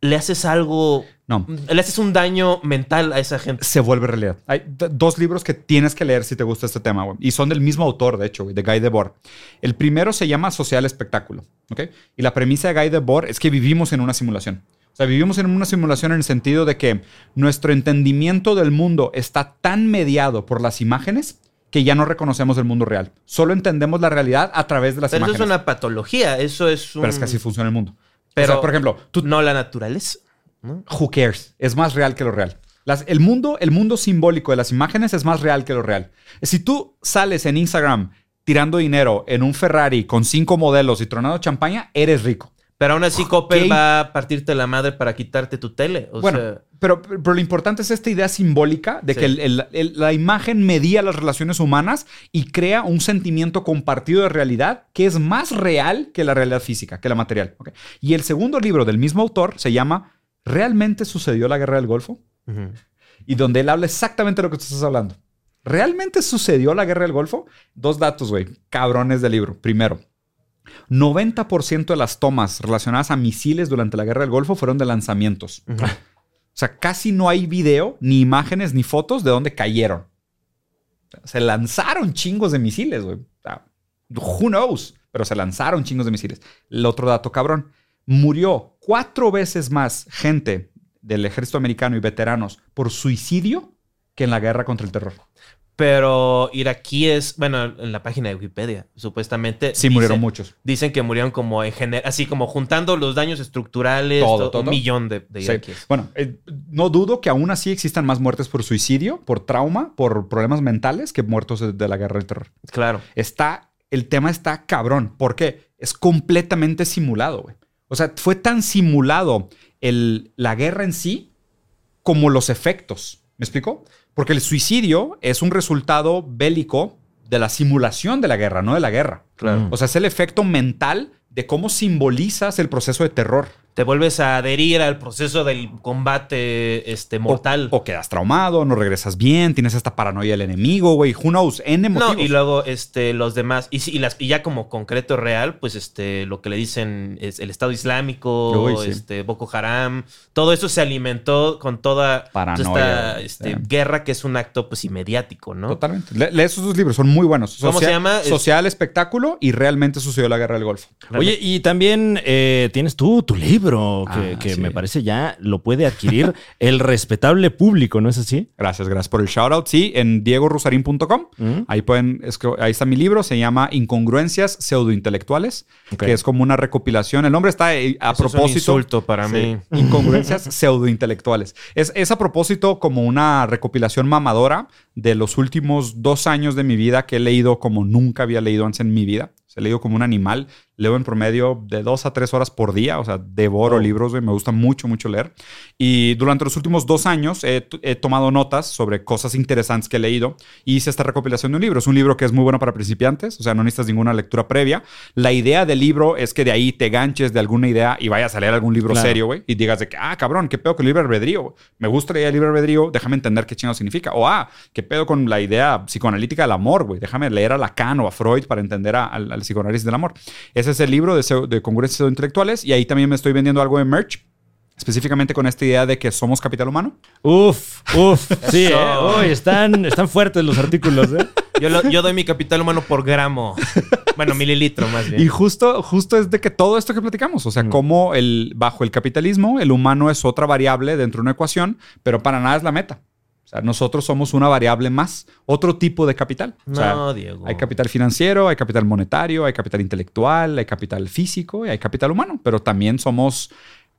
[SPEAKER 3] le haces algo,
[SPEAKER 4] No.
[SPEAKER 3] le haces un daño mental a esa gente.
[SPEAKER 4] se vuelve realidad. Hay dos libros que tienes que leer si te gusta este tema, güey. Y son del mismo autor, de hecho, güey, de Guy Debord. El primero se llama Social Espectáculo, ¿ok? Y la premisa de Guy Debord es que vivimos en una simulación. O sea, vivimos en una simulación en el sentido de que nuestro entendimiento del mundo está tan mediado por las imágenes que ya no reconocemos el mundo real. Solo entendemos la realidad a través de las
[SPEAKER 3] Pero eso
[SPEAKER 4] imágenes.
[SPEAKER 3] es una patología, eso es un...
[SPEAKER 4] Pero es que así funciona el mundo.
[SPEAKER 3] Pero-
[SPEAKER 4] o sea, por ejemplo, tú,
[SPEAKER 3] No la naturaleza. ¿no?
[SPEAKER 4] who cares? Es más real que lo real. Las- el, mundo, el mundo simbólico de las imágenes es más real que lo real. Si tú sales en Instagram tirando dinero en un Ferrari con cinco modelos y tronando champaña, eres rico.
[SPEAKER 3] Pero aún así. Coppel va a partirte la madre para quitarte tu tele. O
[SPEAKER 4] bueno,
[SPEAKER 3] sea,
[SPEAKER 4] pero, pero lo importante es esta idea simbólica de
[SPEAKER 3] Sí.
[SPEAKER 4] que el- el- el- la imagen medía las relaciones humanas y crea un sentimiento compartido de realidad que es más real que la realidad física, que la material. Y el segundo libro del mismo autor se llama ¿Realmente sucedió la guerra del Golfo? y donde él habla exactamente lo que tú estás hablando. ¿Realmente sucedió la guerra del Golfo? Dos datos, güey, cabrones del libro. Primero, 90% de las tomas relacionadas a misiles durante la guerra del Golfo fueron de lanzamientos. Sea, casi no hay video, ni imágenes, ni fotos de dónde cayeron. Se lanzaron chingos de misiles, güey. O Who knows? Pero se lanzaron chingos de misiles. El otro dato, cabrón. Murió cuatro veces más gente del ejército americano y veteranos por suicidio que en la guerra contra el terror.
[SPEAKER 3] Pero iraquíes, bueno, en la página de Wikipedia, supuestamente.
[SPEAKER 4] Sí,
[SPEAKER 3] dice-
[SPEAKER 4] murieron muchos.
[SPEAKER 3] Dicen que murieron como en general, así como juntando los daños estructurales,
[SPEAKER 4] Todo,
[SPEAKER 3] todo,
[SPEAKER 4] todo.
[SPEAKER 3] un millón de, de
[SPEAKER 4] Sí.
[SPEAKER 3] iraquíes.
[SPEAKER 4] Bueno, eh, no dudo que aún así existan más muertes por suicidio, por trauma, por problemas mentales que muertos de- de la guerra del terror.
[SPEAKER 3] Claro.
[SPEAKER 4] está, el tema está cabrón. ¿Por qué? Es completamente simulado, güey. O sea, fue tan simulado el, la guerra en sí como los efectos. ¿Me explico? Porque el suicidio es un resultado bélico de la simulación de la guerra, no de la guerra.
[SPEAKER 3] Claro.
[SPEAKER 4] O sea, es el efecto mental de cómo simbolizas el proceso de terror.
[SPEAKER 3] Te vuelves a adherir al proceso del combate este, mortal.
[SPEAKER 4] O, quedas traumado, no regresas bien, tienes esta paranoia del enemigo, güey. Who knows? N motivos.
[SPEAKER 3] No, y luego este, los demás, y, sí, y las, y ya como concreto real, pues este, lo que le dicen es el Estado Islámico,
[SPEAKER 4] Uy, sí.
[SPEAKER 3] este, Boko Haram, todo eso se alimentó con toda
[SPEAKER 4] Paranoia,
[SPEAKER 3] esta este, guerra que es un acto pues inmediático, ¿no?
[SPEAKER 4] Totalmente. Le- lee esos dos libros, son muy buenos.
[SPEAKER 3] ¿Cómo se llama? Es-
[SPEAKER 4] Social Espectáculo y Realmente sucedió la guerra del Golfo.
[SPEAKER 2] Oye, y también eh, tienes tú tu libro, que,
[SPEAKER 4] Ah,
[SPEAKER 2] que
[SPEAKER 4] sí.
[SPEAKER 2] me parece ya lo puede adquirir <laughs> el respetable público, ¿no es así?
[SPEAKER 4] Gracias, gracias por el shout out. Sí, en diegorusarín.com.
[SPEAKER 2] ¿Mm?
[SPEAKER 4] Ahí pueden, ahí está mi libro, se llama Incongruencias pseudointelectuales, que es como una recopilación. El nombre está eh, a
[SPEAKER 3] Eso es un
[SPEAKER 4] propósito.
[SPEAKER 3] insulto para
[SPEAKER 4] Sí,
[SPEAKER 3] mí.
[SPEAKER 4] Incongruencias <laughs> pseudointelectuales. Es, es a propósito como una recopilación mamadora de los últimos dos años de mi vida que he leído como nunca había leído antes en mi vida. O sea, he leído como un animal. Leo en promedio de dos a tres horas por día. O sea, devoro libros, güey. Me gusta mucho, mucho leer. Y durante los últimos dos años he, he tomado notas sobre cosas interesantes que he leído y hice esta recopilación de un libro. Es un libro que es muy bueno para principiantes. O sea, no necesitas ninguna lectura previa. La idea del libro es que de ahí te ganches de alguna idea y vayas a leer algún libro
[SPEAKER 2] Claro.
[SPEAKER 4] serio, güey. Y digas de que, ah, cabrón, qué pedo con el libre albedrío. güey? Me gusta leer el libre albedrío, déjame entender qué chingado significa. O, ah, qué pedo con la idea psicoanalítica del amor, güey. Déjame leer a Lacan o a Freud para entender al psicoanálisis del amor. Ese es el libro de, pseu- de congruencias intelectuales y ahí también me estoy vendiendo algo de merch. Específicamente con esta idea de que somos capital humano.
[SPEAKER 2] Uf, uf. Sí. ¿eh? Uy, están, están fuertes los artículos, ¿eh?
[SPEAKER 3] Yo, lo- yo doy mi capital humano por gramo. Bueno, mililitro más bien.
[SPEAKER 4] Y justo, justo es de que todo esto que platicamos, o sea, como el, bajo el capitalismo, el humano es otra variable dentro de una ecuación, pero para nada es la meta. O sea, nosotros somos una variable más, otro tipo de capital. O sea,
[SPEAKER 3] no, Diego.
[SPEAKER 4] hay capital financiero, hay capital monetario, hay capital intelectual, hay capital físico y hay capital humano, pero también somos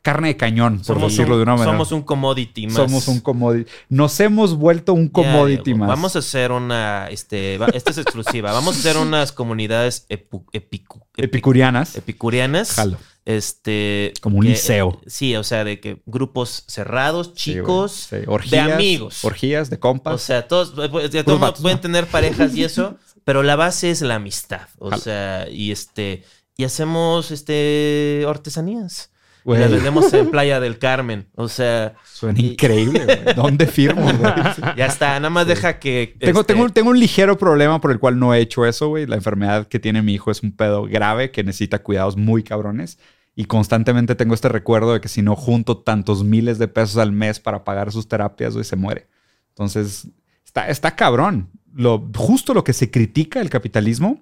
[SPEAKER 4] carne de cañón, por
[SPEAKER 3] somos
[SPEAKER 4] decirlo
[SPEAKER 3] un,
[SPEAKER 4] de una manera.
[SPEAKER 3] Somos un commodity más.
[SPEAKER 4] Somos un commodity. Nos hemos vuelto un commodity más.
[SPEAKER 3] Vamos a hacer una, este, va- esta es exclusiva. <laughs> Vamos a hacer unas comunidades epu- epicu- epi-
[SPEAKER 4] Epicurianas.
[SPEAKER 3] epicurianas.
[SPEAKER 4] Jalo.
[SPEAKER 3] Este.
[SPEAKER 4] Como un
[SPEAKER 3] que-
[SPEAKER 4] liceo.
[SPEAKER 3] sí, o sea, de que grupos cerrados,
[SPEAKER 4] Sí,
[SPEAKER 3] chicos,
[SPEAKER 4] Sí, orgías,
[SPEAKER 3] de amigos.
[SPEAKER 4] Orgías, de compas.
[SPEAKER 3] O sea, todos, eh, pues, todos pueden
[SPEAKER 4] ¿no?
[SPEAKER 3] tener parejas y eso, <laughs> pero la base es la amistad. O
[SPEAKER 4] Jalo.
[SPEAKER 3] sea, y este. Y hacemos este artesanías. Y
[SPEAKER 4] Güey.
[SPEAKER 3] las vendemos en Playa del Carmen. O sea,
[SPEAKER 4] Suena
[SPEAKER 3] y-
[SPEAKER 4] increíble, güey. ¿Dónde firmo, güey? <laughs>
[SPEAKER 3] ya está. Nada más deja que.
[SPEAKER 4] Tengo,
[SPEAKER 3] este,
[SPEAKER 4] tengo, un- tengo un ligero problema por el cual no he hecho eso, güey. La enfermedad que tiene mi hijo es un pedo grave que necesita cuidados muy cabrones. y constantemente tengo este recuerdo de que si no junto tantos miles de pesos al mes para pagar sus terapias, güey, se muere. Entonces, está, está cabrón. Lo, justo lo que se critica del capitalismo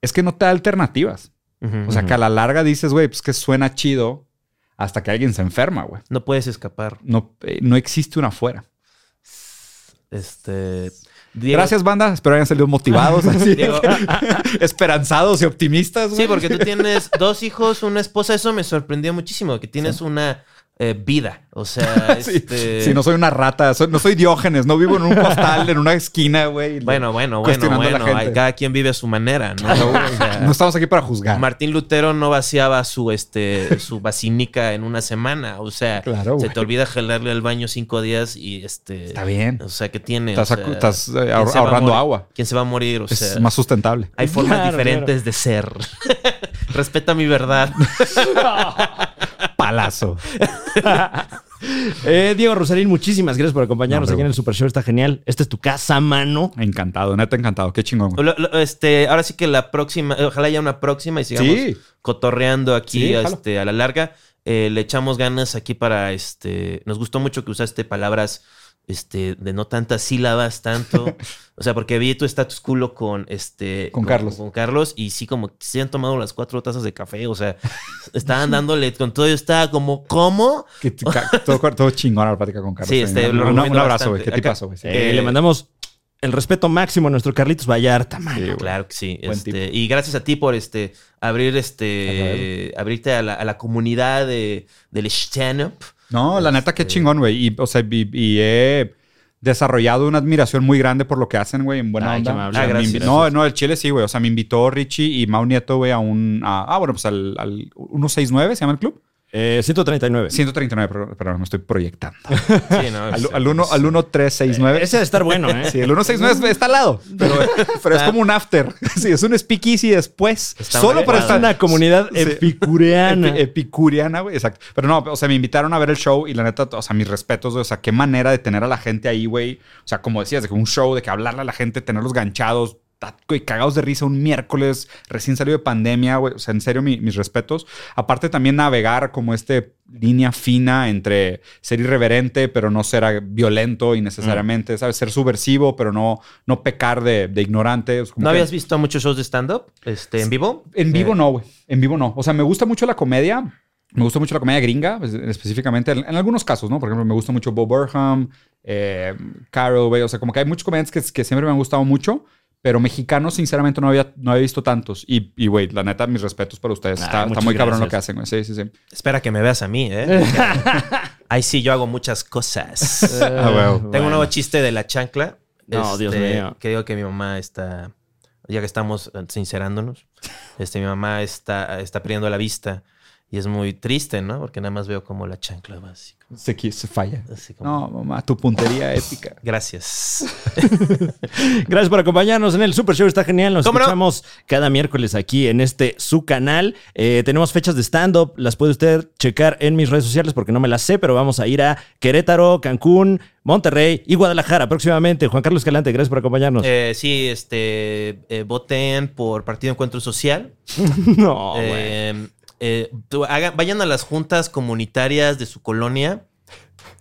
[SPEAKER 4] es que no te da alternativas. O sea, que a la larga dices, güey, pues que suena chido hasta que alguien se enferma, güey.
[SPEAKER 3] No puedes escapar.
[SPEAKER 4] No, eh, no existe una afuera.
[SPEAKER 3] Este. Diego-
[SPEAKER 4] Gracias, banda. Espero hayan salido motivados, <laughs> así, <laughs> esperanzados y optimistas. güey.
[SPEAKER 3] Sí, porque tú tienes dos hijos, una esposa. Eso me sorprendió muchísimo. Que tienes una eh, vida. O sea, <laughs>
[SPEAKER 4] Sí,
[SPEAKER 3] este.
[SPEAKER 4] sí, no soy una rata, soy- no soy Diógenes, no vivo en un costal, en una esquina, güey.
[SPEAKER 3] Bueno, bueno, bueno,
[SPEAKER 4] cuestionando a la
[SPEAKER 3] bueno.
[SPEAKER 4] gente.
[SPEAKER 3] Cada quien vive a su manera, ¿no? O sea,
[SPEAKER 4] No estamos aquí para juzgar.
[SPEAKER 3] Martín Lutero no vaciaba su este su basílica en una semana. O sea,
[SPEAKER 4] Claro,
[SPEAKER 3] se
[SPEAKER 4] güey.
[SPEAKER 3] te olvida jalarle al baño cinco días y este.
[SPEAKER 4] Está bien.
[SPEAKER 3] O sea, que tiene.
[SPEAKER 4] Estás,
[SPEAKER 3] O
[SPEAKER 4] acu-
[SPEAKER 3] sea,
[SPEAKER 4] estás, eh,
[SPEAKER 3] ¿quién
[SPEAKER 4] ahor-
[SPEAKER 3] se va a
[SPEAKER 4] ahorrando agua.
[SPEAKER 3] ¿Quién se va a morir? O
[SPEAKER 4] Es
[SPEAKER 3] sea,
[SPEAKER 4] más sustentable.
[SPEAKER 3] hay formas
[SPEAKER 2] Claro,
[SPEAKER 3] diferentes de ser. <laughs> Respeta mi verdad. <laughs>
[SPEAKER 4] Palazo.
[SPEAKER 2] Eh, Diego Rosarín, muchísimas gracias por acompañarnos
[SPEAKER 4] No,
[SPEAKER 2] aquí en el Super Show. Está genial. Esta es tu casa, mano.
[SPEAKER 4] Encantado, neta encantado. Qué chingón. güey.
[SPEAKER 3] Lo- lo- este, ahora sí que la próxima, ojalá haya una próxima y sigamos
[SPEAKER 4] Sí.
[SPEAKER 3] cotorreando aquí
[SPEAKER 4] Sí,
[SPEAKER 3] este, a la larga. Eh, le echamos ganas aquí para este. Nos gustó mucho que usaste palabras este, de no tantas sílabas, tanto. <laughs> o sea, porque vi tu status culo con este.
[SPEAKER 4] Con Carlos.
[SPEAKER 3] Con Carlos, y sí, como que se han tomado las cuatro tazas de café. O sea, <laughs> estaban dándole con todo. Yo estaba como, ¿cómo?
[SPEAKER 4] Que- todo, <laughs> todo chingón a la plática con Carlos.
[SPEAKER 3] Sí, este,
[SPEAKER 4] Un-
[SPEAKER 3] lo
[SPEAKER 4] un,
[SPEAKER 3] recomiendo
[SPEAKER 4] un abrazo, güey. ¿Qué
[SPEAKER 3] Acá-
[SPEAKER 4] tipazo, güey? Sí.
[SPEAKER 2] Eh, le mandamos el respeto máximo a nuestro Carlitos Vallarta.
[SPEAKER 4] Sí.
[SPEAKER 3] Claro que sí. Este, y gracias a ti por este abrir este abrirte a la, a la comunidad de, del stand-up.
[SPEAKER 4] No, la neta, qué chingón, güey. Y, o sea, y, y he desarrollado una admiración muy grande por lo que hacen, güey, en buena
[SPEAKER 2] Ay,
[SPEAKER 4] onda. O sea,
[SPEAKER 3] gracias.
[SPEAKER 4] no, no, el Chile sí, güey. O sea, me invitó Richie y Mau Nieto, güey, a un... a- ah, bueno, pues al, al 169, ¿se llama el club?
[SPEAKER 2] Eh, 139.
[SPEAKER 4] 139, pero, pero me estoy proyectando. <laughs>
[SPEAKER 3] Sí, ¿no?
[SPEAKER 4] Al, al, al 1369.
[SPEAKER 2] Ese debe estar bueno, ¿eh? <laughs>
[SPEAKER 4] Sí, el 169 está al lado, pero, <laughs> pero es como un after. Sí, es un speakeasy después.
[SPEAKER 3] Está
[SPEAKER 4] solo para
[SPEAKER 2] Es
[SPEAKER 4] estar
[SPEAKER 2] una comunidad
[SPEAKER 4] Sí.
[SPEAKER 2] epicureana.
[SPEAKER 4] Epi- epicuriana, güey, exacto. Pero no, o sea, me invitaron a ver el show y la neta, o sea, mis respetos, o sea, qué manera de tener a la gente ahí, güey. O sea, como decías, de que un show, de que hablarle a la gente, tenerlos ganchados, güey, cagados de risa un miércoles, recién salido de pandemia, güey. O sea, en serio, mi- mis respetos. Aparte, también navegar como este línea fina entre ser irreverente, pero no ser violento innecesariamente, ¿sabes? Ser subversivo, pero no, no pecar de, de ignorante.
[SPEAKER 3] ¿No
[SPEAKER 4] que-
[SPEAKER 3] habías visto muchos shows de stand-up este, en vivo?
[SPEAKER 4] en vivo
[SPEAKER 3] Eh,
[SPEAKER 4] no, güey. En vivo no. O sea, me gusta mucho la comedia. Me gusta mucho la comedia gringa, pues, específicamente en, en algunos casos, ¿no? Por ejemplo, me gusta mucho Bob Burnham, eh, Carol, güey. O sea, como que hay muchos comediantes que, que siempre me han gustado mucho, pero mexicanos, sinceramente, no había, no había visto tantos. Y, y, güey, la neta, mis respetos para ustedes. Está, muy cabrón lo que hacen, güey. Sí, sí, sí.
[SPEAKER 3] Espera que me veas a mí, ¿eh? <laughs> Ahí sí, yo hago muchas cosas. <laughs>
[SPEAKER 4] Ah, huevo.
[SPEAKER 3] Tengo un nuevo chiste de la chancla.
[SPEAKER 2] No,
[SPEAKER 3] este,
[SPEAKER 2] Dios mío.
[SPEAKER 3] Que digo que mi mamá está, ya que estamos eh, sincerándonos, este, mi mamá está, está perdiendo la vista y es muy triste, ¿no? Porque nada más veo como la chancla va así, como-
[SPEAKER 4] Se, falla.
[SPEAKER 3] así como-
[SPEAKER 4] No, mamá, tu puntería épica. <laughs>
[SPEAKER 3] Gracias. <laughs>
[SPEAKER 2] Gracias por acompañarnos en el Super Show. Está genial. Nos escuchamos cada miércoles aquí en este su canal. Eh, tenemos fechas de stand-up. Las puede usted checar en mis redes sociales porque no me las sé, pero vamos a ir a Querétaro, Cancún, Monterrey y Guadalajara próximamente. Juan Carlos Escalante, gracias por acompañarnos.
[SPEAKER 3] Eh, sí, este, eh, voten por Partido Encuentro Social. <laughs>
[SPEAKER 2] no.
[SPEAKER 3] Eh, eh, hagan- vayan a las juntas comunitarias de su colonia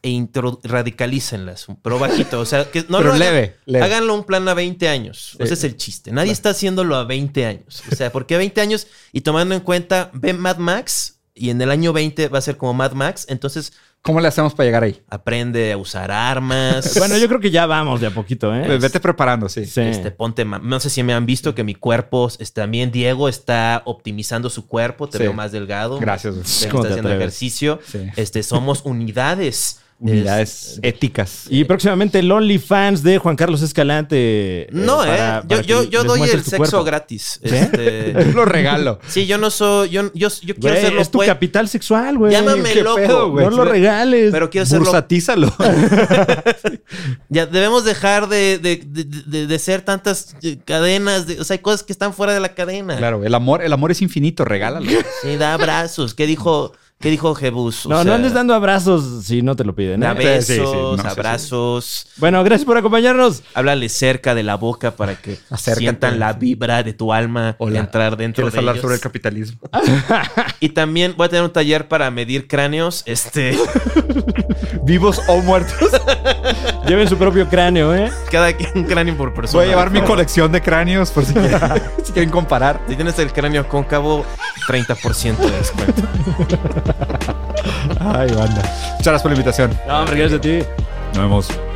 [SPEAKER 3] e intro- radicalícenlas, pero bajito. O sea, que no
[SPEAKER 4] Pero
[SPEAKER 3] lo hagan-
[SPEAKER 4] leve.
[SPEAKER 3] Háganlo un plan a 20 años. Ese es el chiste. Nadie está haciéndolo a 20 años. O sea, ¿por qué 20 años? Y tomando en cuenta, ve Mad Max y en el año 20 va a ser como Mad Max. Entonces
[SPEAKER 4] ¿Cómo le hacemos para llegar ahí?
[SPEAKER 3] aprende a usar armas. <laughs>
[SPEAKER 2] Bueno, yo creo que ya vamos de a poquito, ¿eh?
[SPEAKER 4] Vete preparando, sí.
[SPEAKER 2] Sí.
[SPEAKER 3] Este, ponte, no sé si me han visto que mi cuerpo, este, también Diego está optimizando su cuerpo, te
[SPEAKER 4] Sí.
[SPEAKER 3] veo más delgado.
[SPEAKER 4] Gracias, güey.
[SPEAKER 3] Te <laughs>
[SPEAKER 2] ¿Cómo
[SPEAKER 3] está haciendo
[SPEAKER 2] atreves?
[SPEAKER 3] ejercicio.
[SPEAKER 4] Sí.
[SPEAKER 3] Este, somos unidades.
[SPEAKER 4] Unidades
[SPEAKER 3] Es-
[SPEAKER 4] éticas.
[SPEAKER 2] Y próximamente el OnlyFans de Juan Carlos Escalante. eh,
[SPEAKER 3] no, eh.
[SPEAKER 2] para-
[SPEAKER 3] yo
[SPEAKER 2] para
[SPEAKER 3] yo, yo doy el sexo
[SPEAKER 2] cuerpo.
[SPEAKER 3] gratis. Este, <laughs>
[SPEAKER 4] Lo regalo.
[SPEAKER 3] sí, yo no soy. Yo, yo, yo quiero
[SPEAKER 2] Güey,
[SPEAKER 3] serlo.
[SPEAKER 2] es tu
[SPEAKER 3] pues,
[SPEAKER 2] capital sexual, güey.
[SPEAKER 3] Llámame
[SPEAKER 2] ¿Qué
[SPEAKER 3] loco,
[SPEAKER 2] pedo,
[SPEAKER 4] güey?
[SPEAKER 2] No lo regales.
[SPEAKER 3] pero quiero serlo.
[SPEAKER 4] Bursatízalo. <laughs>
[SPEAKER 3] Ya debemos dejar de, de, de- de- de ser tantas eh, cadenas. de- o sea, hay cosas que están fuera de la cadena.
[SPEAKER 4] claro, el amor, el amor es infinito, regálalo.
[SPEAKER 3] Sí, da abrazos. ¿Qué dijo ¿Qué dijo Jebus? O
[SPEAKER 2] No, no andes dando abrazos si no te lo piden. ¿eh?
[SPEAKER 3] besos,
[SPEAKER 4] Sí, sí, sí. No, sí, sí.
[SPEAKER 3] abrazos.
[SPEAKER 2] Bueno, gracias por acompañarnos.
[SPEAKER 3] Háblale cerca de la boca para que
[SPEAKER 4] Acércate.
[SPEAKER 3] sientan la vibra de tu alma
[SPEAKER 4] Hola.
[SPEAKER 3] entrar dentro
[SPEAKER 4] ¿Quieres
[SPEAKER 3] de
[SPEAKER 4] hablar
[SPEAKER 3] ellos.
[SPEAKER 4] sobre el capitalismo? <laughs>
[SPEAKER 3] Y también voy a tener un taller para medir cráneos. Este, <laughs>
[SPEAKER 4] ¿Vivos o muertos? <laughs>
[SPEAKER 2] Lleven su propio cráneo, ¿eh?
[SPEAKER 3] cada quien un cráneo por persona.
[SPEAKER 4] Voy a llevar mi colección de cráneos por si quieren, si quieren comparar.
[SPEAKER 3] Si tienes el cráneo cóncavo, 30% de descuento.
[SPEAKER 4] Ay, banda. Muchas gracias por la invitación.
[SPEAKER 2] No, hombre, gracias a ti.
[SPEAKER 4] Nos vemos.